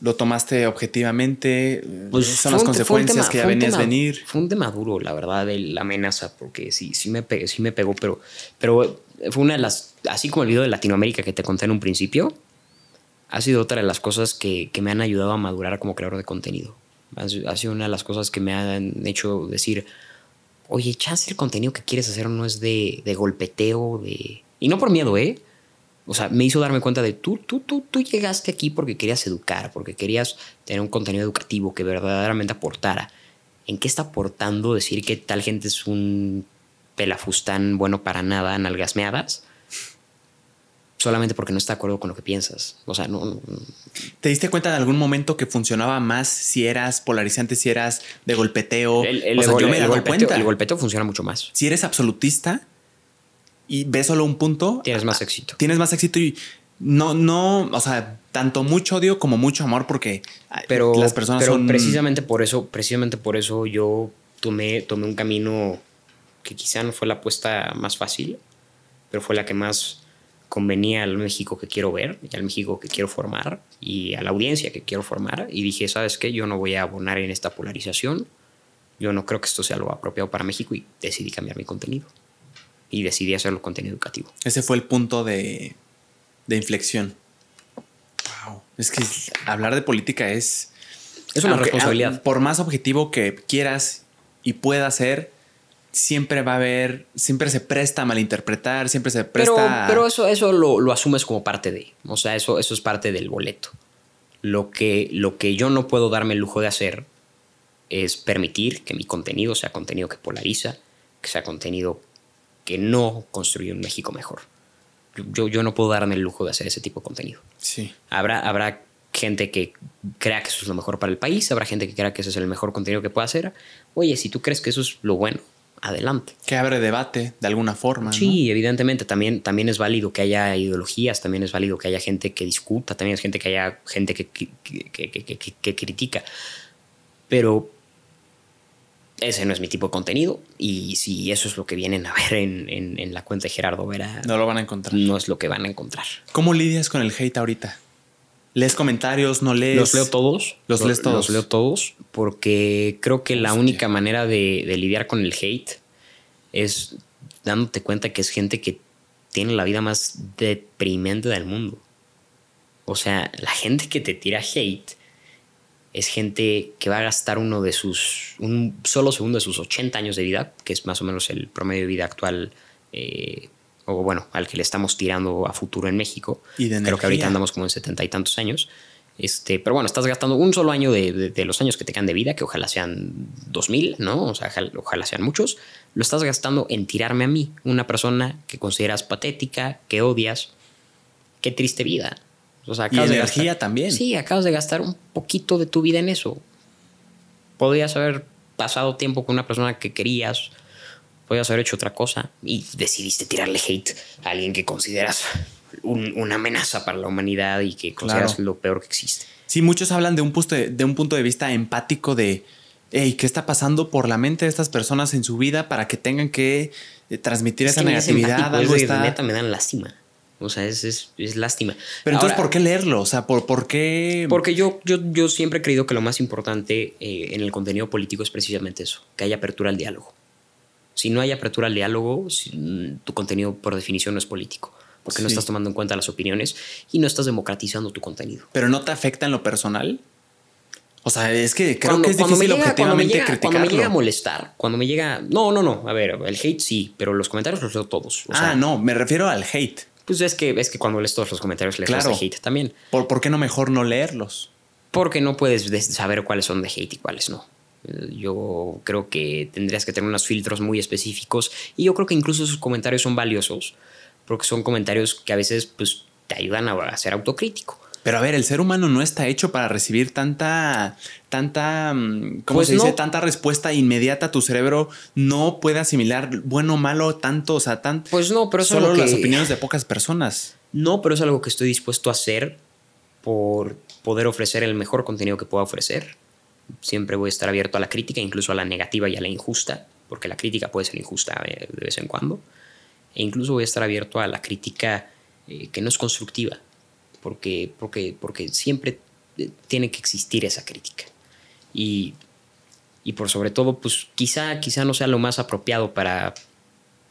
¿Lo tomaste objetivamente? Son Pues las fue un consecuencias tema- que ya venías tema- venir. Fue un tema duro, la verdad, de la amenaza, porque sí, sí me, pe- sí me pegó, pero, pero fue una de las, así como el video de Latinoamérica que te conté en un principio, ha sido otra de las cosas que, que me han ayudado a madurar como creador de contenido. Ha sido una de las cosas que me han hecho decir, oye, chance el contenido que quieres hacer no es de, de golpeteo, de... Y no por miedo, ¿eh? O sea, me hizo darme cuenta de tú, tú, tú, tú llegaste aquí porque querías educar, porque querías tener un contenido educativo que verdaderamente aportara. ¿En qué está aportando decir que tal gente es un pelafustán bueno para nada, nalgasmeadas? Solamente porque no está de acuerdo con lo que piensas. O sea, no, no- ¿Te diste cuenta en algún momento que funcionaba más si eras polarizante, si eras de golpeteo? el, el o sea, gol- yo me he el dado golpeteo, cuenta. el golpeteo funciona mucho más. Si eres absolutista y ves solo un punto, Tienes más éxito. tienes más éxito y no, no, o sea, tanto mucho odio como mucho amor porque pero, las personas pero son... precisamente por eso, precisamente por eso yo tomé, tomé un camino que quizá no fue la apuesta más fácil, pero fue la que más convenía al México que quiero ver y al México que quiero formar y a la audiencia que quiero formar y dije, ¿sabes qué? Yo no voy a abonar en esta polarización, yo no creo que esto sea lo apropiado para México y decidí cambiar mi contenido y decidí hacerlo contenido educativo. Ese fue el punto de, de inflexión. Wow. Es que hablar de política es... Es una responsabilidad. Por más objetivo que quieras y puedas ser, siempre va a haber, siempre se presta a malinterpretar, siempre se presta... Pero, pero eso, eso lo, lo, asumes como parte de, o sea, eso, eso es parte del boleto. Lo que, lo que yo no puedo darme el lujo de hacer es permitir que mi contenido sea contenido que polariza, que sea contenido que no construye un México mejor. Yo, yo no puedo darme el lujo de hacer ese tipo de contenido. Sí. Habrá, habrá gente que crea que eso es lo mejor para el país, habrá gente que crea que ese es el mejor contenido que puede hacer. Oye, si tú crees que eso es lo bueno, adelante. Que abre debate de alguna forma. Sí, evidentemente también, también es válido que haya ideologías, también es válido que haya gente que discuta, también es gente que haya gente que, que, que, que critica. Pero ese no es mi tipo de contenido y si eso es lo que vienen a ver en, en, en, la cuenta de Gerardo Vera, no lo van a encontrar. No es lo que van a encontrar. ¿Cómo lidias con el hate ahorita? ¿Lees comentarios? ¿No lees? Los leo todos. Los, lees todos. Los leo todos porque creo que la única manera de, de, lidiar con el hate es dándote cuenta que es gente que tiene la vida más deprimente del mundo. O sea, la gente que te tira hate es gente que va a gastar uno de sus, un solo segundo de sus 80 años de vida, que es más o menos el promedio de vida actual, eh, o bueno, al que le estamos tirando a futuro en México. ¿Y de Creo que ahorita andamos como en 70 y tantos años. Este, pero bueno, estás gastando un solo año de, de, de, los años que te quedan de vida, que ojalá sean 2000, ¿no? O sea, ojalá, ojalá sean muchos. Lo estás gastando en tirarme a mí, una persona que consideras patética, que odias. Qué triste vida. O sea, y energía gastar, también. Sí, acabas de gastar un poquito de tu vida en eso. Podrías haber pasado tiempo con una persona que querías, podrías haber hecho otra cosa y decidiste tirarle hate a alguien que consideras un, una amenaza para la humanidad y que consideras claro. lo peor que existe. Sí, muchos hablan de un, punto de, de un punto de vista empático de, hey, ¿qué está pasando por la mente de estas personas en su vida para que tengan que eh, transmitir es esa que negatividad? Algo está... neta me dan lástima. O sea, es, es, es lástima. Pero entonces, ¿por qué leerlo? O sea, ¿por, por qué...? Porque yo, yo, yo siempre he creído que lo más importante eh, en el contenido político es precisamente eso, que haya apertura al diálogo. Si no hay apertura al diálogo, si, tu contenido por definición no es político, porque sí. no estás tomando en cuenta las opiniones y no estás democratizando tu contenido. ¿Pero no te afecta en lo personal? O sea, es que creo cuando, que es difícil llega, objetivamente cuando llega, criticarlo. Cuando me llega a molestar, cuando me llega... No, no, no. A ver, el hate sí, pero los comentarios los leo todos. O sea, ah, no, me refiero al hate. Pues es que, es que cuando lees todos los comentarios lees claro. los de hate también. ¿Por, ¿Por qué no mejor no leerlos? Porque no puedes saber cuáles son de hate y cuáles no. Yo creo que tendrías que tener unos filtros muy específicos y yo creo que incluso esos comentarios son valiosos porque son comentarios que a veces pues, te ayudan a ser autocrítico. Pero a ver, el ser humano no está hecho para recibir tanta, tanta, mm, ¿cómo Pues se dice? no. Tanta respuesta inmediata. Tu cerebro no puede asimilar bueno o malo tanto, o sea, tan Pues no, pero es solo lo que- las opiniones de pocas personas. No, pero es algo que estoy dispuesto a hacer por poder ofrecer el mejor contenido que pueda ofrecer. Siempre voy a estar abierto a la crítica, incluso a la negativa y a la injusta, porque la crítica puede ser injusta eh, de vez en cuando. E incluso voy a estar abierto a la crítica eh, que no es constructiva, porque, porque, porque siempre eh, tiene que existir esa crítica. Y, y por sobre todo, pues quizá, quizá no sea lo más apropiado para,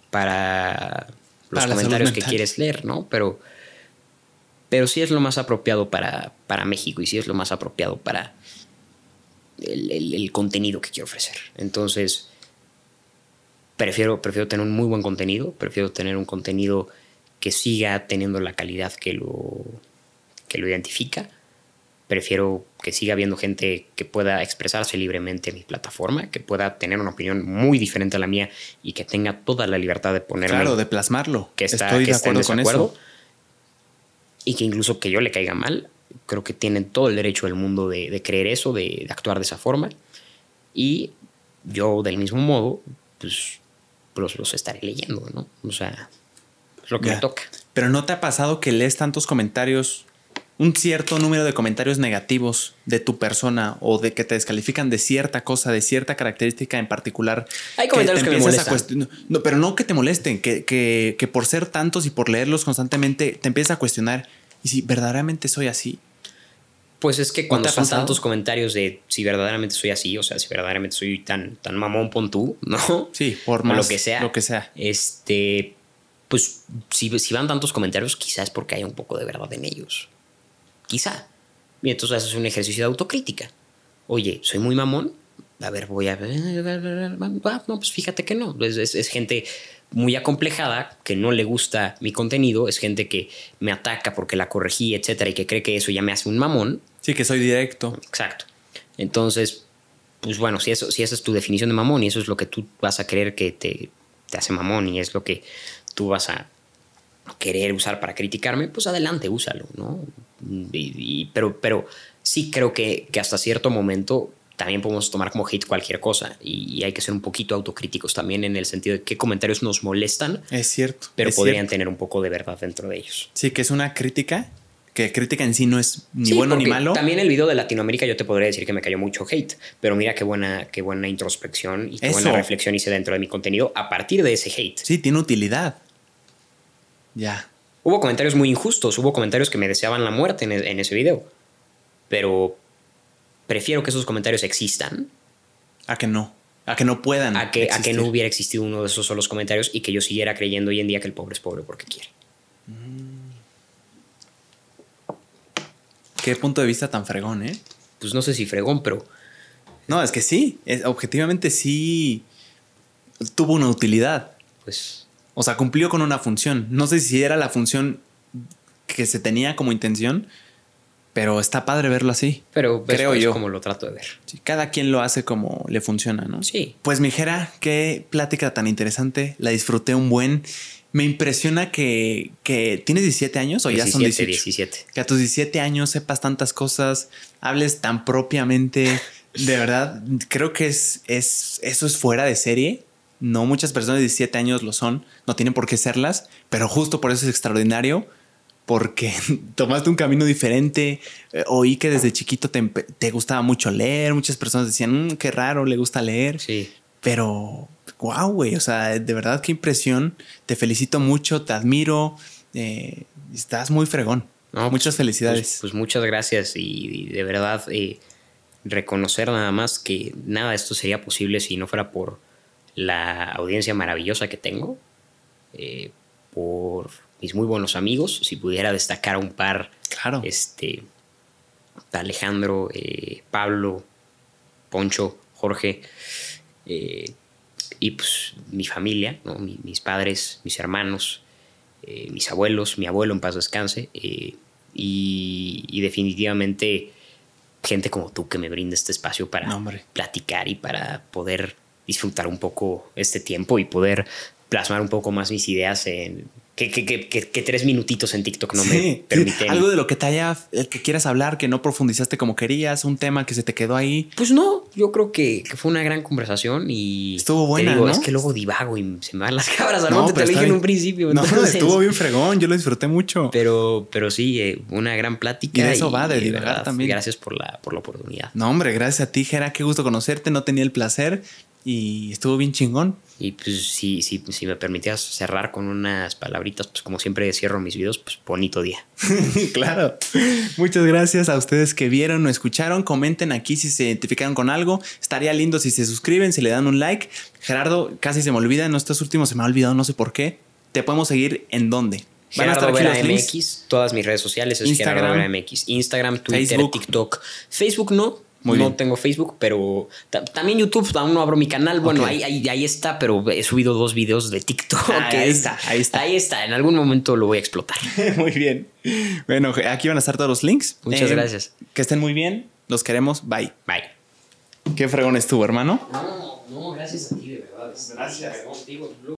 para los Para comentarios que quieres leer, ¿no? Pero, pero sí es lo más apropiado para, para México y sí es lo más apropiado para el, el- el contenido que quiero ofrecer. Entonces, prefiero, prefiero tener un muy buen contenido, prefiero tener un contenido que siga teniendo la calidad que lo, que lo identifica. Prefiero que siga habiendo gente que pueda expresarse libremente en mi plataforma, que pueda tener una opinión muy diferente a la mía y que tenga toda la libertad de ponerme Claro, de plasmarlo. que está, Estoy que de en acuerdo con eso. y que incluso que yo le caiga mal, creo que tienen todo el derecho del mundo de, de creer eso, de, de actuar de esa forma. Y yo, del mismo modo, pues los, los estaré leyendo, ¿no? O sea, es lo que Ya. me toca. Pero ¿no te ha pasado que lees tantos comentarios, un cierto número de comentarios negativos de tu persona o de que te descalifican de cierta cosa, de cierta característica en particular? Hay comentarios que, me empiezas a molestan. cuestion- No, pero no que te molesten, que, que, que por ser tantos y por leerlos constantemente te empiezas a cuestionar. ¿Y si verdaderamente soy así? Pues es que cuando son tantos comentarios de si verdaderamente soy así, o sea, si verdaderamente soy tan, tan mamón, pon tú, (laughs) ¿no? Sí, por O más lo que sea. Lo que sea. Este, pues si, si van tantos comentarios, quizás es porque hay un poco de verdad en ellos. Quizá. Y entonces haces un ejercicio de autocrítica. Oye, soy muy mamón. A ver, voy a. (laughs) Ah, No, pues fíjate que no. Es, es- es gente muy acomplejada que no le gusta mi contenido. Es gente que me ataca porque la corregí, etcétera, y que cree que eso ya me hace un mamón. Sí, que soy directo. Exacto. Entonces, pues bueno, si, eso, si esa es tu definición de mamón y eso es lo que tú vas a creer que te, te hace mamón y es lo que tú vas a querer usar para criticarme, pues adelante, úsalo, ¿no? Y- y- pero, pero sí creo que, que hasta cierto momento también podemos tomar como hate cualquier cosa y, y hay que ser un poquito autocríticos también en el sentido de qué comentarios nos molestan, Es cierto. pero es podrían cierto. tener un poco de verdad dentro de ellos. Sí, que es una crítica, que crítica en sí no es ni Sí, bueno ni malo. También el video de Latinoamérica yo te podría decir que me cayó mucho hate, pero mira qué buena, qué buena introspección y qué buena reflexión hice dentro de mi contenido a partir de ese hate. Sí, tiene utilidad. Ya. Hubo comentarios muy injustos, hubo comentarios que me deseaban la muerte en, e- en ese video, pero prefiero que esos comentarios existan A que no. A que no puedan. a que, a que no hubiera existido uno de esos solos comentarios y que yo siguiera creyendo hoy en día que el pobre es pobre porque quiere. Qué punto de vista tan fregón, ¿eh? Pues no sé si fregón, pero No, es que sí. es- objetivamente sí tuvo una utilidad. pues O sea, cumplió con una función. No sé si era la función que se tenía como intención, pero está padre verlo así. pero Creo yo. como lo trato de ver. Sí, cada quien lo hace como le funciona, ¿no? Sí. Pues mi Jera, qué plática tan interesante. La disfruté un buen. Me impresiona que, que tienes 17 años o ya son 18. 17. Que a tus 17 años sepas tantas cosas, hables tan propiamente. De verdad, creo que es, es, eso es fuera de serie. No muchas personas de 17 años lo son, no tienen por qué serlas, pero justo por eso es extraordinario, porque (laughs) tomaste un camino diferente. Eh, oí que desde chiquito te, te gustaba mucho leer, muchas personas decían, "Mm, qué raro, le gusta leer. Sí. Pero, wow, güey, o sea, de verdad qué impresión. Te felicito mucho, te admiro. eh, estás muy fregón. No, Muchas felicidades. Pues, pues muchas gracias y, y de verdad eh, reconocer nada más que nada de esto sería posible si no fuera por la audiencia maravillosa que tengo, eh, por mis muy buenos amigos, si pudiera destacar a un par, claro. este, Alejandro, eh, Pablo, Poncho, Jorge, eh, y pues mi familia, ¿no? Mi- mis padres, mis hermanos, eh, mis abuelos, mi abuelo en paz descanse, y, y definitivamente gente como tú que me brinda este espacio para No, platicar y para poder disfrutar un poco este tiempo y poder plasmar un poco más mis ideas en que, que, que, que- que tres minutitos en TikTok no Sí, me permiten. Algo de lo que te haya, el que quieras hablar, que no profundizaste como querías, un tema que se te quedó ahí. Pues no, yo creo que, fue una gran conversación y. Estuvo buena, digo, ¿no? Es que luego divago y se me van las (laughs) cabras al No, monte, te lo dije en bien. un principio. No, (laughs) entonces- estuvo bien fregón, yo lo disfruté mucho. Pero, pero sí, eh, una gran plática. Y de eso va, de divagar verdad, también. Gracias por la, por la oportunidad. No, hombre, gracias a ti, Jera, qué gusto conocerte, no tenía el placer y estuvo bien chingón. Y pues si, si, si me permitías cerrar con unas palabritas, pues como siempre cierro mis videos, pues bonito día. (laughs) claro. Muchas gracias a ustedes que vieron o escucharon. Comenten aquí si se identificaron con algo. Estaría lindo si se suscriben, si le dan un like. Gerardo, casi se me olvida, en estos últimos se me ha olvidado, no sé por qué. Te podemos seguir en dónde. Gerardo aquí Vera los links? MX, todas mis redes sociales es Instagram. Gerardo Vera MX. Instagram, Twitter, Facebook. TikTok. Facebook no. Muy no bien. tengo Facebook, pero ta- también YouTube, aún no abro mi canal. Bueno, ahí, ahí, ahí está, pero he subido dos videos de TikTok. Ah, que ahí es- (laughs) está, ahí está. Ahí está, en algún momento lo voy a explotar. (laughs) muy bien. Bueno, aquí van a estar todos los links. Muchas Eh, gracias. Que estén muy bien. Los queremos. Bye. Bye. Qué fregón estuvo, hermano. No, no, gracias a ti, de verdad. Gracias.